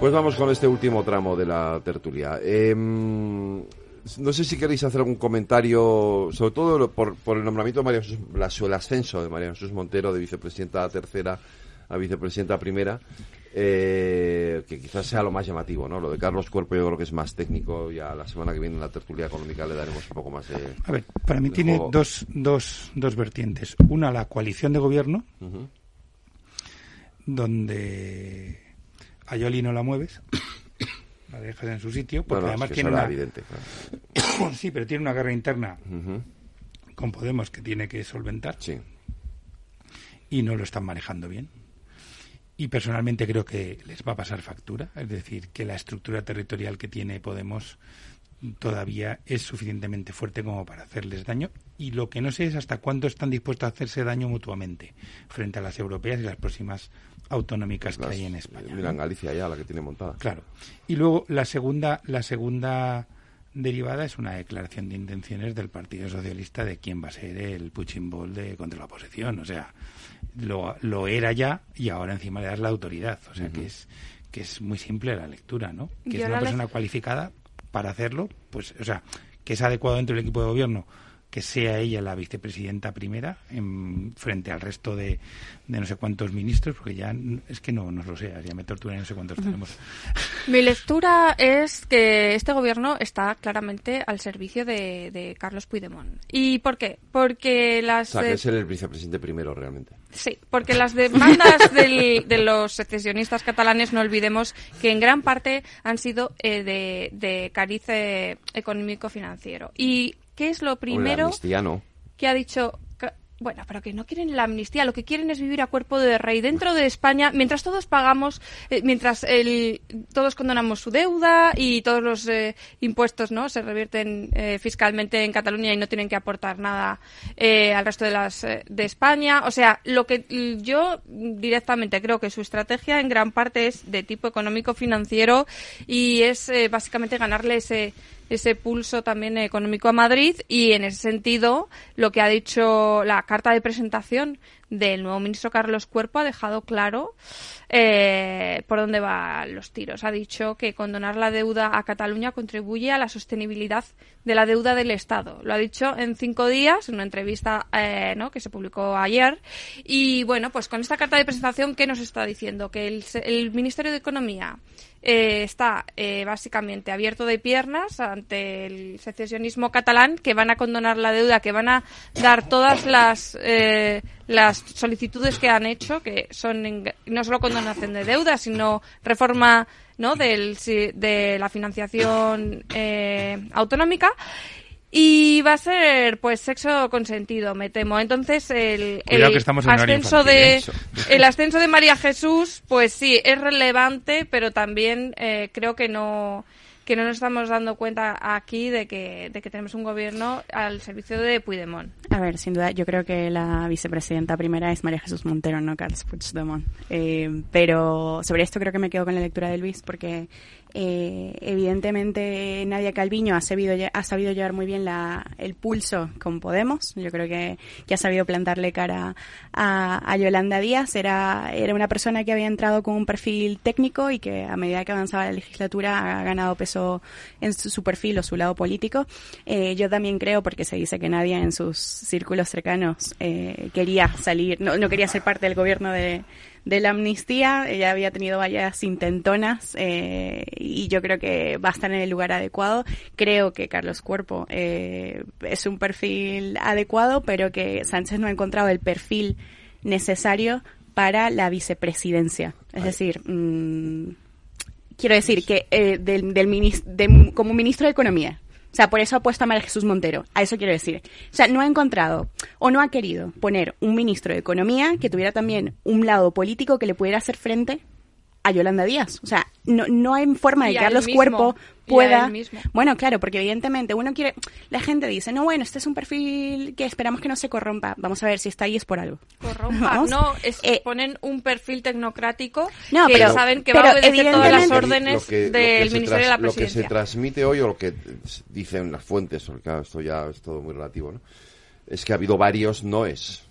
Pues vamos con este último tramo de la tertulia. Em, no sé si queréis hacer algún comentario, sobre todo por, el nombramiento de María Jesús, el ascenso de María Jesús Montero de vicepresidenta tercera a vicepresidenta primera, eh, que quizás sea lo más llamativo, ¿no? Lo de Carlos Cuerpo yo creo que es más técnico, ya la semana que viene en la tertulia económica le daremos un poco más de... A ver, para mí tiene dos, dos, dos vertientes. Una, la coalición de gobierno, donde a Yoli no la mueves, la dejas en su sitio, porque además tiene una... Evidente, sí, pero tiene una guerra interna con Podemos que tiene que solventar. Sí. Y no lo están manejando bien. Y personalmente creo que les va a pasar factura, es decir, que la estructura territorial que tiene Podemos todavía es suficientemente fuerte como para hacerles daño y lo que no sé es hasta cuándo están dispuestos a hacerse daño mutuamente frente a las europeas y las próximas autonómicas que hay en España. Mira, en Galicia ya la que tiene montada. Claro. Y luego la segunda, la segunda derivada es una declaración de intenciones del Partido Socialista de quién va a ser el puching ball de contra la oposición. O sea, lo, lo era ya y ahora encima le das la autoridad. O sea, que es que es muy simple la lectura, ¿no? Que es una persona cualificada para hacerlo, pues, o sea, que es adecuado dentro del equipo de gobierno que sea ella la vicepresidenta primera en, frente al resto de, de, no sé cuántos ministros, porque ya es que no, no lo sé, ya me torturan no sé cuántos tenemos. Mi lectura es que este gobierno está claramente al servicio de, de Carlos Puigdemont. ¿Y por qué? Porque las... O sea, que es el vicepresidente primero realmente. Sí, porque las demandas del, de los secesionistas catalanes, no olvidemos que en gran parte han sido eh, de, de cariz económico-financiero. Y ¿qué es lo primero que ha dicho bueno, pero que no quieren la amnistía, lo que quieren es vivir a cuerpo de rey dentro de España, mientras todos pagamos, eh, mientras el, todos condonamos su deuda y todos los eh, impuestos no se revierten eh, fiscalmente en Cataluña y no tienen que aportar nada al resto de las de España. O sea, lo que yo directamente creo que su estrategia en gran parte es de tipo económico financiero y es básicamente ganarle ese ese pulso también económico a Madrid y en ese sentido lo que ha dicho la carta de presentación del nuevo ministro Carlos Cuerpo ha dejado claro eh, por dónde van los tiros. Ha dicho que condonar la deuda a Cataluña contribuye a la sostenibilidad de la deuda del Estado. Lo ha dicho en cinco días, en una entrevista eh, ¿no? que se publicó ayer. Y bueno, pues con esta carta de presentación, ¿qué nos está diciendo? Que el, el Ministerio de Economía eh, está eh, básicamente abierto de piernas ante el secesionismo catalán, que van a condonar la deuda, que van a dar todas las, eh, las solicitudes que han hecho, que son no solo condonación de deuda, sino reforma ¿no? Del, de la financiación autonómica y va a ser, pues, sexo consentido, me temo. Entonces, el, el ascenso de ¿eh? el ascenso de María Jesús, pues sí, es relevante, pero también eh, creo que no que no nos estamos dando cuenta aquí de que, de que tenemos un gobierno al servicio de Puigdemont. A ver, sin duda, yo creo que la vicepresidenta primera es María Jesús Montero, no Carlos Puigdemont. Eh, pero sobre esto creo que me quedo con la lectura de Luis, porque Eh, evidentemente, Nadia Calviño ha sabido, ha sabido llevar muy bien la, el pulso con Podemos. Yo creo que, ha sabido plantarle cara a, a Yolanda Díaz. Era, una persona que había entrado con un perfil técnico y que a medida que avanzaba la legislatura ha ganado peso en su, su perfil o su lado político. Eh, yo también creo, porque se dice que Nadia en sus círculos cercanos eh, quería salir, no, no quería ser parte del gobierno de, de la amnistía. Ella había tenido varias intentonas eh, y yo creo que va a estar en el lugar adecuado. Creo que Carlos Cuerpo eh, es un perfil adecuado, pero que Sánchez no ha encontrado el perfil necesario para la vicepresidencia. Es decir, mm, quiero decir que eh, del, del como ministro de Economía. O sea, por eso ha puesto a María Jesús Montero. A eso quiero decir. O sea, no ha encontrado o no ha querido poner un ministro de Economía que tuviera también un lado político que le pudiera hacer frente a Yolanda Díaz. O sea, no, no hay forma de Y que Carlos mismo. Cuerpo pueda... Bueno, claro, porque evidentemente uno quiere... La gente dice, no, bueno, este es un perfil que esperamos que no se corrompa. Vamos a ver si está ahí es por algo. Corrompa. Vamos. No, es, Eh, ponen un perfil tecnocrático No, que pero- saben que pero va a obedecer todas las órdenes que- del Ministerio de la Lo que se Presidencia. transmite hoy o lo que dicen las fuentes, porque claro, esto ya es todo muy relativo, ¿no? Es que ha habido varios noes.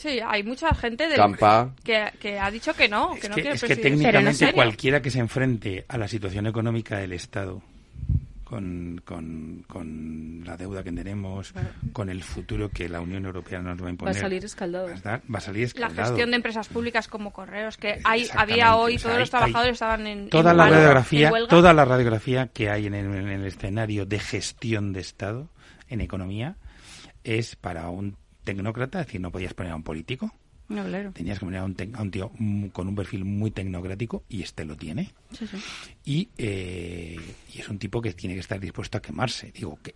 Sí, hay mucha gente del- Campa. que, que ha dicho que no, que Es no que, quiere es que técnicamente cualquiera que se enfrente a la situación económica del Estado, con, con, con la deuda que tenemos, con el futuro que la Unión Europea nos va a imponer, salir escaldado. Va a, estar- va a salir La escaldado. gestión de empresas públicas como correos, que hay, había hoy, o sea, todos hay- los trabajadores estaban en, toda en la radiografía en huelga. toda la radiografía que hay en el, en el escenario de gestión de Estado en economía es para un tecnócrata es decir no podías poner a un político No, claro. tenías que poner a un, tec- a un tío mm, con un perfil muy tecnocrático y este lo tiene Sí, sí. y, eh, y es un tipo que tiene que estar dispuesto a quemarse digo que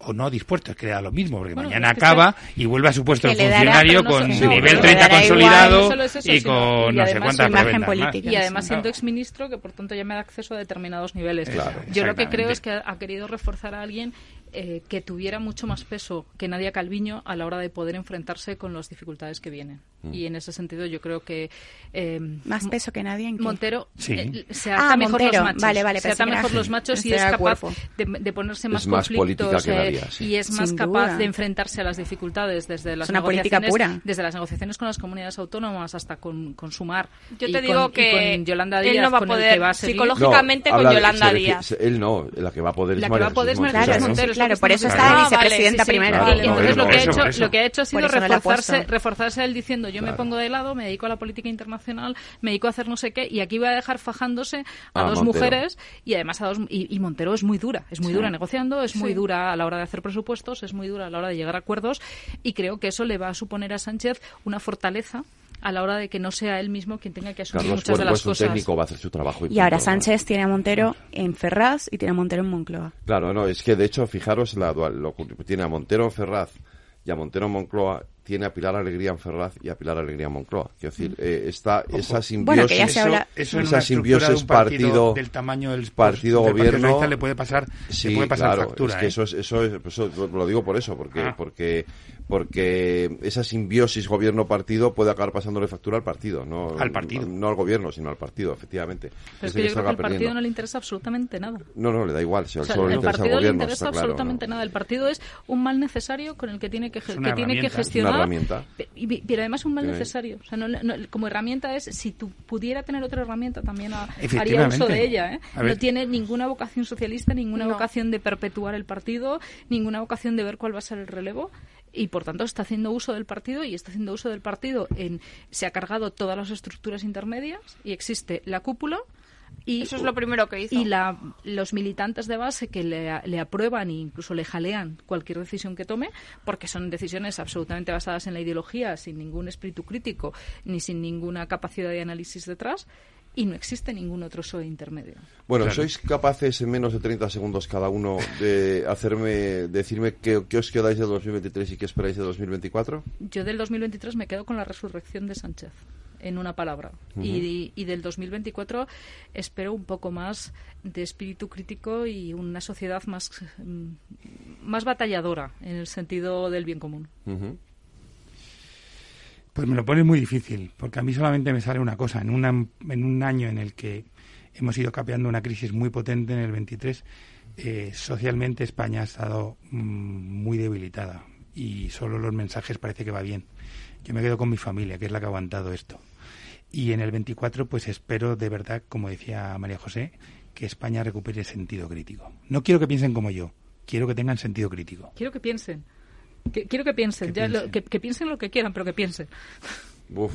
o no dispuesto, es que da lo mismo, porque Bueno, mañana es que acaba y vuelve a su puesto de dará, funcionario no con no, nivel pero le 30 dará igual, consolidado no solo es eso, y con y no sé cuántas política. Y además siendo exministro, que por tanto ya me da acceso a determinados niveles. Claro, Yo lo que creo es que ha querido reforzar a alguien eh, que tuviera mucho más peso que Nadia Calviño a la hora de poder enfrentarse con las dificultades que vienen. Mm. Y en ese sentido yo creo que... eh, Más peso que nadie en qué? Montero Sí. eh, se Ah, ata mejor Montero. los machos. Vale, vale, se ata mejor los machos y es capaz de, de ponerse más, más política conflictos que Nadia, sí. y es más Sin capaz duda. de enfrentarse a las dificultades desde las una política negociaciones pura. desde las negociaciones con las comunidades autónomas hasta con, con Sumar Yo te digo que con Yolanda él no va a poder va a psicológicamente con de- Yolanda Díaz. Él no, la que va a poder es La que va a poder es Claro, por eso está de vicepresidenta Ah, sí. primero. Entonces lo que, ha hecho, lo que ha hecho ha sido reforzarse, reforzarse él diciendo yo me pongo de lado, me dedico a la política internacional, me dedico a hacer no sé qué y aquí voy a dejar fajándose a Ah, dos mujeres y además a dos y, y Montero es muy dura, es muy dura negociando, es muy dura a la hora de hacer presupuestos, es muy dura a la hora de llegar a acuerdos y creo que eso le va a suponer a Sánchez una fortaleza a la hora de que no sea él mismo quien tenga que asumir Carlos muchas de las es un cosas. técnico, va a hacer su trabajo. Y ahora. Sánchez tiene a Montero en Ferraz y tiene a Montero en Moncloa. Claro, no, es que de hecho, fijaros, la dual, lo, tiene a Montero en Ferraz y a Montero en Moncloa, tiene a Pilar Alegría en Ferraz y a Pilar Alegría en Moncloa. Quiero decir, eh, está esa simbiosis, Bueno, que ya se eso, habla- eso esa una estructura de simbiosis un partido, partido, del tamaño del partido del Partido gobierno le puede pasar sí, le puede pasar claro, factura es que ¿eh? eso es eso es eso lo digo por eso porque Ah. porque porque esa simbiosis gobierno partido puede acabar pasándole factura al partido no Al partido. no al gobierno sino al partido efectivamente Pero es Ese que yo creo que al partido perdiendo. no le interesa absolutamente nada. no no le da igual si O sea, solo le el interesa al partido le interesa claro, absolutamente ¿no? nada. El partido es un mal necesario con el que tiene que, que tiene que gestionar. Herramienta. Pero además un mal necesario. O sea, no- no- como herramienta es, si tú pudiera tener otra herramienta, también ha- haría uso de ella. ¿eh? No tiene ninguna vocación socialista, ninguna No. vocación de perpetuar el partido, ninguna vocación de ver cuál va a ser el relevo. Y por tanto está haciendo uso del partido y está haciendo uso del partido en. Se ha cargado todas las estructuras intermedias y existe la cúpula. Y, Eso es lo primero que hizo. y la, los militantes de base que le, le aprueban e incluso le jalean cualquier decisión que tome, porque son decisiones absolutamente basadas en la ideología, sin ningún espíritu crítico ni sin ninguna capacidad de análisis detrás, y no existe ningún otro PSOE intermedio. Bueno, Claro. ¿sois capaces en menos de 30 segundos cada uno de hacerme, decirme qué, qué os quedáis de 2023 y qué esperáis de 2024? Yo del 2023 me quedo con la resurrección de Sánchez, en una palabra. y, y del 2024 espero un poco más de espíritu crítico y una sociedad más, mm, más batalladora en el sentido del bien común. Ujú. Pues me lo pones muy difícil, porque a mí solamente me sale una cosa. En, una, en un año en el que hemos ido capeando una crisis muy potente en el 23. Eh, socialmente España ha estado mm, muy debilitada y solo los mensajes parece que va bien. Yo me quedo con mi familia, que es la que ha aguantado esto. Y en el 24, pues espero de verdad, como decía María José, que España recupere sentido crítico. No quiero que piensen como yo, quiero que tengan sentido crítico. Quiero que piensen. quiero que piensen. Que, ya piensen. Lo, que, piensen lo que quieran, pero que piensen. Uf,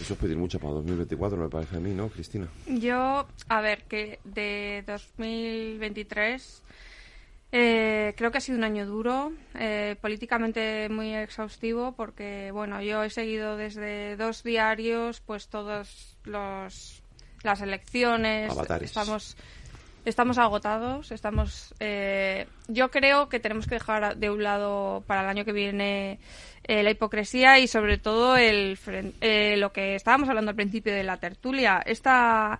eso es pedir mucho para 2024, me parece a mí, ¿no, Cristina? Yo, a ver, que de 2023 eh, creo que ha sido un año duro, eh, políticamente muy exhaustivo, porque bueno, yo he seguido desde dos diarios, pues todos los las elecciones, estamos estamos agotados, estamos. Eh, yo creo que tenemos que dejar de un lado para el año que viene eh, la hipocresía y sobre todo el eh, lo que estábamos hablando al principio de la tertulia, esta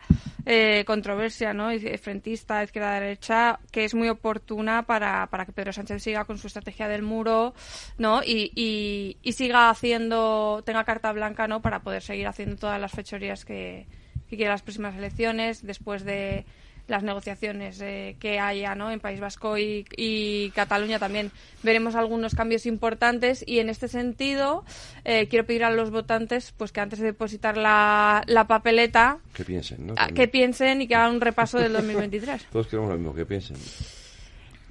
controversia, ¿no? Frentista, izquierda, derecha, que es muy oportuna para, para que Pedro Sánchez siga con su estrategia del muro, ¿no? Y, y, y siga haciendo, tenga carta blanca, ¿no? Para poder seguir haciendo todas las fechorías que, que quiera las próximas elecciones después de las negociaciones eh, que haya ¿no? en País Vasco y, Cataluña también veremos algunos cambios importantes y en este sentido eh, quiero pedir a los votantes pues que antes de depositar la, papeleta que piensen, ¿no? que piensen y que hagan un repaso del 2023 todos queremos lo mismo que piensen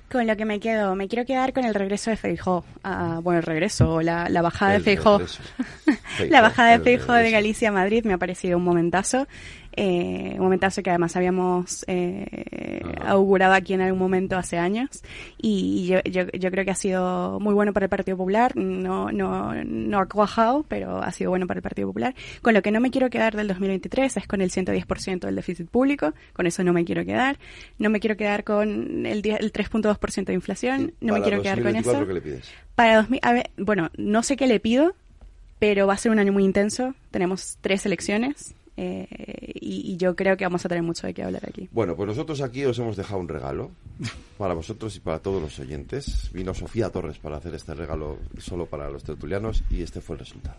con lo que me quedo, me quiero quedar con el regreso de Feijó. Ah, bueno, el regreso, la, la bajada de Feijó. la bajada de Feijó de Galicia a Madrid me ha parecido un momentazo eh, un momentazo que además habíamos eh, augurado aquí en algún momento hace años y yo, yo, yo, creo que ha sido muy bueno para el Partido Popular, no, no, no ha cuajado, pero ha sido bueno para el Partido Popular. Con lo que no me quiero quedar del 2023 es con el 110% del déficit público, con eso no me quiero quedar, no me quiero quedar con el, el 3.2% de inflación, no me quiero quedar con eso. ¿qué le pides? Para 2000, a ver, bueno, no sé qué le pido, pero va a ser un año muy intenso. Tenemos tres elecciones eh, y, yo creo que vamos a tener mucho de qué hablar aquí. Bueno, pues nosotros aquí os hemos dejado un regalo para vosotros y para todos los oyentes. Vino Sofía Torres para hacer este regalo solo para los tertulianos y este fue el resultado.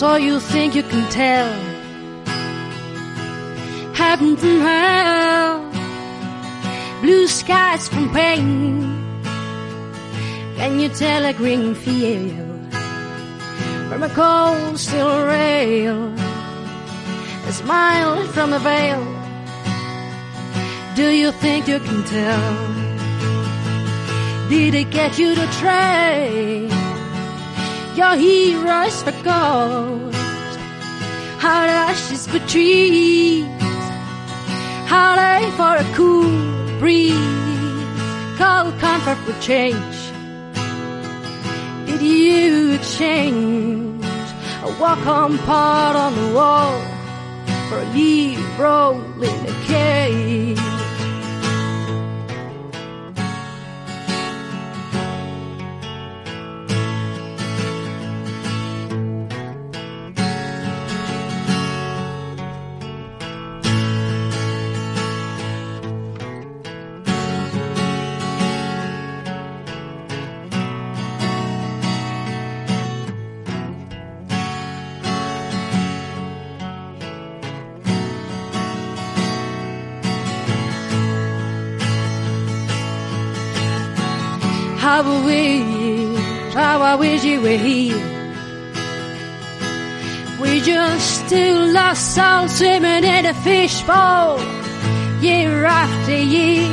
So, you think you can tell heaven from hell, blue skies from pain. Can you tell a green field from a cold steel rail, a smile from a veil? Do you think you can tell? Did it get you to trade? Your heroes for gold. Hot ashes for trees, holiday for a cool breeze, cold comfort for change. Did you exchange a walk-on part on the wall for a leaf roll in a cage? I wish you were here. We just two lost souls swimming in a fishbowl, year after year,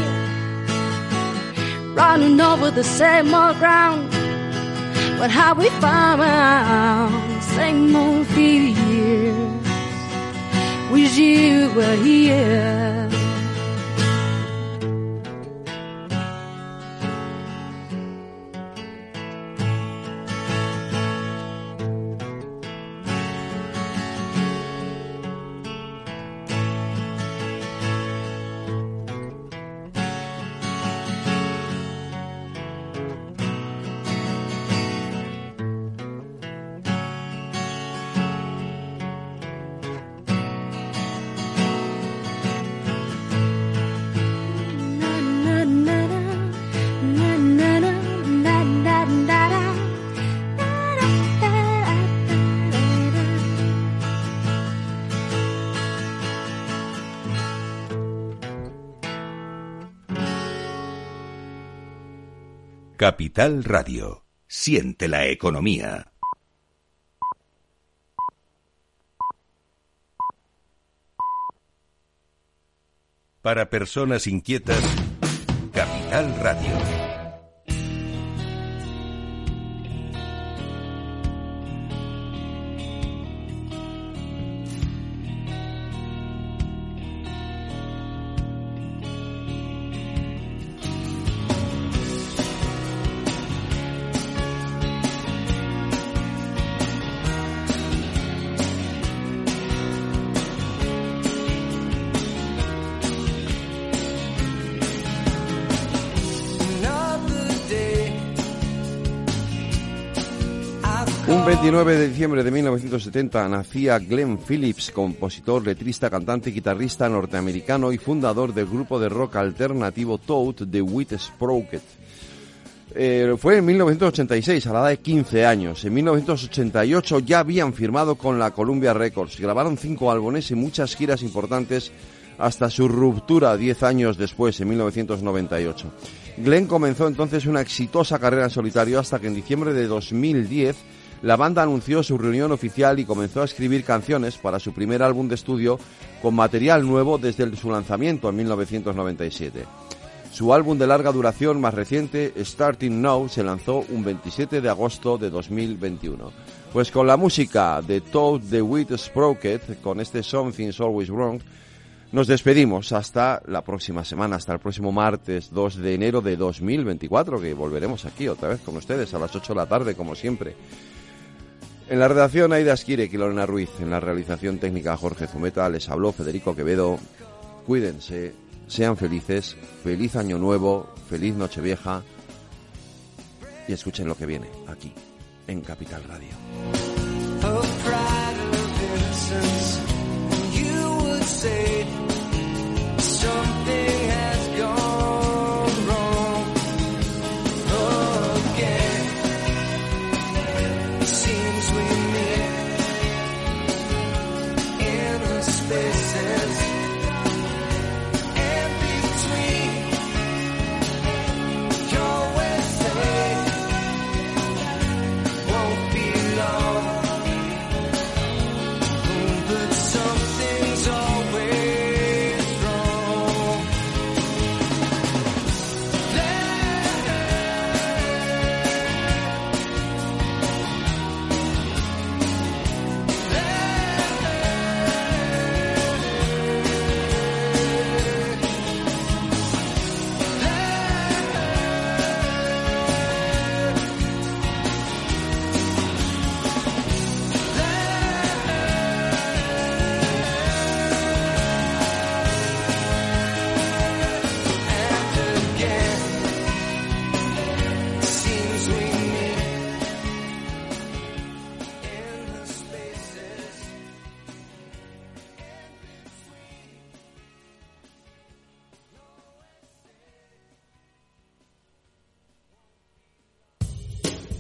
running over the same old ground. But how we found same old fears. Wish you were here. Capital Radio. Siente la economía. Para personas inquietas, Capital Radio. 29 de diciembre de 1970 nacía Glenn Phillips, compositor, letrista, cantante y guitarrista norteamericano y fundador del grupo de rock alternativo Toad de Wheat Sprocket. Eh, fue en 1986, a la edad de 15 años. En 1988 ya habían firmado con la Columbia Records. Grabaron cinco álbumes y muchas giras importantes hasta su ruptura 10 años después, en 1998. Glenn comenzó entonces una exitosa carrera en solitario hasta que en diciembre de 2010 la banda anunció su reunión oficial y comenzó a escribir canciones para su primer álbum de estudio con material nuevo desde su lanzamiento en 1997. Su álbum de larga duración más reciente, Starting Now, se lanzó un 27 de agosto de 2021. Pues con la música de Toad the Wheat Sprocket, con este Something's Always Wrong, nos despedimos hasta la próxima semana, hasta el próximo martes 2 de enero de 2024, que volveremos aquí otra vez con ustedes a las 8 de la tarde, como siempre. En la redacción Aida Esquire y Lorena Ruiz, en la realización técnica Jorge Zumeta, les habló Federico Quevedo. Cuídense, sean felices, feliz año nuevo, feliz nochevieja y escuchen lo que viene aquí, en Capital Radio.